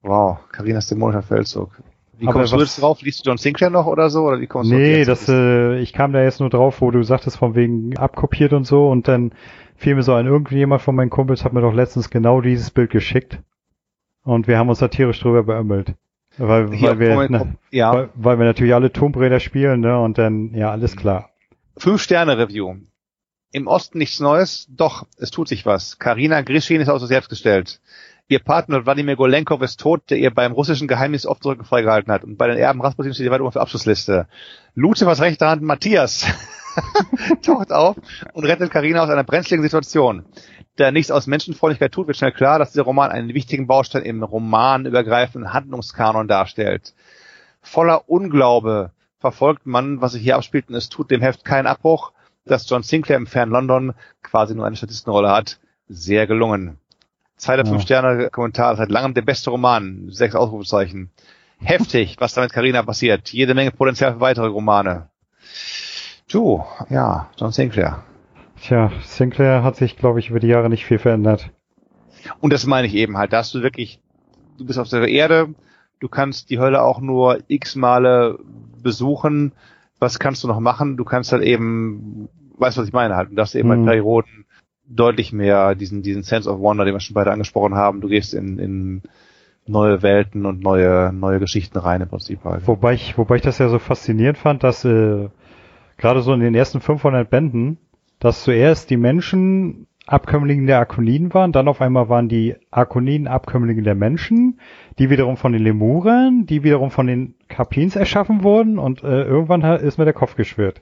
wow, Carinas dämonischer Feldzug. Wie Aber kommst du jetzt drauf? Liest du John Sinclair noch oder so? Oder wie kommst du Nee, jetzt? das, äh, ich kam da jetzt nur drauf, wo du sagtest, von wegen abkopiert und so, und dann fiel mir so ein, irgendjemand von meinen Kumpels hat mir doch letztens genau dieses Bild geschickt. Und wir haben uns satirisch drüber beömmelt. Weil, Hier, weil wir, Moment, ne, ja, weil, weil wir natürlich alle Tomb Raider spielen, ne, und dann, ja, alles klar. fünf Sterne Review. Im Osten nichts Neues, doch, es tut sich was. Karina Grischin ist außer selbst gestellt. Ihr Partner Wladimir Golenkov ist tot, der ihr beim russischen Geheimnis oft Rücken freigehalten hat. Und bei den Erben Rasputin steht sie weit oben auf der Abschlussliste. Lutefers rechte Hand Matthias taucht auf und rettet Karina aus einer brenzligen Situation. Da nichts aus Menschenfreundlichkeit tut, wird schnell klar, dass dieser Roman einen wichtigen Baustein im romanübergreifenden Handlungskanon darstellt. Voller Unglaube verfolgt man, was sich hier abspielt, und es tut dem Heft keinen Abbruch, dass John Sinclair im fernen London quasi nur eine Statistenrolle hat. Sehr gelungen. Zwei der Ja. fünf Sterne Kommentar, seit langem der beste Roman. Sechs Ausrufezeichen. Heftig, was da mit Carina passiert. Jede Menge Potenzial für weitere Romane. Du, ja, John Sinclair. Tja, Sinclair hat sich, glaube ich, über die Jahre nicht viel verändert. Und das meine ich eben halt. Da hast du wirklich, du bist auf der Erde, du kannst die Hölle auch nur x Male besuchen. Was kannst du noch machen? Du kannst halt eben, weißt du, was ich meine halt, du darfst eben Mhm. bei Perioden deutlich mehr diesen, diesen Sense of Wonder, den wir schon beide angesprochen haben. Du gehst in, in neue Welten und neue, neue Geschichten rein im Prinzip halt. Wobei ich, wobei ich das ja so faszinierend fand, dass äh, gerade so in den ersten 500 Bänden, dass zuerst die Menschen Abkömmlinge der Akoniden waren, dann auf einmal waren die Akoniden Abkömmlinge der Menschen, die wiederum von den Lemuren, die wiederum von den Kapins erschaffen wurden und äh, irgendwann ist mir der Kopf geschwirrt.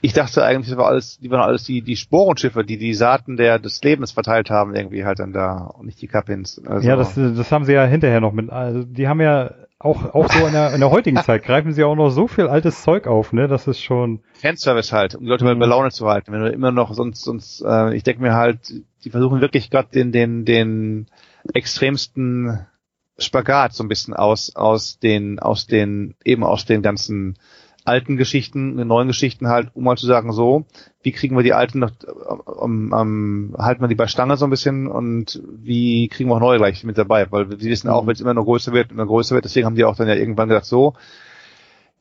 Ich dachte eigentlich, das war alles, die waren alles die, die Sporenschiffe, die die Saaten der, des Lebens verteilt haben irgendwie halt dann da und nicht die Kapins. Also, Ja, das, das haben sie ja hinterher noch mit, also die haben ja auch, auch so in der, in der heutigen Zeit greifen sie auch noch so viel altes Zeug auf, ne, das ist schon, Fanservice halt, um die Leute mal Mhm. bei Laune zu halten. Wenn du immer noch sonst, sonst, äh, ich denke mir halt, die versuchen wirklich gerade den, den, den extremsten Spagat so ein bisschen aus, aus den, aus den, eben aus den ganzen alten Geschichten, den neuen Geschichten halt, um mal zu sagen, so, wie kriegen wir die alten noch, ähm, ähm, halten wir die bei Stange so ein bisschen und wie kriegen wir auch neue gleich mit dabei, weil sie wissen auch, Mhm. wenn es immer noch größer wird, immer größer wird, deswegen haben die auch dann ja irgendwann gesagt, so,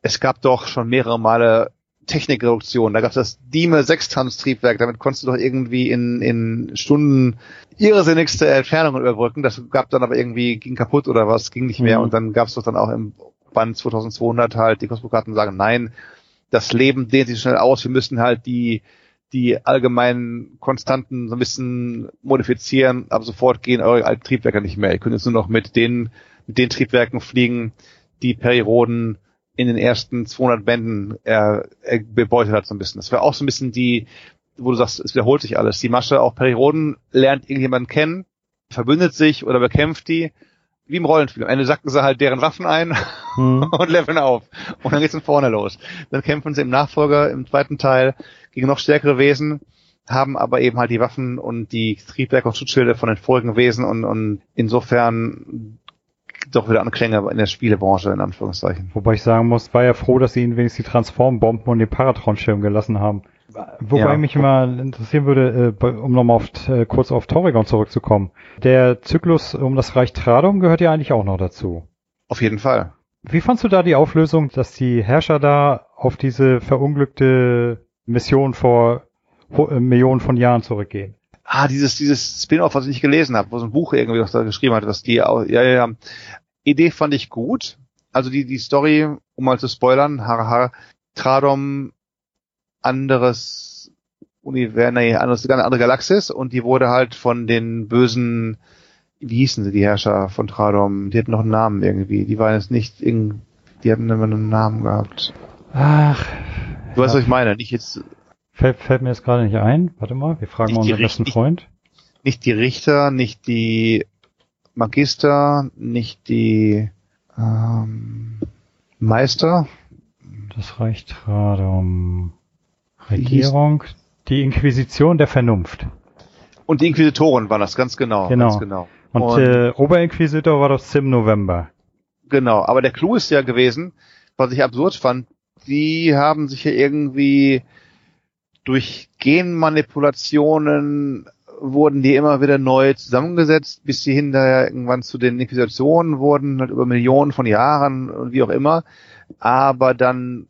es gab doch schon mehrere Male Technikreduktion. Da gab es das Dieme Sechstanz-Triebwerk, damit konntest du doch irgendwie in, in Stunden irrsinnigste Entfernungen überbrücken. Das gab dann aber irgendwie, ging kaputt oder was, ging nicht mehr. Mhm. Und dann gab es doch dann auch im Band 2200 halt die Kosmokarten sagen, nein, das Leben dehnt sich schnell aus, wir müssen halt die, die allgemeinen Konstanten so ein bisschen modifizieren, ab sofort gehen eure alten Triebwerke nicht mehr. Ihr könnt jetzt nur noch mit den, mit den Triebwerken fliegen, die Perioden in den ersten 200 Bänden äh, äh, bebeutet hat so ein bisschen. Das wäre auch so ein bisschen die, wo du sagst, es wiederholt sich alles. Die Masche auch Perioden lernt irgendjemanden kennen, verbündet sich oder bekämpft die, wie im Rollenspiel. Am Ende sacken sie halt deren Waffen ein hm, und leveln auf. Und dann geht's von vorne los. Dann kämpfen sie im Nachfolger, im zweiten Teil, gegen noch stärkere Wesen, haben aber eben halt die Waffen und die Triebwerke und Schutzschilde von den vorigen Wesen und, und insofern doch wieder Anklänge in der Spielebranche, in Anführungszeichen. Wobei ich sagen muss, war ja froh, dass sie ihnen wenigstens die Transformbomben und den Paratron-Schirm gelassen haben. Wobei Ja. mich mal interessieren würde, äh, um nochmal auf, äh, kurz auf Torregon zurückzukommen. Der Zyklus um das Reich Tradom gehört ja eigentlich auch noch dazu. Auf jeden Fall. Wie fandst du da die Auflösung, dass die Herrscher da auf diese verunglückte Mission vor äh, Millionen von Jahren zurückgehen? Ah, dieses, dieses Spin-off, was ich nicht gelesen habe, wo so ein Buch irgendwie was da geschrieben hat, was die, ja, ja, ja. Idee fand ich gut. Also die, die Story, um mal zu spoilern, har, Tradom, anderes Universum, nee, anderes, eine andere Galaxis und die wurde halt von den bösen, wie hießen sie, die Herrscher von Tradom? Die hatten noch einen Namen irgendwie. Die waren jetzt nicht irgend, die hatten immer einen Namen gehabt. Ach, Du weißt, Ja. was ich meine, nicht jetzt, fällt, fällt mir jetzt gerade nicht ein. Warte mal, wir fragen mal unseren besten Freund. nicht die Richter, nicht die Magister, nicht die ähm, Meister. Das reicht gerade um Regierung, die Inquisition der Vernunft. Und die Inquisitoren waren das, ganz genau. Genau. Ganz genau. Und, Und- äh, Oberinquisitor war das Sim November. Genau, aber der Clou ist ja gewesen, was ich absurd fand, die haben sich ja irgendwie durch Genmanipulationen wurden die immer wieder neu zusammengesetzt, bis sie hinterher irgendwann zu den Inquisitionen wurden, halt über Millionen von Jahren und wie auch immer. Aber dann,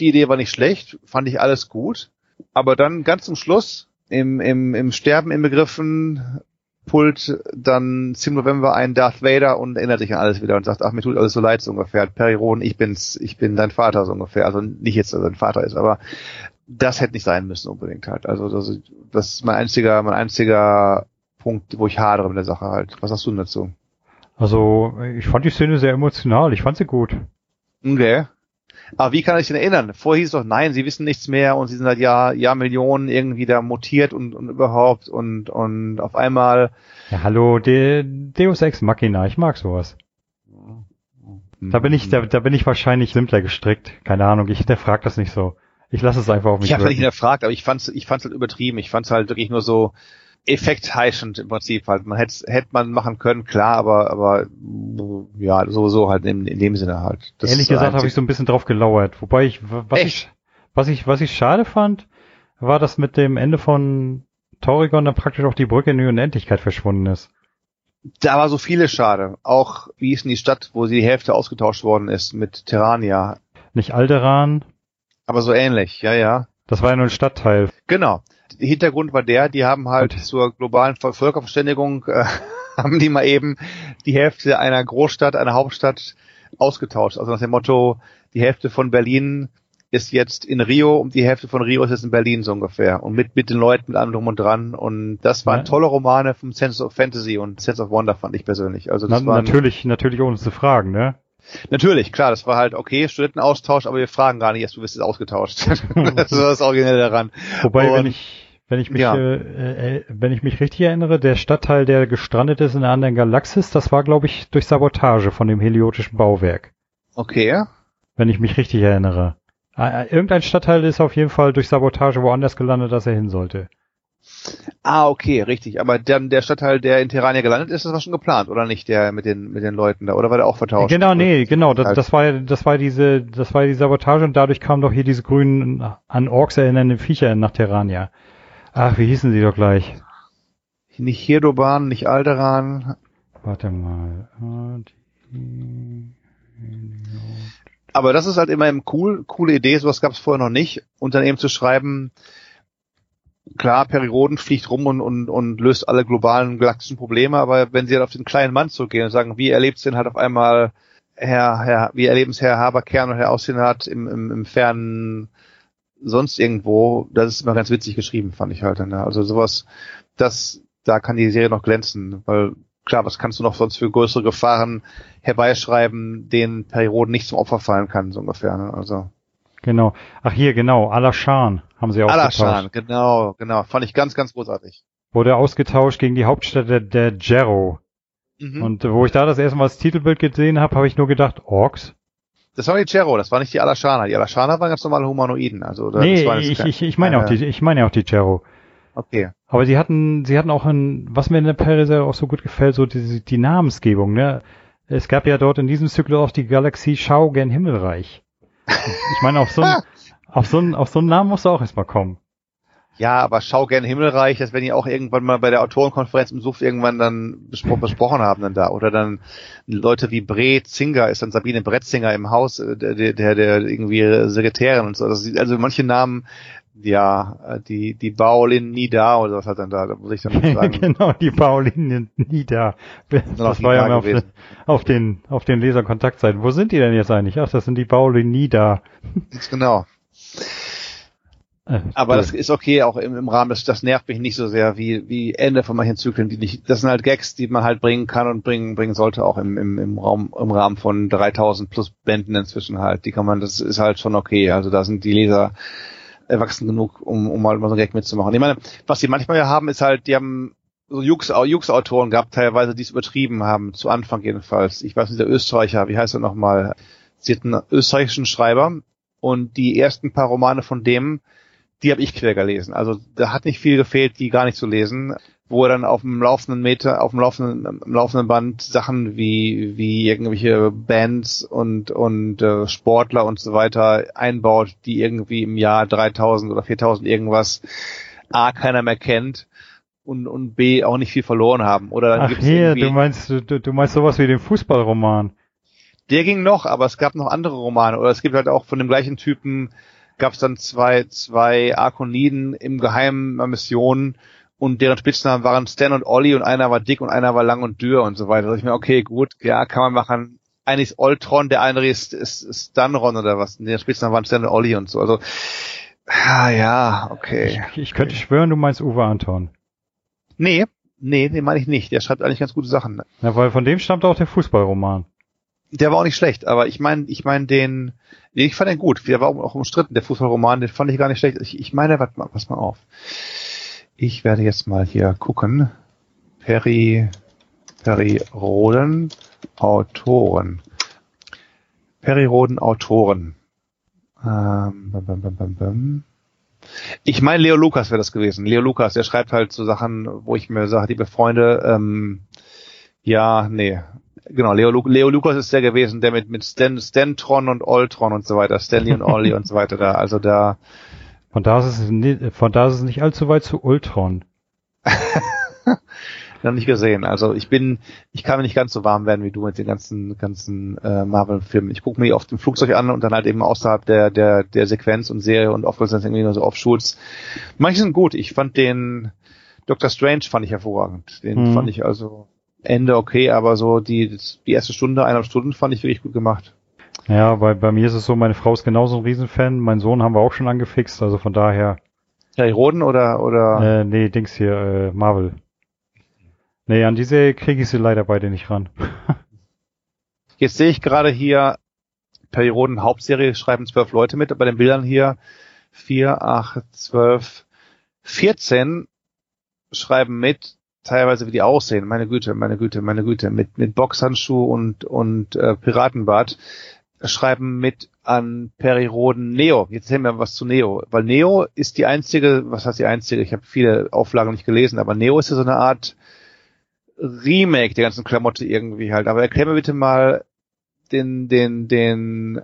die Idee war nicht schlecht, fand ich alles gut. Aber dann ganz zum Schluss, im, im, im Sterben inbegriffen, pult dann Sim November ein Darth Vader und erinnert sich an alles wieder und sagt, ach, mir tut alles so leid, so ungefähr. Periron, ich bin's, ich bin dein Vater, so ungefähr. Also nicht jetzt, dass er dein Vater ist, aber das hätte nicht sein müssen unbedingt halt. Also das, das ist mein einziger, mein einziger Punkt, wo ich hadere mit der Sache halt. Was hast du denn dazu? Also, ich fand die Szene sehr emotional. Ich fand sie gut. Okay. Aber wie kann ich denn erinnern? Vorher hieß es doch, nein, sie wissen nichts mehr und sie sind seit Jahr, Jahr Millionen irgendwie da mutiert und, und überhaupt und, und auf einmal Ja, hallo, De Deus Ex Machina. Ich mag sowas. Da bin ich, da, da bin ich wahrscheinlich simpler gestrickt. Keine Ahnung, ich hinterfrag das nicht so. Ich lasse es einfach auf mich Ich habe nicht wirken. hinterfragt, aber ich fand's, ich fand's halt übertrieben. Ich fand's halt wirklich nur so effektheischend im Prinzip halt. Man hätte hätte man machen können, klar, aber aber ja, sowieso halt in, in dem Sinne halt. Das Ehrlich gesagt habe ich so ein bisschen drauf gelauert. Wobei ich, was Echt? ich, was ich, was ich schade fand, war, dass mit dem Ende von Taurigon dann praktisch auch die Brücke in die Unendlichkeit verschwunden ist. da war so viele schade. Auch wie ist denn die Stadt, wo die Hälfte ausgetauscht worden ist mit Terrania. Nicht Alderan, Aber so ähnlich, ja, ja. das war ja nur ein Stadtteil. Genau. Hintergrund war der, die haben halt Und- zur globalen Völkerverständigung, äh, haben die mal eben die Hälfte einer Großstadt, einer Hauptstadt ausgetauscht. Also nach dem Motto, die Hälfte von Berlin ist jetzt in Rio und die Hälfte von Rio ist jetzt in Berlin so ungefähr. Und mit, mit den Leuten, mit allem drum und dran. Und das waren Ja. tolle Romane vom Sense of Fantasy und Sense of Wonder fand ich persönlich. Also Na, das waren, natürlich, natürlich ohne zu fragen, ne? Natürlich, klar, das war halt okay, Studentenaustausch, aber wir fragen gar nicht erst, du bist jetzt ausgetauscht. das war das Originelle daran. Wobei, wenn Und- ich, wenn ich mich, Ja. äh, äh, wenn ich mich richtig erinnere, der Stadtteil, der gestrandet ist in einer anderen Galaxis, das war, glaube ich, durch Sabotage von dem heliotischen Bauwerk. Okay. Wenn ich mich richtig erinnere. Äh, äh, irgendein Stadtteil ist auf jeden Fall durch Sabotage woanders gelandet, als er hin sollte. Ah, okay, richtig. Aber dann der Stadtteil, der in Terrania gelandet ist, das war schon geplant, oder nicht, der mit den, mit den Leuten da? Oder war der auch vertauscht? Genau, nee, genau, das, Halt. das war ja- das war diese, das war die Sabotage und dadurch kamen doch hier diese grünen an Orks erinnernden Viecher nach Terrania. Ach, wie hießen sie doch gleich? Nicht Hirdoban, nicht Alderan. Warte mal. Aber das ist halt immer eben cool, coole Idee, sowas gab es vorher noch nicht. Und dann eben zu schreiben, klar, Perioden fliegt rum und, und, und löst alle globalen galaktischen Probleme, aber wenn sie halt auf den kleinen Mann zurückgehen und sagen, wie erlebt denn halt auf einmal Herr, Herr, wie erleben es Herr Haberkern und Herr Aussehen im, im, im fernen sonst irgendwo, das ist immer ganz witzig geschrieben, fand ich halt. Ne? Also sowas, das, da kann die Serie noch glänzen, weil klar, was kannst du noch sonst für größere Gefahren herbeischreiben, denen Perioden nicht zum Opfer fallen kann, so ungefähr. Ne? Also Genau. Ach hier, genau. Alashan haben sie Alashan, ausgetauscht. genau, genau, fand ich ganz, ganz großartig. Wurde ausgetauscht gegen die Hauptstadt der, der Jero. Mhm. Und wo ich da das erste Mal das Titelbild gesehen habe, habe ich nur gedacht, Orks? das war die Chero, das war nicht die Alashaner. Die Alashaner waren ganz normale Humanoiden. Also da- nee, das waren jetzt ich, ich, ich meine auch die, ich meine auch die Jero. Okay. Aber sie hatten, sie hatten auch ein, was mir in der Perse auch so gut gefällt, so die, die Namensgebung, ne? Es gab ja dort in diesem Zyklus auch die Galaxie Schau gen Himmelreich. Ich meine, auf so ein, auf so auf so einen Namen musst du auch erstmal kommen. Ja, aber schau gern Himmelreich, das werden die auch irgendwann mal bei der Autorenkonferenz im Suff irgendwann dann bespro besprochen haben dann da. Oder dann Leute wie Brett Zinger, ist dann Sabine Bretzinger im Haus, äh, der, der, der irgendwie Sekretärin und so. Also manche Namen, ja, äh, die, die Baulin Nida oder was hat dann da, da muss ich dann sagen. genau, die Pauline Nida. noch Das war ja auf, gewesen. auf den, auf den Leserkontaktseiten. Wo sind die denn jetzt eigentlich? Ach, das sind die Pauline Nida. Ganz genau. Äh, Aber cool. das ist okay, auch im, im Rahmen des, das nervt mich nicht so sehr wie, wie Ende von manchen Zyklen, die nicht, das sind halt Gags, die man halt bringen kann und bringen, bringen sollte auch im, im, im Raum, im Rahmen von 3000 plus Bänden inzwischen halt. Die kann man, das ist halt schon okay. Also da sind die Leser erwachsen genug, um, um mal so einen Gag mitzumachen. Ich meine, was die manchmal ja haben, ist halt, die haben so Jux-Autoren gab teilweise, die es übertrieben haben, zu Anfang jedenfalls. Ich weiß nicht, der Österreicher, wie heißt er nochmal? Sie hat einen österreichischen Schreiber und die ersten paar Romane von dem, die habe ich quer gelesen. Also da hat nicht viel gefehlt, die gar nicht zu lesen, wo er dann auf dem laufenden Meter, auf dem laufenden, im laufenden Band Sachen wie wie irgendwelche Bands und und äh, Sportler und so weiter einbaut, die irgendwie im Jahr 3000 oder 4000 irgendwas a keiner mehr kennt und, und B auch nicht viel verloren haben. Oder dann Ach gibt's hier, du meinst, du, du meinst sowas wie den Fußballroman. der ging noch, aber es gab noch andere Romane. Oder es gibt halt auch von dem gleichen Typen, gab es dann zwei, zwei Arkoniden im Geheimen Mission und deren Spitznamen waren Stan und Olli und einer war dick und einer war lang und dürr und so weiter. Da dachte ich mir, okay, gut, ja, kann man machen. Einer ist Oltron, der andere ist, ist, ist Stanron oder was. Und der Spitznamen waren Stan und Olli und so. Also, ah, ja, okay. Ich, ich könnte schwören, du meinst Uwe Anton. Nee, nee, den meine ich nicht. Der schreibt eigentlich ganz gute Sachen. Ja, weil von dem stammt auch der Fußballroman. Der war auch nicht schlecht, aber ich meine, ich meine den, ich fand den gut. Der war auch umstritten, der Fußballroman, den fand ich gar nicht schlecht. Ich, ich meine, warte mal, pass mal auf. Ich werde jetzt mal hier gucken. Peri, Peri Roden, Autoren. Peri Roden, Autoren. Ähm. Ich meine, Leo Lukas wäre das gewesen. Leo Lukas, der schreibt halt so Sachen, wo ich mir sage, liebe Freunde, ähm, ja, nee. Genau, Leo, Lu Leo Lukas ist der gewesen, der mit, mit Stan, Stantron und Oltron und so weiter, Stanley und Ollie und so weiter da, also da, Von da ist es, ni- von da ist es nicht allzu weit zu Ultron. noch nicht gesehen. Also ich bin, ich kann mir nicht ganz so warm werden wie du mit den ganzen, ganzen äh, Marvel-Filmen. Ich gucke mir die auf dem Flugzeug an und dann halt eben außerhalb der, der, der Sequenz und Serie und oft sind es irgendwie nur so Offshoots. Manche sind gut. Ich fand den Doctor Strange fand ich hervorragend. Den Mhm. fand ich also Ende okay, aber so die, die erste Stunde, eineinhalb Stunden fand ich wirklich gut gemacht. Ja, weil bei mir ist es so, meine Frau ist genauso ein Riesenfan, mein Sohn haben wir auch schon angefixt, also von daher, Harry Roden oder, oder, äh, nee, Dings hier, äh, Marvel. Nee, an diese kriege ich sie leider beide nicht ran. Jetzt sehe ich gerade hier Perioden Hauptserie schreiben zwölf Leute mit, bei den Bildern hier vier, acht, zwölf, vierzehn schreiben mit, teilweise wie die aussehen. Meine Güte, meine Güte, meine Güte, mit mit Boxhandschuh und und äh, Piratenbart schreiben mit an Periroden Neo. Jetzt sehen wir was zu Neo, weil Neo ist die einzige, was heißt die einzige? Ich habe viele Auflagen nicht gelesen, aber Neo ist ja so eine Art Remake der ganzen Klamotte irgendwie halt. Aber erklär mir bitte mal den, den, den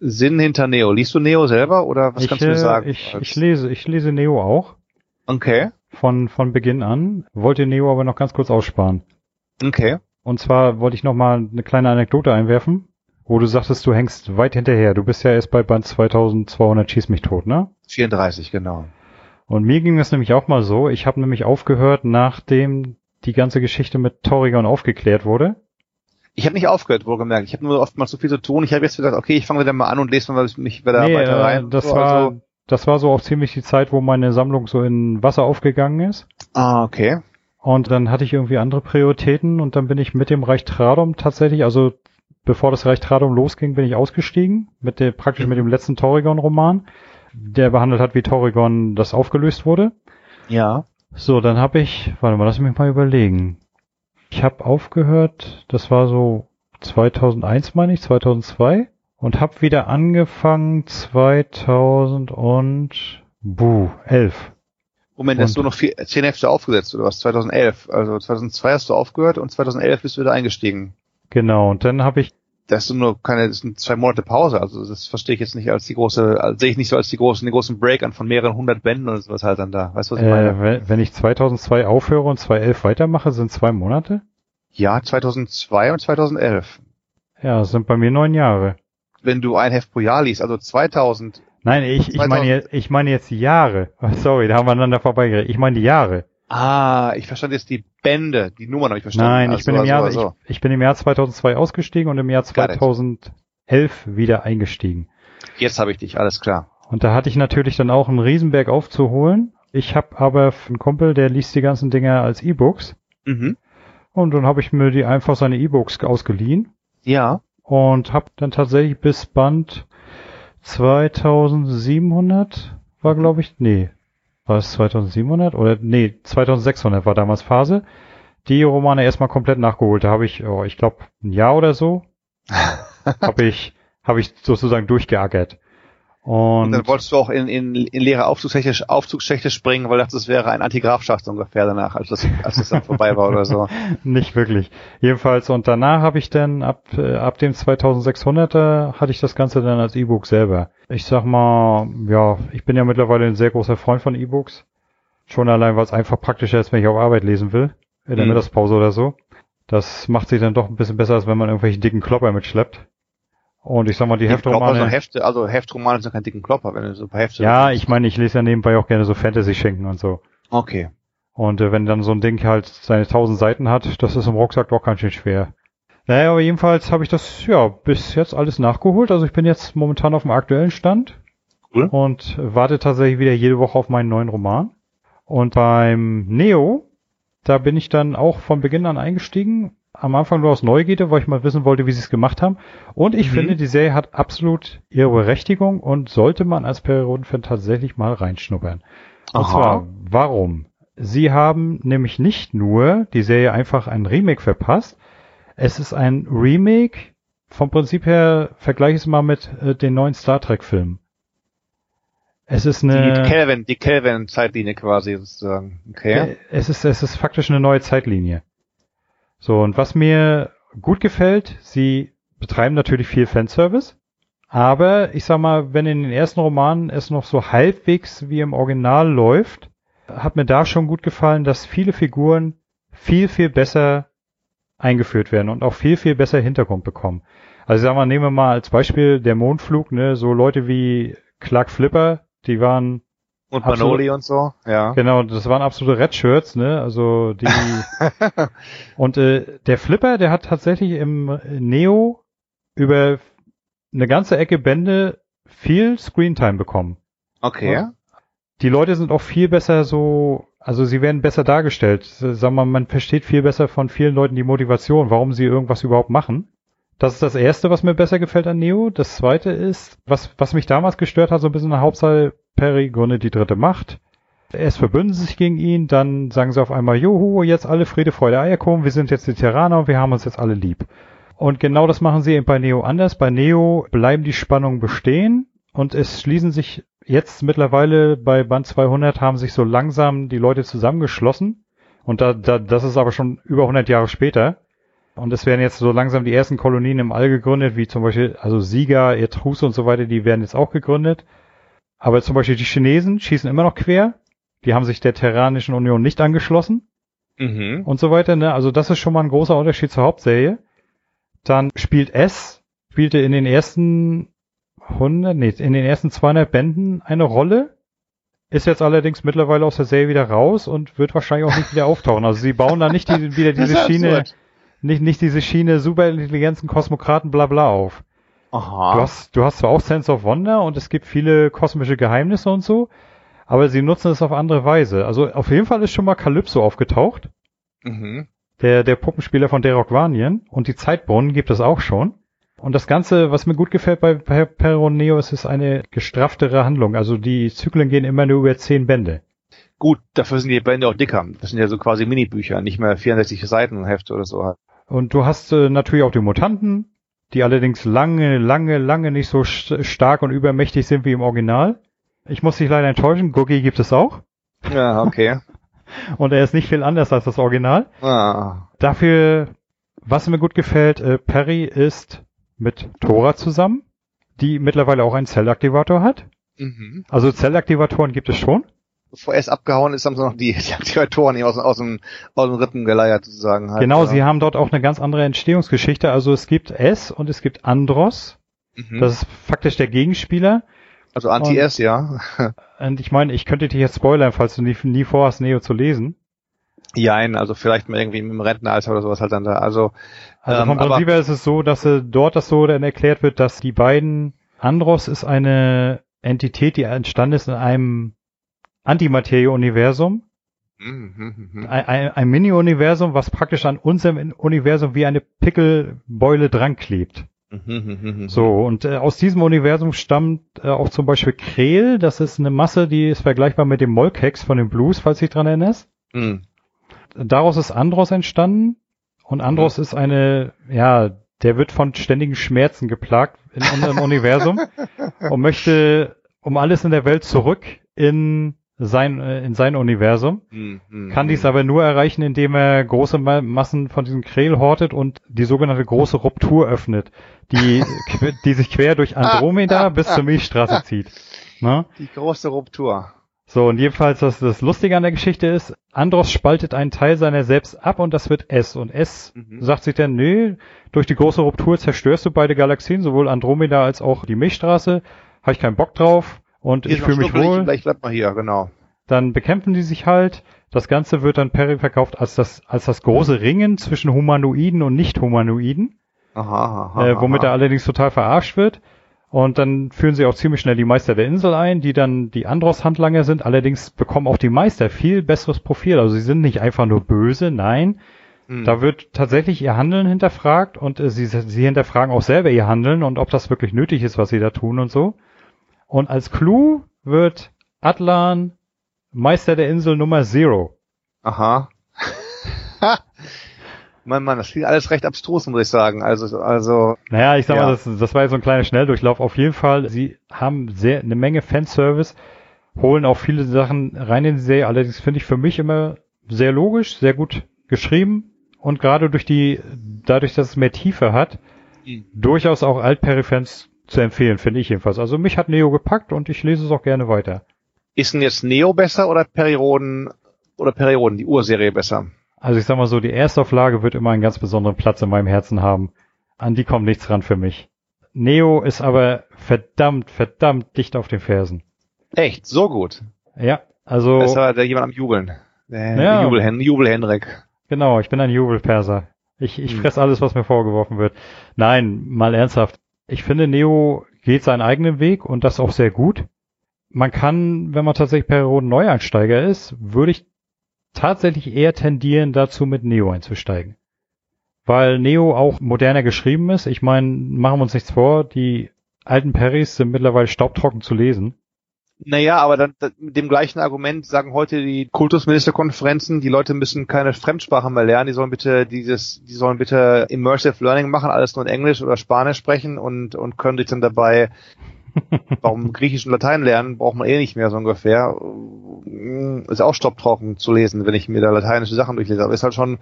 Sinn hinter Neo. Liest du Neo selber oder was ich, kannst du mir äh, sagen? Ich, ich lese, ich lese Neo auch. Okay, Von, von Beginn an. Wollte Neo aber noch ganz kurz aussparen. okay. Und zwar wollte ich noch mal eine kleine Anekdote einwerfen, wo du sagtest, du hängst weit hinterher. Du bist ja erst bei Band 2200 Schieß mich tot, ne? 34, genau. Und mir ging es nämlich auch mal so. Ich habe nämlich aufgehört, nachdem die ganze Geschichte mit Torrigon aufgeklärt wurde. Ich habe nicht aufgehört, wohlgemerkt. Ich habe nur oftmals so viel zu tun. Ich habe jetzt gedacht, okay, ich fange wieder mal an und lese mal mich wieder nee, weiter äh, rein. das So, war, also, das war so auch ziemlich die Zeit, wo meine Sammlung so in Wasser aufgegangen ist. ah, okay. Und dann hatte ich irgendwie andere Prioritäten und dann bin ich mit dem Reich Tradom tatsächlich, also bevor das Reich Tradom losging, bin ich ausgestiegen, mit der, praktisch mit dem letzten Torrigon-Roman, der behandelt hat, wie Torrigon das aufgelöst wurde. Ja. So, dann habe ich, warte mal, lass mich mal überlegen. Ich habe aufgehört, das war so 2001 meine ich, 2002 und habe wieder angefangen 2000 und buh, 11. Moment, hast du Und- noch vier, zehn Hefte aufgesetzt oder was? 2011. Also 2002 hast du aufgehört und 2011 bist du wieder eingestiegen. Genau, und dann habe ich Das ist nur keine, das sind zwei Monate Pause. Also das verstehe ich jetzt nicht als die große, also sehe ich nicht so als die großen, den großen Break an von mehreren hundert Bänden oder sowas halt dann da. Weißt du, was ich Äh, meine? wenn, wenn ich 2002 aufhöre und 2011 weitermache, sind zwei Monate? Ja, 2002 und 2011. Ja, das sind bei mir neun Jahre. Wenn du ein Heft pro Jahr liest, also 2000. Nein, ich, ich, 2000. meine, jetzt, ich meine jetzt die Jahre. Sorry, da haben wir aneinander vorbeigeredet. Ich meine die Jahre. Ah, ich verstand jetzt die Bände, die Nummern habe ich verstanden. Nein, ich Also, bin im Jahr, also. ich, ich bin im Jahr 2002 ausgestiegen und im Jahr Got it. 2011 wieder eingestiegen. Jetzt habe ich dich, alles klar. Und da hatte ich natürlich dann auch einen Riesenberg aufzuholen. Ich habe aber einen Kumpel, der liest die ganzen Dinger als E-Books. Mhm. Und dann habe ich mir die einfach seine E-Books ausgeliehen Ja. und habe dann tatsächlich bis Band 2700 war glaube ich, nee, war es 2700 oder nee, 2600 war damals Phase. Die Romane erstmal komplett nachgeholt. Da habe ich, oh, ich glaube, ein Jahr oder so, habe ich, habe ich sozusagen durchgeackert. Und, und, dann wolltest du auch in, in, in leere Aufzugsschächte, Aufzugsschächte springen, weil das wäre ein Antigrafschacht ungefähr danach, als das, als das dann vorbei war oder so. Nicht wirklich. Jedenfalls, und danach habe ich dann ab, äh, ab dem 2600er hatte ich das Ganze dann als E-Book selber. Ich sag mal, ja, ich bin ja mittlerweile ein sehr großer Freund von E-Books. Schon allein, weil es einfach praktischer ist, wenn ich auf Arbeit lesen will. In der mhm. Mittagspause oder so. Das macht sich dann doch ein bisschen besser, als wenn man irgendwelche dicken Klopper mitschleppt. Und ich sag mal, die, Heftromane. Also, Hefte, also Heftromane sind kein dicken Klopper, wenn du so ein paar Hefte. Ja, ich meine, ich lese ja nebenbei auch gerne so Fantasy-Schenken und so. Okay. Und äh, wenn dann so ein Ding halt seine tausend Seiten hat, das ist im Rucksack doch ganz schön schwer. Naja, aber jedenfalls habe ich das ja bis jetzt alles nachgeholt. Also ich bin jetzt momentan auf dem aktuellen Stand cool. und warte tatsächlich wieder jede Woche auf meinen neuen Roman. Und beim Neo, da bin ich dann auch von Beginn an eingestiegen am Anfang nur aus Neugierde, weil ich mal wissen wollte, wie sie es gemacht haben. Und ich mhm. finde, die Serie hat absolut ihre Berechtigung und sollte man als Periodenfan tatsächlich mal reinschnuppern. Und Aha. zwar, warum? Sie haben nämlich nicht nur die Serie einfach ein Remake verpasst, es ist ein Remake, vom Prinzip her vergleiche es mal mit äh, den neuen Star Trek Filmen. Es ist eine. Die Kelvin, die Kelvin-Zeitlinie quasi sozusagen. Okay. Es ist, es ist faktisch eine neue Zeitlinie. So, und was mir gut gefällt, sie betreiben natürlich viel Fanservice, aber ich sag mal, wenn in den ersten Romanen es noch so halbwegs wie im Original läuft, hat mir da schon gut gefallen, dass viele Figuren viel, viel besser eingeführt werden und auch viel, viel besser Hintergrund bekommen. Also sag mal, nehmen wir mal als Beispiel der Mondflug, ne, so Leute wie Clark Flipper, die waren und Manoli und so, ja. Genau, das waren absolute Red Shirts, ne? Also die und äh, der Flipper, der hat tatsächlich im Neo über eine ganze Ecke Bände viel Screentime bekommen. Okay. Ja? Die Leute sind auch viel besser so, also sie werden besser dargestellt. Sagen wir mal, man versteht viel besser von vielen Leuten die Motivation, warum sie irgendwas überhaupt machen. Das ist das erste, was mir besser gefällt an Neo. Das zweite ist, was, was mich damals gestört hat, so ein bisschen in der Hauptsache, Perry gründet die dritte Macht. Erst verbünden sie sich gegen ihn, dann sagen sie auf einmal, Juhu, jetzt alle Friede, Freude, Eierkuchen, wir sind jetzt die Terraner und wir haben uns jetzt alle lieb. Und genau das machen sie eben bei Neo anders. Bei Neo bleiben die Spannungen bestehen und es schließen sich jetzt mittlerweile bei Band 200 haben sich so langsam die Leute zusammengeschlossen. Und da, da, das ist aber schon über 100 Jahre später. Und es werden jetzt so langsam die ersten Kolonien im All gegründet, wie zum Beispiel, also Sieger, Etrus und so weiter, die werden jetzt auch gegründet. Aber zum Beispiel die Chinesen schießen immer noch quer. Die haben sich der Terranischen Union nicht angeschlossen. Mhm. Und so weiter, ne? Also das ist schon mal ein großer Unterschied zur Hauptserie. Dann spielt S, spielte in den ersten 100, nee, in den ersten 200 Bänden eine Rolle. Ist jetzt allerdings mittlerweile aus der Serie wieder raus und wird wahrscheinlich auch nicht wieder auftauchen. Also sie bauen da nicht die, wieder diese Schiene, absurd nicht, nicht diese Schiene Superintelligenzen, Kosmokraten, bla bla auf. Aha. Du hast, du hast zwar auch Sense of Wonder und es gibt viele kosmische Geheimnisse und so, aber sie nutzen es auf andere Weise. Also auf jeden Fall ist schon mal Calypso aufgetaucht. Mhm. Der, der Puppenspieler von Derok Vanien und die Zeitbrunnen gibt es auch schon. Und das Ganze, was mir gut gefällt bei Peron Neo, ist, ist eine gestrafftere Handlung. Also die Zyklen gehen immer nur über zehn Bände. Gut, dafür sind die Bände auch dicker. Das sind ja so quasi Minibücher, nicht mehr 64 Seiten Hefte oder so. Und du hast äh, natürlich auch die Mutanten, die allerdings lange, lange, lange nicht so stark und übermächtig sind wie im Original. Ich muss dich leider enttäuschen, Googie gibt es auch. Ja, okay. und er ist nicht viel anders als das Original. Ah. Dafür, was mir gut gefällt, äh, Perry ist mit Tora zusammen, die mittlerweile auch einen Zellaktivator hat. Mhm. Also Zellaktivatoren gibt es schon bevor er es abgehauen ist, haben sie noch die, die Aktivatoren aus, aus, dem, aus dem Rippen geleiert sozusagen. Halt, genau, ja. sie haben dort auch eine ganz andere Entstehungsgeschichte. Also es gibt S und es gibt Andros. Mhm. Das ist faktisch der Gegenspieler. Also Anti-S, ja. und ich meine, ich könnte dich jetzt spoilern, falls du nie, nie vorhast, Neo zu lesen. Jein, also vielleicht mal irgendwie im Rentenalter oder sowas halt dann da. Also, also vom ähm, Prinzip her ist es so, dass äh, dort das so dann erklärt wird, dass die beiden Andros ist eine Entität, die entstanden ist in einem Antimaterie-Universum. Mhm, mhm, ein, ein, ein Mini-Universum, was praktisch an unserem Universum wie eine Pickelbeule dran klebt. Mhm, so, und äh, aus diesem Universum stammt äh, auch zum Beispiel Krel. Das ist eine Masse, die ist vergleichbar mit dem Molkex von den Blues, falls du dich dran erinnerst. Mhm. Daraus ist Andros entstanden. Und Andros mhm. ist eine, ja, der wird von ständigen Schmerzen geplagt in unserem Universum und möchte um alles in der Welt zurück in sein, äh, in sein Universum. Mhm. Kann dies aber nur erreichen, indem er große Massen von diesem Krel hortet und die sogenannte große Ruptur öffnet, die, die sich quer durch Andromeda bis zur Milchstraße zieht. Na? Die große Ruptur. So, und jedenfalls, das, das Lustige an der Geschichte ist, Andros spaltet einen Teil seiner selbst ab und das wird S. Und S mhm. sagt sich dann, nö, durch die große Ruptur zerstörst du beide Galaxien, sowohl Andromeda als auch die Milchstraße. Habe ich keinen Bock drauf und hier ich fühle mich wohl. Gleich bleibt mal hier, genau. Dann bekämpfen die sich halt. Das Ganze wird dann Perry verkauft als das, als das große Ringen zwischen Humanoiden und Nicht-Humanoiden. Aha, aha, äh, womit aha. er allerdings total verarscht wird. Und dann führen sie auch ziemlich schnell die Meister der Insel ein, die dann die Andros-Handlanger sind. Allerdings bekommen auch die Meister viel besseres Profil. Also sie sind nicht einfach nur böse, nein. Hm. Da wird tatsächlich ihr Handeln hinterfragt und äh, sie, sie hinterfragen auch selber ihr Handeln und ob das wirklich nötig ist, was sie da tun und so. Und als Clou wird Atlan Meister der Insel Nummer Zero. Aha. Mann, Mann, das klingt alles recht abstrus, muss ich sagen. Also, also. Naja, ich sag ja. mal, das, das war jetzt so ein kleiner Schnelldurchlauf. Auf jeden Fall, sie haben sehr, eine Menge Fanservice, holen auch viele Sachen rein in die Serie. Allerdings finde ich für mich immer sehr logisch, sehr gut geschrieben und gerade durch die, dadurch, dass es mehr Tiefe hat, mhm. durchaus auch Alt-Perry-Fans zu empfehlen, finde ich jedenfalls. Also mich hat Neo gepackt und ich lese es auch gerne weiter. Ist denn jetzt Neo besser oder Perioden oder Perioden, die Urserie besser? Also ich sag mal so, die Erstauflage wird immer einen ganz besonderen Platz in meinem Herzen haben. An die kommt nichts ran für mich. Neo ist aber verdammt, verdammt dicht auf den Fersen. Echt? So gut? Ja, also. Aber da jemand am Jubeln. Der ja. Jubel, Jubel Henrik. Genau, ich bin ein Jubelperser. Ich, ich hm. fress alles, was mir vorgeworfen wird. Nein, mal ernsthaft. Ich finde, Neo geht seinen eigenen Weg und das auch sehr gut. Man kann, wenn man tatsächlich Perioden Neueinsteiger ist, würde ich tatsächlich eher tendieren dazu, mit Neo einzusteigen. Weil Neo auch moderner geschrieben ist. Ich meine, machen wir uns nichts vor, die alten Perrys sind mittlerweile staubtrocken zu lesen. Naja, aber dann mit dem gleichen Argument sagen heute die Kultusministerkonferenzen, die Leute müssen keine Fremdsprache mehr lernen, die sollen bitte dieses, die sollen bitte Immersive Learning machen, alles nur in Englisch oder Spanisch sprechen und, und können sich dann dabei Warum Griechisch und Latein lernen, braucht man eh nicht mehr so ungefähr. Ist auch stopptrocken zu lesen, wenn ich mir da lateinische Sachen durchlese. Aber ist halt schon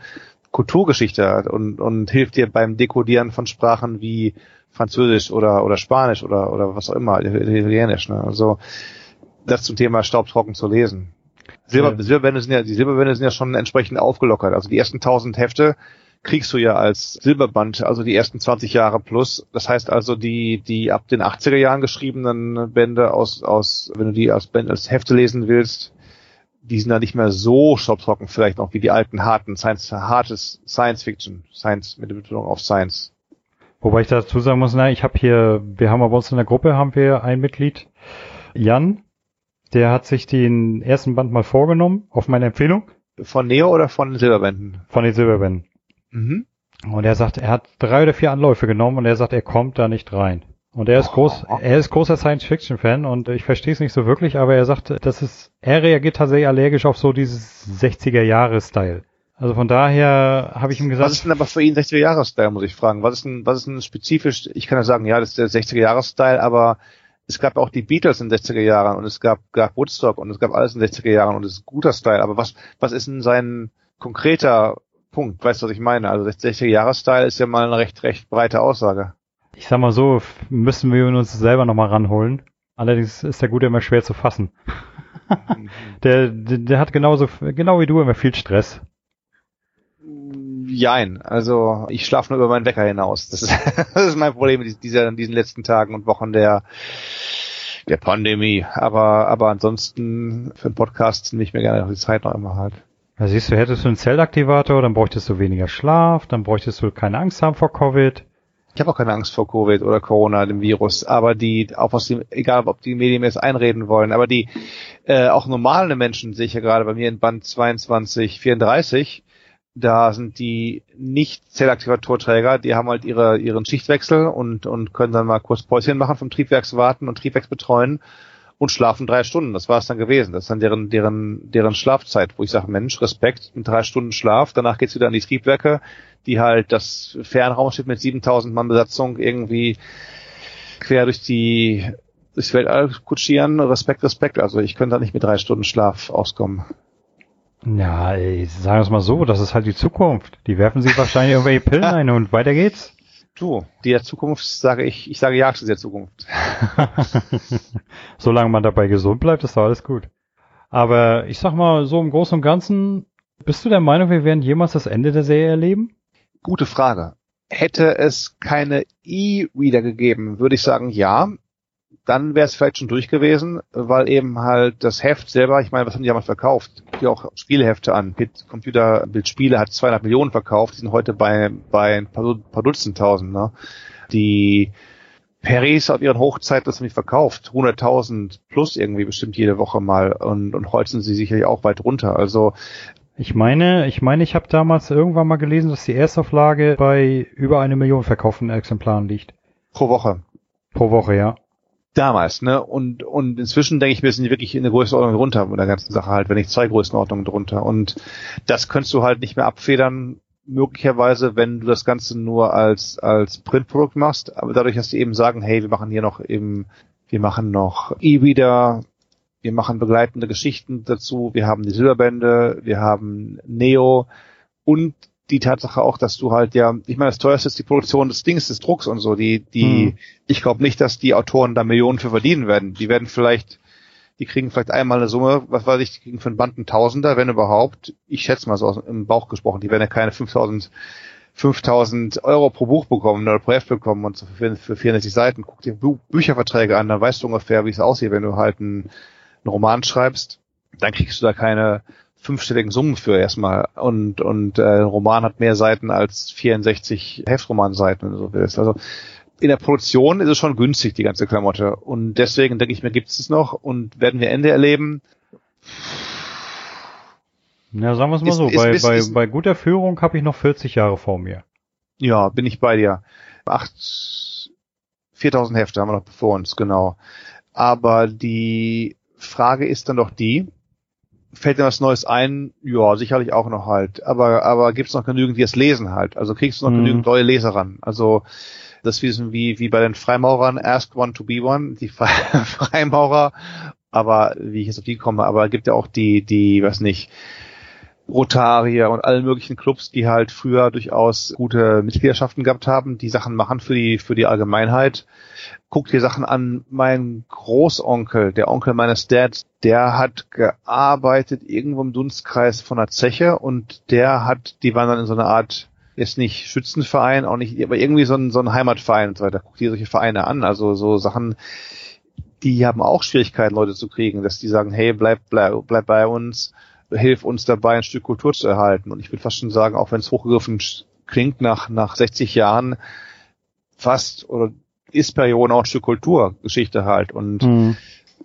Kulturgeschichte und, und hilft dir beim Dekodieren von Sprachen wie Französisch oder, oder Spanisch oder, oder was auch immer, Italienisch. Ne? Also das zum Thema staubtrocken zu lesen. Silber, ja. Silberbände sind ja, die Silberbände sind ja schon entsprechend aufgelockert. Also die ersten tausend Hefte kriegst du ja als Silberband, also die ersten 20 Jahre plus. Das heißt also, die, die ab den 80er Jahren geschriebenen Bände aus, aus, wenn du die als Band, als Hefte lesen willst, die sind da nicht mehr so staubtrocken vielleicht noch wie die alten harten Science, hartes Science Fiction, Science mit der Betonung auf Science. Wobei ich dazu sagen muss, na, ich habe hier, wir haben bei uns in der Gruppe haben wir ein Mitglied, Jan, der hat sich den ersten Band mal vorgenommen, auf meine Empfehlung. Von Neo oder von den Silberbänden? Von den Silberbänden. Mhm. Und er sagt, er hat drei oder vier Anläufe genommen und er sagt, er kommt da nicht rein. Und er ist groß, er ist großer Science-Fiction-Fan und ich verstehe es nicht so wirklich, aber er sagt, das ist, er reagiert tatsächlich allergisch auf so dieses 60er-Jahre-Style. Also von daher habe ich ihm gesagt. Was ist denn aber für ihn 60er-Jahre-Style, muss ich fragen? Was ist denn, was ist denn spezifisch? Ich kann ja sagen, ja, das ist der 60er-Jahre-Style, aber es gab auch die Beatles in den 60er Jahren und es gab, gab Woodstock und es gab alles in den 60er Jahren und es ist guter Style. Aber was, was ist denn sein konkreter Punkt. Weißt du, was ich meine? Also 60er Jahres-Style ist ja mal eine recht, recht breite Aussage. Ich sag mal so, müssen wir uns selber nochmal ranholen. Allerdings ist der Gute immer schwer zu fassen. der, der, der hat genauso, genau wie du immer viel Stress. Jein, also ich schlafe nur über meinen Wecker hinaus. Das ist, das ist mein Problem in dieser, in diesen letzten Tagen und Wochen der, der Pandemie. Aber, aber ansonsten für einen Podcast nehme ich mir gerne die Zeit noch immer halt. Da siehst du, hättest du einen Zellaktivator, dann bräuchtest du weniger Schlaf, dann bräuchtest du keine Angst haben vor Covid. Ich habe auch keine Angst vor Covid oder Corona, dem Virus, aber die, auch was die, egal ob die Medien mir jetzt einreden wollen, aber die äh, auch normale Menschen sehe ich ja gerade bei mir in Band 22, 34, Da sind die nicht Zellaktivatorträger, die haben halt ihre, ihren Schichtwechsel und, und können dann mal kurz Päuschen machen vom Triebwerkswarten und Triebwerks betreuen und schlafen drei Stunden. Das war es dann gewesen. Das ist dann deren, deren, deren Schlafzeit, wo ich sage, Mensch, Respekt, mit drei Stunden Schlaf. Danach geht's wieder an die Triebwerke, die halt das Fernraumschiff mit 7000 Mann Besatzung irgendwie quer durch die durchs Weltall kutschieren. Respekt, Respekt. Also ich könnte da nicht mit drei Stunden Schlaf auskommen. Ja, ey, sagen wir es mal so, das ist halt die Zukunft. Die werfen sich wahrscheinlich irgendwelche Pillen ein und weiter geht's. Du, der Zukunft sage ich, ich sage ja zu der Zukunft. Solange man dabei gesund bleibt, ist doch alles gut. Aber ich sag mal, so im Großen und Ganzen, bist du der Meinung, wir werden jemals das Ende der Serie erleben? Gute Frage. Hätte es keine E-Reader gegeben, würde ich sagen, ja dann wäre es vielleicht schon durch gewesen, weil eben halt das Heft selber, ich meine, was haben die damals verkauft? Die auch Spielehefte an. Computerbildspiele hat 200 Millionen verkauft, die sind heute bei, bei ein paar, paar Dutzend tausend. Ne? Die Perrys auf ihren Hochzeiten das nicht verkauft. 100.000 plus irgendwie bestimmt jede Woche mal und, und heute sind sie sicherlich auch weit runter. Also ich meine, ich meine, ich habe damals irgendwann mal gelesen, dass die Erstauflage bei über eine Million verkauften Exemplaren liegt. Pro Woche. Pro Woche, ja damals, ne? Und, und inzwischen denke ich, wir sind wirklich in der Größenordnung drunter mit der ganzen Sache halt, wenn nicht zwei Größenordnungen drunter. Und das könntest du halt nicht mehr abfedern, möglicherweise, wenn du das Ganze nur als, als Printprodukt machst. Aber dadurch, dass die eben sagen, hey, wir machen hier noch eben, wir machen noch E-Reader, wir machen begleitende Geschichten dazu, wir haben die Silberbände, wir haben Neo und die Tatsache auch, dass du halt ja, ich meine, das teuerste ist die Produktion des Dings, des Drucks und so. Die, die, hm. ich glaube nicht, dass die Autoren da Millionen für verdienen werden. Die werden vielleicht, die kriegen vielleicht einmal eine Summe, was weiß ich, die kriegen für einen Band einen Tausender, wenn überhaupt. Ich schätze mal so aus, im Bauch gesprochen, die werden ja keine 5000 5000 Euro pro Buch bekommen oder pro Heft bekommen und so für, für 64 Seiten. Guck dir Bü Bücherverträge an, dann weißt du ungefähr, wie es aussieht, wenn du halt einen, einen Roman schreibst. Dann kriegst du da keine fünfstelligen Summen für erstmal. Und, und äh, ein Roman hat mehr Seiten als 64 Heftromanseiten, du so willst. Also in der Produktion ist es schon günstig, die ganze Klamotte. Und deswegen denke ich mir, gibt es es noch und werden wir Ende erleben. Ja, sagen wir es mal ist, so, ist, bei, ist, bei, bei guter Führung habe ich noch 40 Jahre vor mir. Ja, bin ich bei dir. Acht, 4000 Hefte haben wir noch vor uns, genau. Aber die Frage ist dann doch die, fällt dir was Neues ein? Ja, sicherlich auch noch halt. Aber, aber gibt's noch genügend, die es lesen halt? Also kriegst du noch mhm. genügend neue Leser ran? Also, das wissen wie, wie bei den Freimaurern, ask one to be one, die Freimaurer, aber wie ich jetzt auf die komme, aber gibt ja auch die, die, was nicht, Rotarier und allen möglichen Clubs, die halt früher durchaus gute Mitgliederschaften gehabt haben, die Sachen machen für die, für die Allgemeinheit. Guck dir Sachen an. Mein Großonkel, der Onkel meines Dads, der hat gearbeitet irgendwo im Dunstkreis von der Zeche und der hat, die waren dann in so einer Art jetzt nicht Schützenverein, auch nicht, aber irgendwie so ein, so ein Heimatverein und so weiter. Guck dir solche Vereine an. Also so Sachen, die haben auch Schwierigkeiten, Leute zu kriegen, dass die sagen, hey, bleib, bleib, bleib bei uns hilft uns dabei, ein Stück Kultur zu erhalten. Und ich würde fast schon sagen, auch wenn es hochgegriffen klingt, nach, nach 60 Jahren fast oder ist Perioden auch ein Stück Kulturgeschichte halt. Und mhm.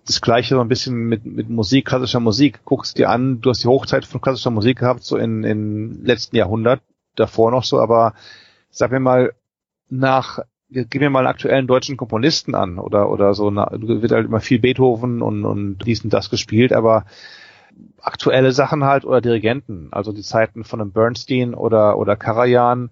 das gleiche so ein bisschen mit, mit Musik, klassischer Musik. Guckst dir an, du hast die Hochzeit von klassischer Musik gehabt, so in, in letzten Jahrhundert, davor noch so, aber sag mir mal, nach gib mir mal einen aktuellen deutschen Komponisten an oder oder so, na, wird halt immer viel Beethoven und und dies und das gespielt, aber aktuelle Sachen halt oder Dirigenten, also die Zeiten von einem Bernstein oder oder Karajan,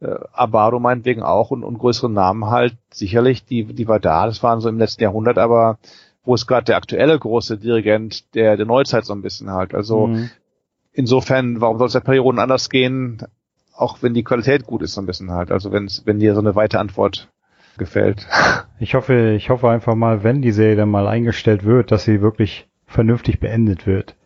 äh, Abado meinetwegen auch und, und größere Namen halt sicherlich, die die war da, das waren so im letzten Jahrhundert, aber wo ist gerade der aktuelle große Dirigent der der Neuzeit so ein bisschen halt, also mhm. insofern, warum soll es der Perioden anders gehen, auch wenn die Qualität gut ist so ein bisschen halt, also wenn wenn dir so eine weite Antwort gefällt. Ich hoffe, ich hoffe einfach mal, wenn die Serie dann mal eingestellt wird, dass sie wirklich vernünftig beendet wird.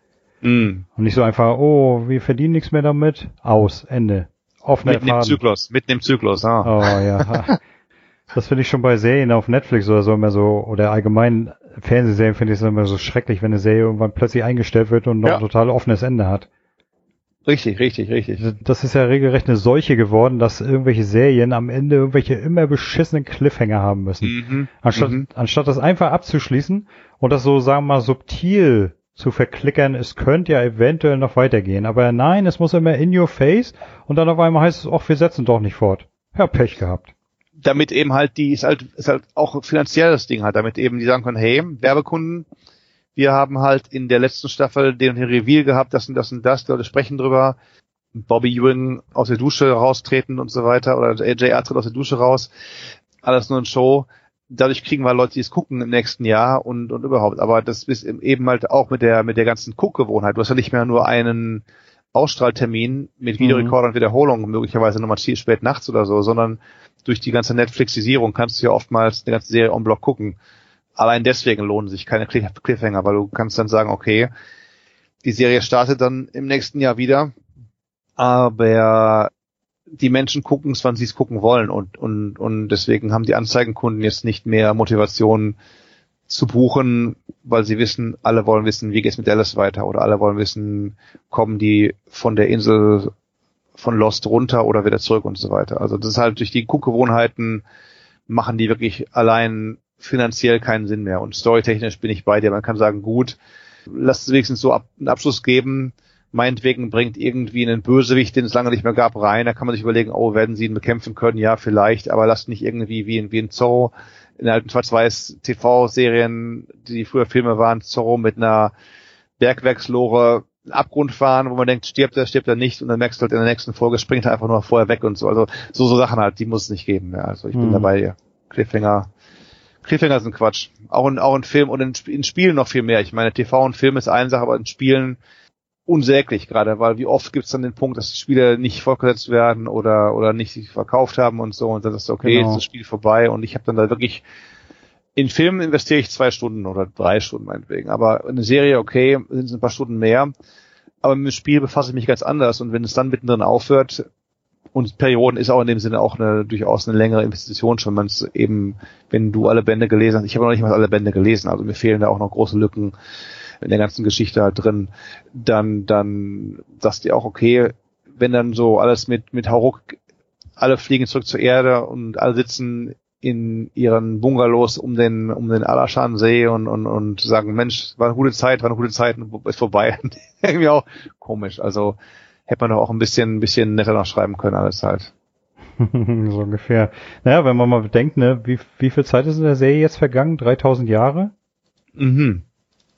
Mm. Und nicht so einfach, oh, wir verdienen nichts mehr damit. Aus, Ende. Offener Mitten Faden. im Zyklus, mitten im Zyklus, ah. Oh ja. das finde ich schon bei Serien auf Netflix oder so immer so, oder allgemein Fernsehserien finde ich es immer so schrecklich, wenn eine Serie irgendwann plötzlich eingestellt wird und noch ja. ein total offenes Ende hat. Richtig, richtig, richtig. Das ist ja regelrecht eine Seuche geworden, dass irgendwelche Serien am Ende irgendwelche immer beschissenen Cliffhanger haben müssen. Mhm, anstatt, mhm. anstatt das einfach abzuschließen und das so, sagen wir mal, subtil zu verklickern, es könnte ja eventuell noch weitergehen. Aber nein, es muss immer in your face und dann auf einmal heißt es, ach, wir setzen doch nicht fort. Ja, Pech gehabt. Damit eben halt die, ist halt, ist halt auch finanziell das Ding halt, damit eben die sagen können, hey, Werbekunden, wir haben halt in der letzten Staffel den, den Reveal gehabt, das und das und das, die Leute sprechen drüber, Bobby Ewing aus der Dusche raustreten und so weiter, oder AJ tritt aus der Dusche raus, alles nur ein Show. Dadurch kriegen wir Leute, die es gucken im nächsten Jahr und, und überhaupt. Aber das ist eben halt auch mit der, mit der ganzen Guckgewohnheit. Du hast ja nicht mehr nur einen Ausstrahltermin mit Videorekorder mhm. und Wiederholung, möglicherweise nochmal spät nachts oder so, sondern durch die ganze Netflixisierung kannst du ja oftmals eine ganze Serie on Block gucken. Allein deswegen lohnen sich keine Cliffhanger, weil du kannst dann sagen, okay, die Serie startet dann im nächsten Jahr wieder, aber die Menschen gucken es, wann sie es gucken wollen und, und, und deswegen haben die Anzeigenkunden jetzt nicht mehr Motivation zu buchen, weil sie wissen, alle wollen wissen, wie geht's mit Dallas weiter oder alle wollen wissen, kommen die von der Insel von Lost runter oder wieder zurück und so weiter. Also das ist halt durch die Guckgewohnheiten machen die wirklich allein finanziell keinen Sinn mehr und storytechnisch bin ich bei dir. Man kann sagen, gut, lass es wenigstens so ab, einen Abschluss geben, meinetwegen bringt irgendwie einen Bösewicht, den es lange nicht mehr gab, rein. Da kann man sich überlegen, oh, werden sie ihn bekämpfen können? Ja, vielleicht, aber lasst nicht irgendwie wie in, wie in Zorro in alten Schwarz-Weiß TV-Serien, die früher Filme waren, Zorro mit einer Bergwerkslore Abgrund fahren, wo man denkt, stirbt er, stirbt er nicht und dann merkst du halt in der nächsten Folge springt er einfach nur vorher weg und so. Also so, so Sachen halt, die muss es nicht geben. Ja. Also ich bin mhm. dabei. Cliffhanger, Cliffhanger sind Quatsch. Auch in, auch in Film und in, in Spielen noch viel mehr. Ich meine, TV und Film ist eine Sache, aber in Spielen unsäglich gerade, weil wie oft gibt es dann den Punkt, dass die Spiele nicht fortgesetzt werden oder oder nicht sich verkauft haben und so und dann ist okay, genau. ist das Spiel vorbei. Und ich habe dann da wirklich in Filmen investiere ich zwei Stunden oder drei Stunden meinetwegen, aber eine Serie okay sind es ein paar Stunden mehr, aber mit dem Spiel befasse ich mich ganz anders. Und wenn es dann mittendrin aufhört und Perioden ist auch in dem Sinne auch eine durchaus eine längere Investition schon, man eben wenn du alle Bände gelesen hast, ich habe noch nicht mal alle Bände gelesen, also mir fehlen da auch noch große Lücken in der ganzen Geschichte halt drin, dann, dann sagst du auch, okay, wenn dann so alles mit, mit Hauruck, alle fliegen zurück zur Erde und alle sitzen in ihren Bungalows um den, um den Alashan-See und, und, und sagen, Mensch, war eine gute Zeit, war eine gute Zeit, ist vorbei. Irgendwie auch komisch. Also, hätte man doch auch ein bisschen, ein bisschen netter noch schreiben können, alles halt. so ungefähr. Naja, wenn man mal bedenkt, ne, wie, wie viel Zeit ist in der Serie jetzt vergangen? 3000 Jahre? Mhm.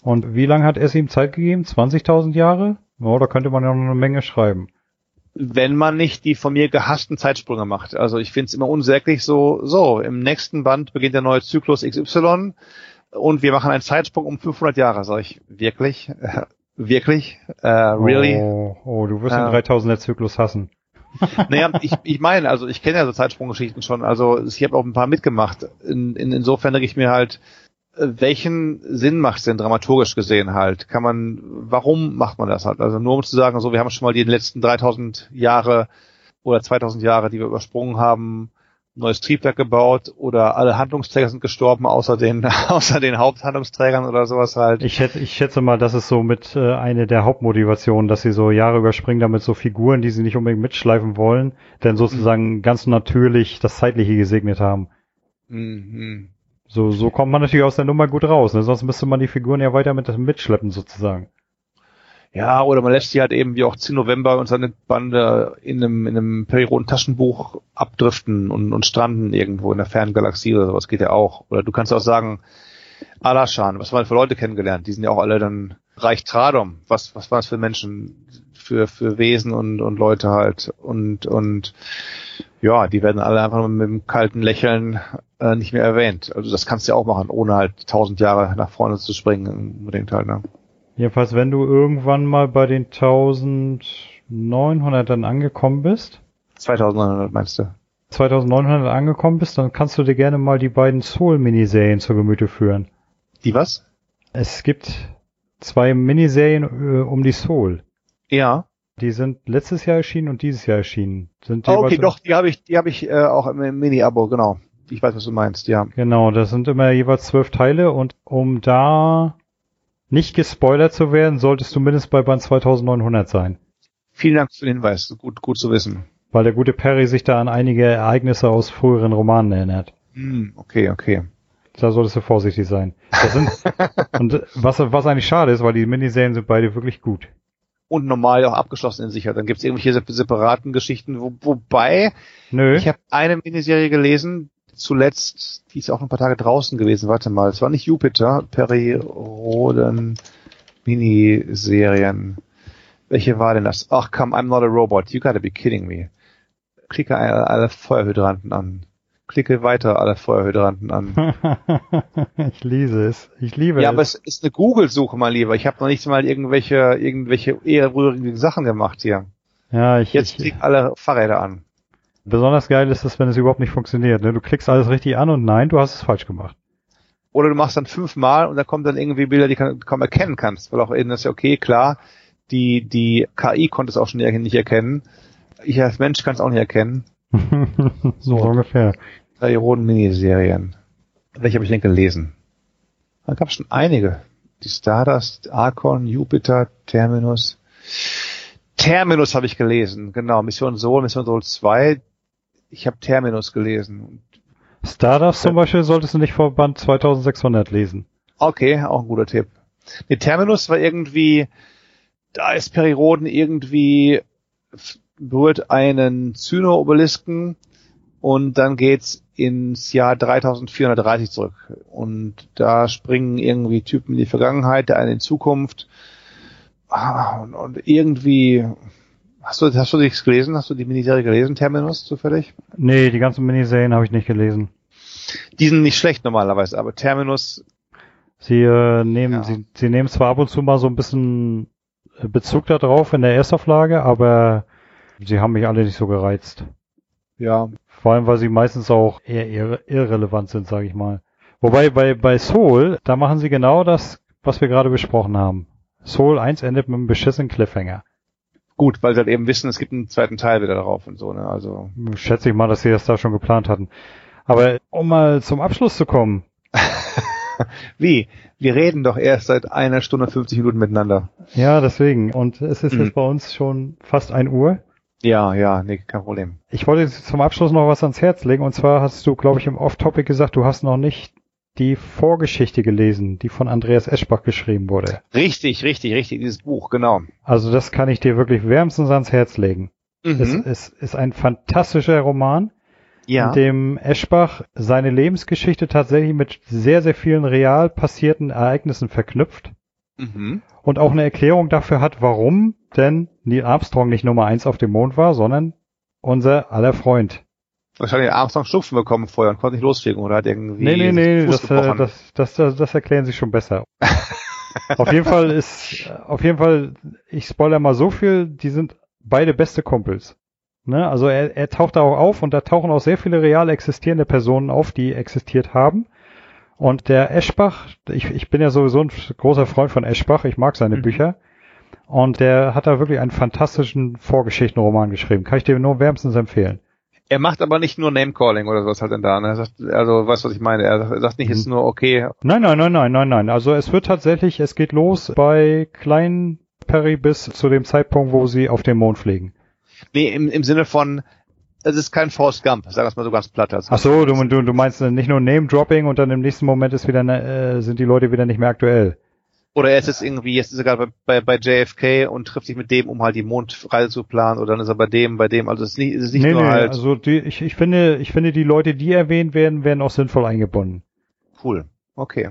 Und wie lange hat es ihm Zeit gegeben? 20.000 Jahre? Oh, da könnte man ja noch eine Menge schreiben. Wenn man nicht die von mir gehassten Zeitsprünge macht. Also ich finde es immer unsäglich so, so, im nächsten Band beginnt der neue Zyklus XY und wir machen einen Zeitsprung um 500 Jahre. Sag ich, wirklich? Äh, wirklich? Äh, really? Oh, oh, du wirst äh, den 3000er Zyklus hassen. naja, ich, ich meine, also ich kenne ja so Zeitsprunggeschichten schon, also ich habe auch ein paar mitgemacht. In, in, insofern denke ich mir halt, welchen Sinn macht es denn dramaturgisch gesehen halt? Kann man, warum macht man das halt? Also nur um zu sagen, so, wir haben schon mal die letzten 3000 Jahre oder 2000 Jahre, die wir übersprungen haben, neues Triebwerk gebaut oder alle Handlungsträger sind gestorben, außer den, außer den Haupthandlungsträgern oder sowas halt. Ich schätze, ich schätze mal, das ist so mit äh, eine der Hauptmotivationen, dass sie so Jahre überspringen, damit so Figuren, die sie nicht unbedingt mitschleifen wollen, denn sozusagen mhm. ganz natürlich das Zeitliche gesegnet haben. Mhm. So, so kommt man natürlich aus der Nummer gut raus, ne? sonst müsste man die Figuren ja weiter mit mitschleppen sozusagen. Ja, oder man lässt sie halt eben wie auch 10 November und seine Bande in einem, in einem Perioden-Taschenbuch abdriften und, und stranden irgendwo in der fernen Galaxie oder sowas geht ja auch. Oder du kannst auch sagen, Alashan, was haben wir für Leute kennengelernt? Die sind ja auch alle dann Reich Tradom. Was, was waren das für Menschen, für, für Wesen und, und Leute halt? Und, und ja, die werden alle einfach mit einem kalten Lächeln äh, nicht mehr erwähnt. Also das kannst du ja auch machen, ohne halt tausend Jahre nach vorne zu springen, unbedingt halt, ne? Jedenfalls, wenn du irgendwann mal bei den 1900 dann angekommen bist. 2900 meinst du? 2900 angekommen bist, dann kannst du dir gerne mal die beiden Soul-Miniserien zur Gemüte führen. Die was? Es gibt zwei Miniserien äh, um die Soul. Ja. Die sind letztes Jahr erschienen und dieses Jahr erschienen. Sind die oh, okay, doch, die habe ich, die habe ich äh, auch im Mini-Abo, genau. Ich weiß, was du meinst, ja. Genau, das sind immer jeweils zwölf Teile und um da nicht gespoilert zu werden, solltest du mindestens bei Band 2900 sein. Vielen Dank für den Hinweis, gut, gut zu wissen. Weil der gute Perry sich da an einige Ereignisse aus früheren Romanen erinnert. Hm, okay, okay. da solltest du vorsichtig sein. Sind, und was, was eigentlich schade ist, weil die Miniserien sind beide wirklich gut. Und normal auch abgeschlossen in sich hat. Dann gibt's irgendwelche separaten Geschichten, wo, wobei Nö. ich habe eine Miniserie gelesen, zuletzt, die ist auch ein paar Tage draußen gewesen, warte mal, es war nicht Jupiter, Perry Roden Miniserien. Welche war denn das? Ach komm, I'm not a robot, you gotta be kidding me. Klicke alle Feuerhydranten an. Klicke weiter alle Feuerhydranten an. ich lese es. Ich liebe ja, es. aber es ist eine Google-Suche, mein Lieber. Ich habe noch nicht mal irgendwelche, irgendwelche eher rührigen Sachen gemacht hier. Ja, ich, Jetzt klick alle Fahrräder an. besonders geil ist es, wenn es überhaupt nicht funktioniert. Ne? Du klickst alles richtig an und nein, du hast es falsch gemacht. Oder du machst dann fünfmal und da kommen dann irgendwie Bilder, die du kaum erkennen kannst. Weil auch eben das ist ja okay, klar, die, die KI konnte es auch schon nicht erkennen. Ich als Mensch kann es auch nicht erkennen. so ungefähr. Drei roten Miniserien. Welche habe ich denn gelesen? Da gab es schon einige. Die Stardust, Archon, Jupiter, Terminus. Terminus habe ich gelesen, genau. Mission Sol, Mission Sol 2. Ich habe Terminus gelesen. Stardust zum Beispiel solltest du nicht vor Band 2600 lesen. Okay, auch ein guter Tipp. Nee, Terminus war irgendwie, da ist Periroden irgendwie, berührt einen Zyno-Obelisken und dann geht's ins Jahr 3430 zurück. Und da springen irgendwie Typen in die Vergangenheit, der eine in Zukunft. Ah, Und, und irgendwie, hast du, hast du nichts gelesen? Hast du die Miniserie gelesen, Terminus, zufällig? Nee, die ganzen Miniserien habe ich nicht gelesen. Die sind nicht schlecht normalerweise, aber Terminus, Sie äh, nehmen, Ja. sie, sie nehmen zwar ab und zu mal so ein bisschen Bezug darauf in der Erstauflage, aber sie haben mich alle nicht so gereizt. ja, Vor allem, weil sie meistens auch eher irre irrelevant sind, sage ich mal. Wobei bei, bei Soul, da machen sie genau das, was wir gerade besprochen haben. Soul 1 endet mit einem beschissenen Cliffhanger. gut, weil sie halt eben wissen, es gibt einen zweiten Teil wieder darauf und so, ne, also. Schätze ich mal, dass sie das da schon geplant hatten. Aber um mal zum Abschluss zu kommen. Wie? Wir reden doch erst seit einer Stunde 50 Minuten miteinander. Ja, deswegen. Und es ist Mhm. jetzt bei uns schon fast ein Uhr. Ja, ja, nee, kein Problem. Ich wollte jetzt zum Abschluss noch was ans Herz legen. Und zwar hast du, glaube ich, im Off-Topic gesagt, du hast noch nicht die Vorgeschichte gelesen, die von Andreas Eschbach geschrieben wurde. Richtig, richtig, richtig, dieses Buch, genau. Also das kann ich dir wirklich wärmstens ans Herz legen. Es, Mhm. es ist ein fantastischer Roman, Ja. in dem Eschbach seine Lebensgeschichte tatsächlich mit sehr, sehr vielen real passierten Ereignissen verknüpft Mhm. und auch eine Erklärung dafür hat, warum denn Neil Armstrong nicht Nummer eins auf dem Mond war, sondern unser aller Freund. Wahrscheinlich Armstrong Schnupfen bekommen vorher und konnte nicht losfliegen oder hat irgendwie Nee, nee, nee, das, äh, das, das, das, das erklären sie schon besser. auf jeden Fall ist, auf jeden Fall, ich spoiler mal so viel, die sind beide beste Kumpels. Ne? Also er, er taucht da auch auf und da tauchen auch sehr viele real existierende Personen auf, die existiert haben. Und der Eschbach, ich, ich bin ja sowieso ein großer Freund von Eschbach, ich mag seine Mhm. Bücher. Und der hat da wirklich einen fantastischen Vorgeschichtenroman geschrieben. Kann ich dir nur wärmstens empfehlen. Er macht aber nicht nur Name-Calling oder sowas halt denn da. Ne? Er sagt, also, weißt du, was ich meine? Er sagt, er sagt nicht, es ist nur okay. Nein, nein, nein, nein, nein, nein. Also es wird tatsächlich, es geht los bei kleinen Perry bis zu dem Zeitpunkt, wo sie auf den Mond fliegen. Nee, im, im Sinne von, es ist kein Forrest Gump, sagen wir es mal so ganz platt. Ach so, du, du, du meinst nicht nur Name-Dropping und dann im nächsten Moment ist wieder, ne- äh, sind die Leute wieder nicht mehr aktuell. Oder er ist jetzt irgendwie, jetzt ist er gerade bei, bei, bei JFK und trifft sich mit dem, um halt die Mondreise zu planen, oder dann ist er bei dem, bei dem. Also es ist nicht, es ist nicht nee, nur nee, halt also die, ich, ich finde, ich finde, die Leute, die erwähnt werden, werden auch sinnvoll eingebunden. cool. Okay.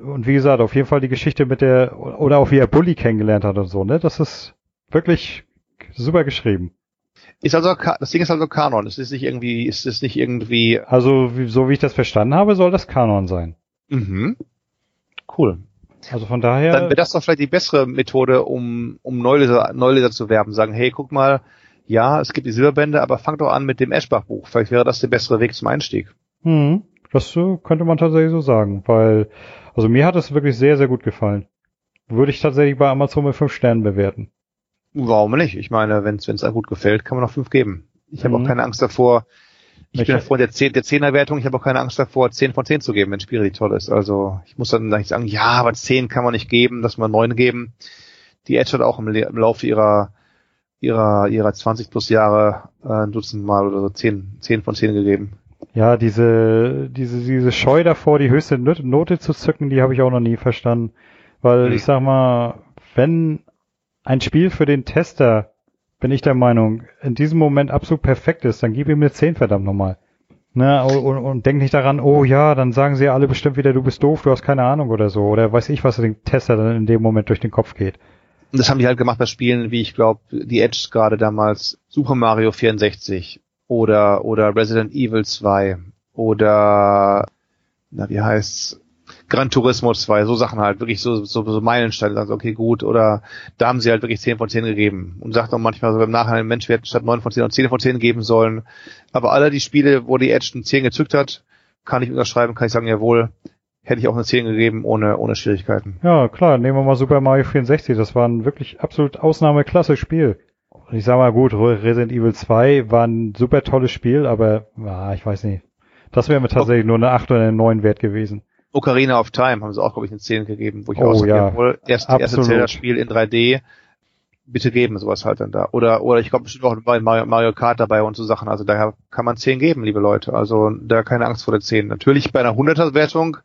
Und wie gesagt, auf jeden Fall die Geschichte mit der, oder auch wie er Bully kennengelernt hat und so, ne? Das ist wirklich super geschrieben. Ist also das Ding ist also Kanon. Es ist nicht irgendwie, ist es nicht irgendwie. Also, wie, so wie ich das verstanden habe, soll das Kanon sein. Mhm. Cool. Also von daher. Dann wäre das doch vielleicht die bessere Methode, um, um Neuleser, Neuleser zu werben. Sagen, hey, guck mal, ja, es gibt die Silberbände, aber fang doch an mit dem Eschbach-Buch. Vielleicht wäre das der bessere Weg zum Einstieg. Hm, das äh, könnte man tatsächlich so sagen, weil, also mir hat es wirklich sehr, sehr gut gefallen. Würde ich tatsächlich bei Amazon mit fünf Sternen bewerten. Warum nicht? Ich meine, wenn es einem gut gefällt, kann man noch fünf geben. Ich habe Mhm. auch keine Angst davor. Ich Ich- bin Freund der, 10, der Zehnerwertung. Ich habe auch keine Angst davor, 10 von 10 zu geben, wenn Spirit toll ist. Also ich muss dann nicht sagen, ja, aber 10 kann man nicht geben, dass wir 9 geben. Die Edge hat auch im, im Laufe ihrer ihrer ihrer 20 plus Jahre äh, ein Dutzend Mal oder so 10, 10 von 10 gegeben. ja, diese, diese, diese Scheu davor, die höchste Note zu zücken, die habe ich auch noch nie verstanden. Weil mhm. ich sag mal, wenn ein Spiel für den Tester, bin ich der Meinung, in diesem Moment absolut perfekt ist, dann gib ihm eine 10 verdammt nochmal. Ne, und, und denk nicht daran, oh ja, dann sagen sie alle bestimmt wieder, du bist doof, du hast keine Ahnung oder so. Oder weiß ich, was dem Tester dann in dem Moment durch den Kopf geht. Und das haben die halt gemacht bei Spielen, wie ich glaube, die Edge gerade damals, Super Mario 64 oder, oder Resident Evil 2 oder, na, wie heißt's? Gran Turismo 2, so Sachen halt, wirklich so, so, so Meilensteine, sagen okay, gut, oder da haben sie halt wirklich 10 von 10 gegeben und sagt auch manchmal so im Nachhinein, Mensch, wir hätten statt 9 von 10 und 10 von 10 geben sollen. Aber alle die Spiele, wo die Edge ein 10 gezückt hat, kann ich unterschreiben, kann ich sagen, jawohl, hätte ich auch eine 10 gegeben, ohne, ohne Schwierigkeiten. Ja, klar, nehmen wir mal Super Mario 64, das war ein wirklich absolut ausnahmeklasse Spiel. Ich sag mal gut, Resident Evil 2 war ein super tolles Spiel, aber, ah, ich weiß nicht. Das wäre mir tatsächlich nur eine 8 oder eine 9 wert gewesen. Ocarina of Time haben sie auch, glaube ich, eine 10 gegeben, wo ich oh, auch ja. jawohl, erst, erste Zelda-Spiel in 3D, bitte geben sowas halt dann da. Oder, oder ich glaube bestimmt auch bei Mario, Mario Kart dabei und so Sachen. Also da kann man 10 geben, liebe Leute. Also da keine Angst vor der 10. Natürlich bei einer 100er-Wertung,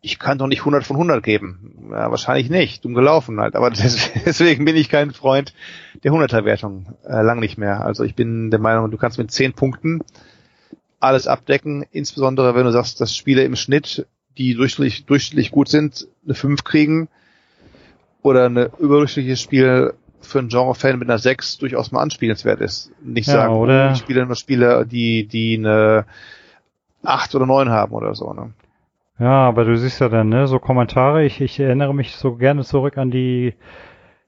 ich kann doch nicht 100 von 100 geben. Ja, wahrscheinlich nicht. Dumm gelaufen halt. Aber deswegen bin ich kein Freund der 100er-Wertung. Äh, lang nicht mehr. Also ich bin der Meinung, du kannst mit 10 Punkten alles abdecken. Insbesondere wenn du sagst, dass Spiele im Schnitt die durchschnittlich, durchschnittlich gut sind, eine 5 kriegen oder eine überdurchschnittliches Spiel für einen Genre-Fan mit einer 6 durchaus mal anspielenswert ist. Nicht ja, sagen, oder? Ich spiele nur Spiele, die, die eine 8 oder 9 haben oder so. Ne? Ja, aber du siehst ja dann, ne, so Kommentare, ich, ich erinnere mich so gerne zurück an die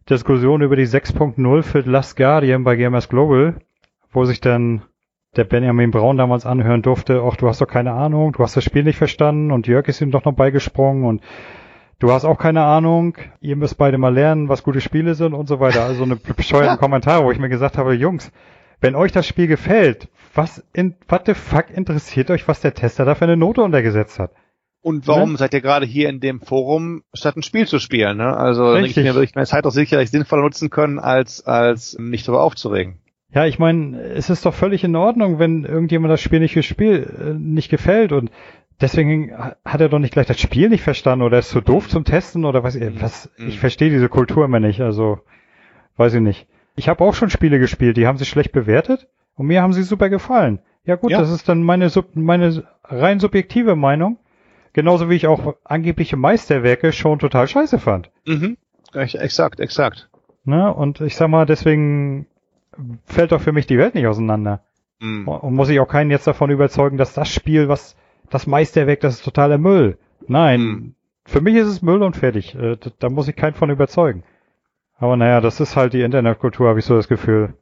Diskussion über die 6.0 für Last Guardian bei Gamers Global, wo sich dann der Benjamin Braun damals anhören durfte, ach, du hast doch keine Ahnung, du hast das Spiel nicht verstanden und Jörg ist ihm doch noch beigesprungen und du hast auch keine Ahnung, ihr müsst beide mal lernen, was gute Spiele sind und so weiter. Also eine bescheuerten Kommentare, wo ich mir gesagt habe, Jungs, wenn euch das Spiel gefällt, was in, what the fuck interessiert euch, was der Tester da für eine Note untergesetzt hat? Und warum ne? seid ihr gerade hier in dem Forum, statt ein Spiel zu spielen? Ne? Also Richtig. ich mir wirklich meine Zeit auch sicherlich sinnvoller nutzen können, als als mich darüber aufzuregen. Ja, ich meine, es ist doch völlig in Ordnung, wenn irgendjemand das Spiel nicht gespielt, äh, nicht gefällt und deswegen hat er doch nicht gleich das Spiel nicht verstanden oder ist zu doof zum Testen oder was, mhm. was ich mhm. verstehe diese Kultur immer nicht, also weiß ich nicht. Ich habe auch schon Spiele gespielt, die haben sich schlecht bewertet und mir haben sie super gefallen. Ja gut, ja. das ist dann meine meine rein subjektive Meinung. Genauso wie ich auch angebliche Meisterwerke schon total scheiße fand. Mhm. Exakt, exakt. Ne? Und ich sag mal, deswegen fällt doch für mich die Welt nicht auseinander. Mhm. Und muss ich auch keinen jetzt davon überzeugen, dass das Spiel, was das Meisterwerk, das ist totaler Müll. Nein, mhm. für mich ist es Müll und fertig. Äh, da muss ich keinen von überzeugen. Aber naja, das ist halt die Internetkultur, habe ich so das Gefühl.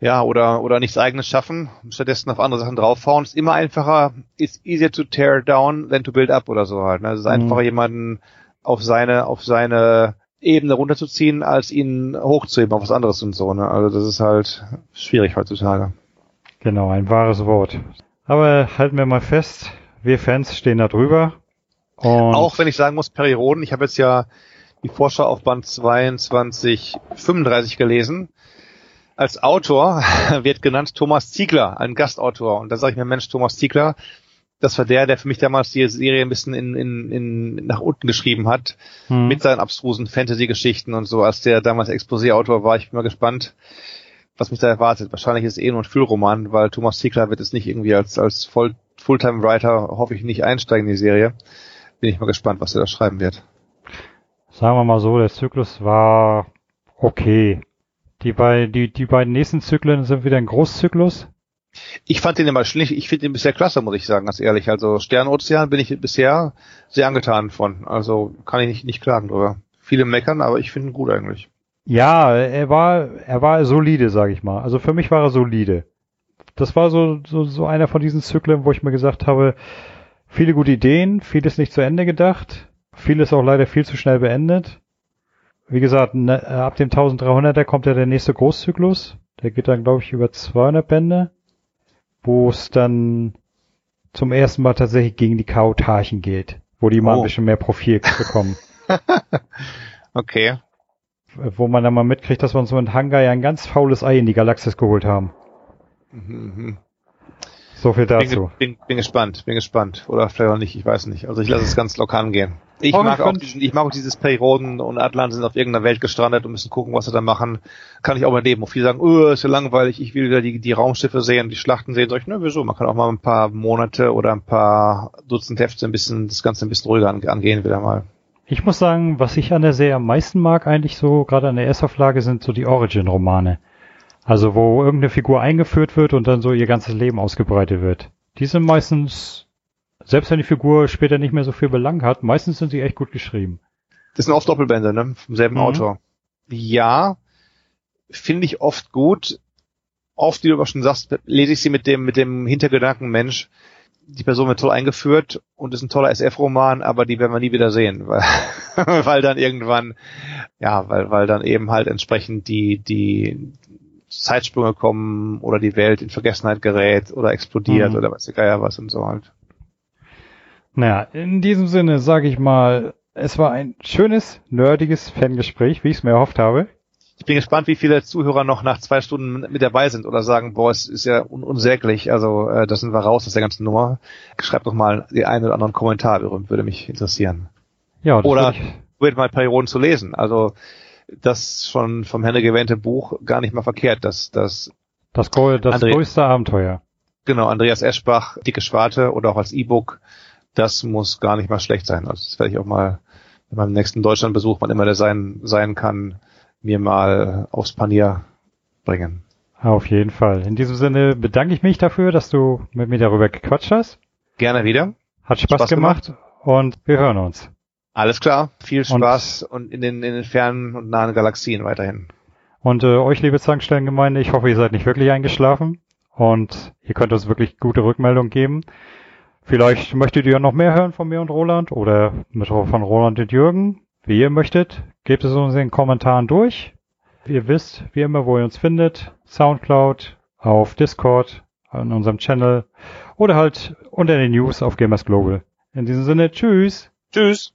Ja, oder, oder nichts eigenes schaffen, stattdessen auf andere Sachen draufhauen. Ist immer einfacher, ist easier to tear down than to build up oder so halt. Ne? Es ist mhm. einfacher, jemanden auf seine, auf seine Ebene runterzuziehen, als ihn hochzuheben auf was anderes und so. Ne? Also das ist halt schwierig heutzutage. Genau, ein wahres Wort. Aber halten wir mal fest, wir Fans stehen da drüber. Auch wenn ich sagen muss, Perioden, ich habe jetzt ja die Vorschau auf Band 22, 35 gelesen. Als Autor wird genannt Thomas Ziegler, ein Gastautor. Und da sage ich mir, Mensch, Thomas Ziegler, das war der, der für mich damals die Serie ein bisschen in, in, in nach unten geschrieben hat, hm. mit seinen abstrusen Fantasy-Geschichten und so. Als der damals Exposé-Autor war, ich bin mal gespannt, was mich da erwartet. Wahrscheinlich ist es eh nur ein Füllroman, weil Thomas Ziegler wird es nicht irgendwie als, als Voll Fulltime-Writer, hoffe ich, nicht einsteigen in die Serie. Bin ich mal gespannt, was er da schreiben wird. Sagen wir mal so, der Zyklus war okay. Die, bei, die, die beiden nächsten Zyklen sind wieder ein Großzyklus. Ich fand den immer schlecht, ich finde den bisher klasse, muss ich sagen, ganz ehrlich. Also Sternozean bin ich bisher sehr angetan von. Also kann ich nicht, nicht klagen drüber. Viele meckern, aber ich finde ihn gut eigentlich. Ja, er war, er war solide, sage ich mal. Also für mich war er solide. Das war so, so, so einer von diesen Zyklen, wo ich mir gesagt habe, viele gute Ideen, vieles nicht zu Ende gedacht, vieles auch leider viel zu schnell beendet. Wie gesagt, ne, ab dem 1300er kommt ja der nächste Großzyklus. Der geht dann, glaube ich, über 200 Bände wo es dann zum ersten Mal tatsächlich gegen die Kautarchen geht, wo die mal oh. ein bisschen mehr Profil bekommen. okay. Wo man dann mal mitkriegt, dass wir uns mit Hangar ja ein ganz faules Ei in die Galaxis geholt haben. Mhm. So viel dazu. Bin, bin, bin gespannt, bin gespannt. Oder vielleicht auch nicht, ich weiß nicht. Also ich lasse es ganz lokal gehen. Ich mag auch diesen, ich mag auch dieses Perioden und Atlanten sind auf irgendeiner Welt gestrandet und müssen gucken, was sie da machen. Kann ich auch mal leben. Wo viele sagen, oh, ist ja langweilig, ich will wieder die, die Raumschiffe sehen, die Schlachten sehen. Sag ich, ne, wieso? Man kann auch mal ein paar Monate oder ein paar Dutzend Hefte ein bisschen, das Ganze ein bisschen ruhiger angehen wieder mal. Ich muss sagen, was ich an der Serie am meisten mag, eigentlich so, gerade an der Erstauflage, sind so die Origin-Romane. Also wo irgendeine Figur eingeführt wird und dann so ihr ganzes Leben ausgebreitet wird. Die sind meistens selbst wenn die Figur später nicht mehr so viel Belang hat, meistens sind sie echt gut geschrieben. Das sind oft Doppelbände, ne? Vom selben mhm. Autor. Ja, finde ich oft gut. Oft, wie du aber schon sagst, lese ich sie mit dem, mit dem Hintergedanken, Mensch, die Person wird toll eingeführt und ist ein toller SF-Roman, aber die werden wir nie wieder sehen, weil, weil dann irgendwann, ja, weil, weil dann eben halt entsprechend die, die Zeitsprünge kommen oder die Welt in Vergessenheit gerät oder explodiert mhm. oder weiß ich ja was und so halt. Naja, in diesem Sinne sage ich mal, es war ein schönes, nerdiges Fangespräch, wie ich es mir erhofft habe. Ich bin gespannt, wie viele Zuhörer noch nach zwei Stunden mit dabei sind oder sagen, boah, es ist ja un unsäglich, also äh, das sind wir raus aus der ganzen Nummer. Schreibt doch mal den einen oder anderen Kommentar, würde mich interessieren. Ja, das oder wird mal Perioden zu lesen. Also das schon vom Henne gewähnte Buch gar nicht mal verkehrt, dass das das, das größte Abenteuer. Genau, Andreas Eschbach, Dicke Schwarte oder auch als E-Book das muss gar nicht mal schlecht sein. Also das werde ich auch mal bei meinem nächsten Deutschlandbesuch, wann immer der sein, sein kann, mir mal aufs Panier bringen. Auf jeden Fall. In diesem Sinne bedanke ich mich dafür, dass du mit mir darüber gequatscht hast. Gerne wieder. Hat Spaß, Spaß gemacht, gemacht, und wir hören uns. Alles klar. Viel Spaß und, und in, den, in den fernen und nahen Galaxien weiterhin. Und äh, euch, liebe Zankstellengemeinde, ich hoffe, ihr seid nicht wirklich eingeschlafen und ihr könnt uns wirklich gute Rückmeldung geben. Vielleicht möchtet ihr noch mehr hören von mir und Roland oder von Roland und Jürgen. Wie ihr möchtet, gebt es uns in den Kommentaren durch. Ihr wisst, wie immer, wo ihr uns findet. Soundcloud, auf Discord, an unserem Channel oder halt unter den News auf Gamers Global. In diesem Sinne, tschüss. Tschüss.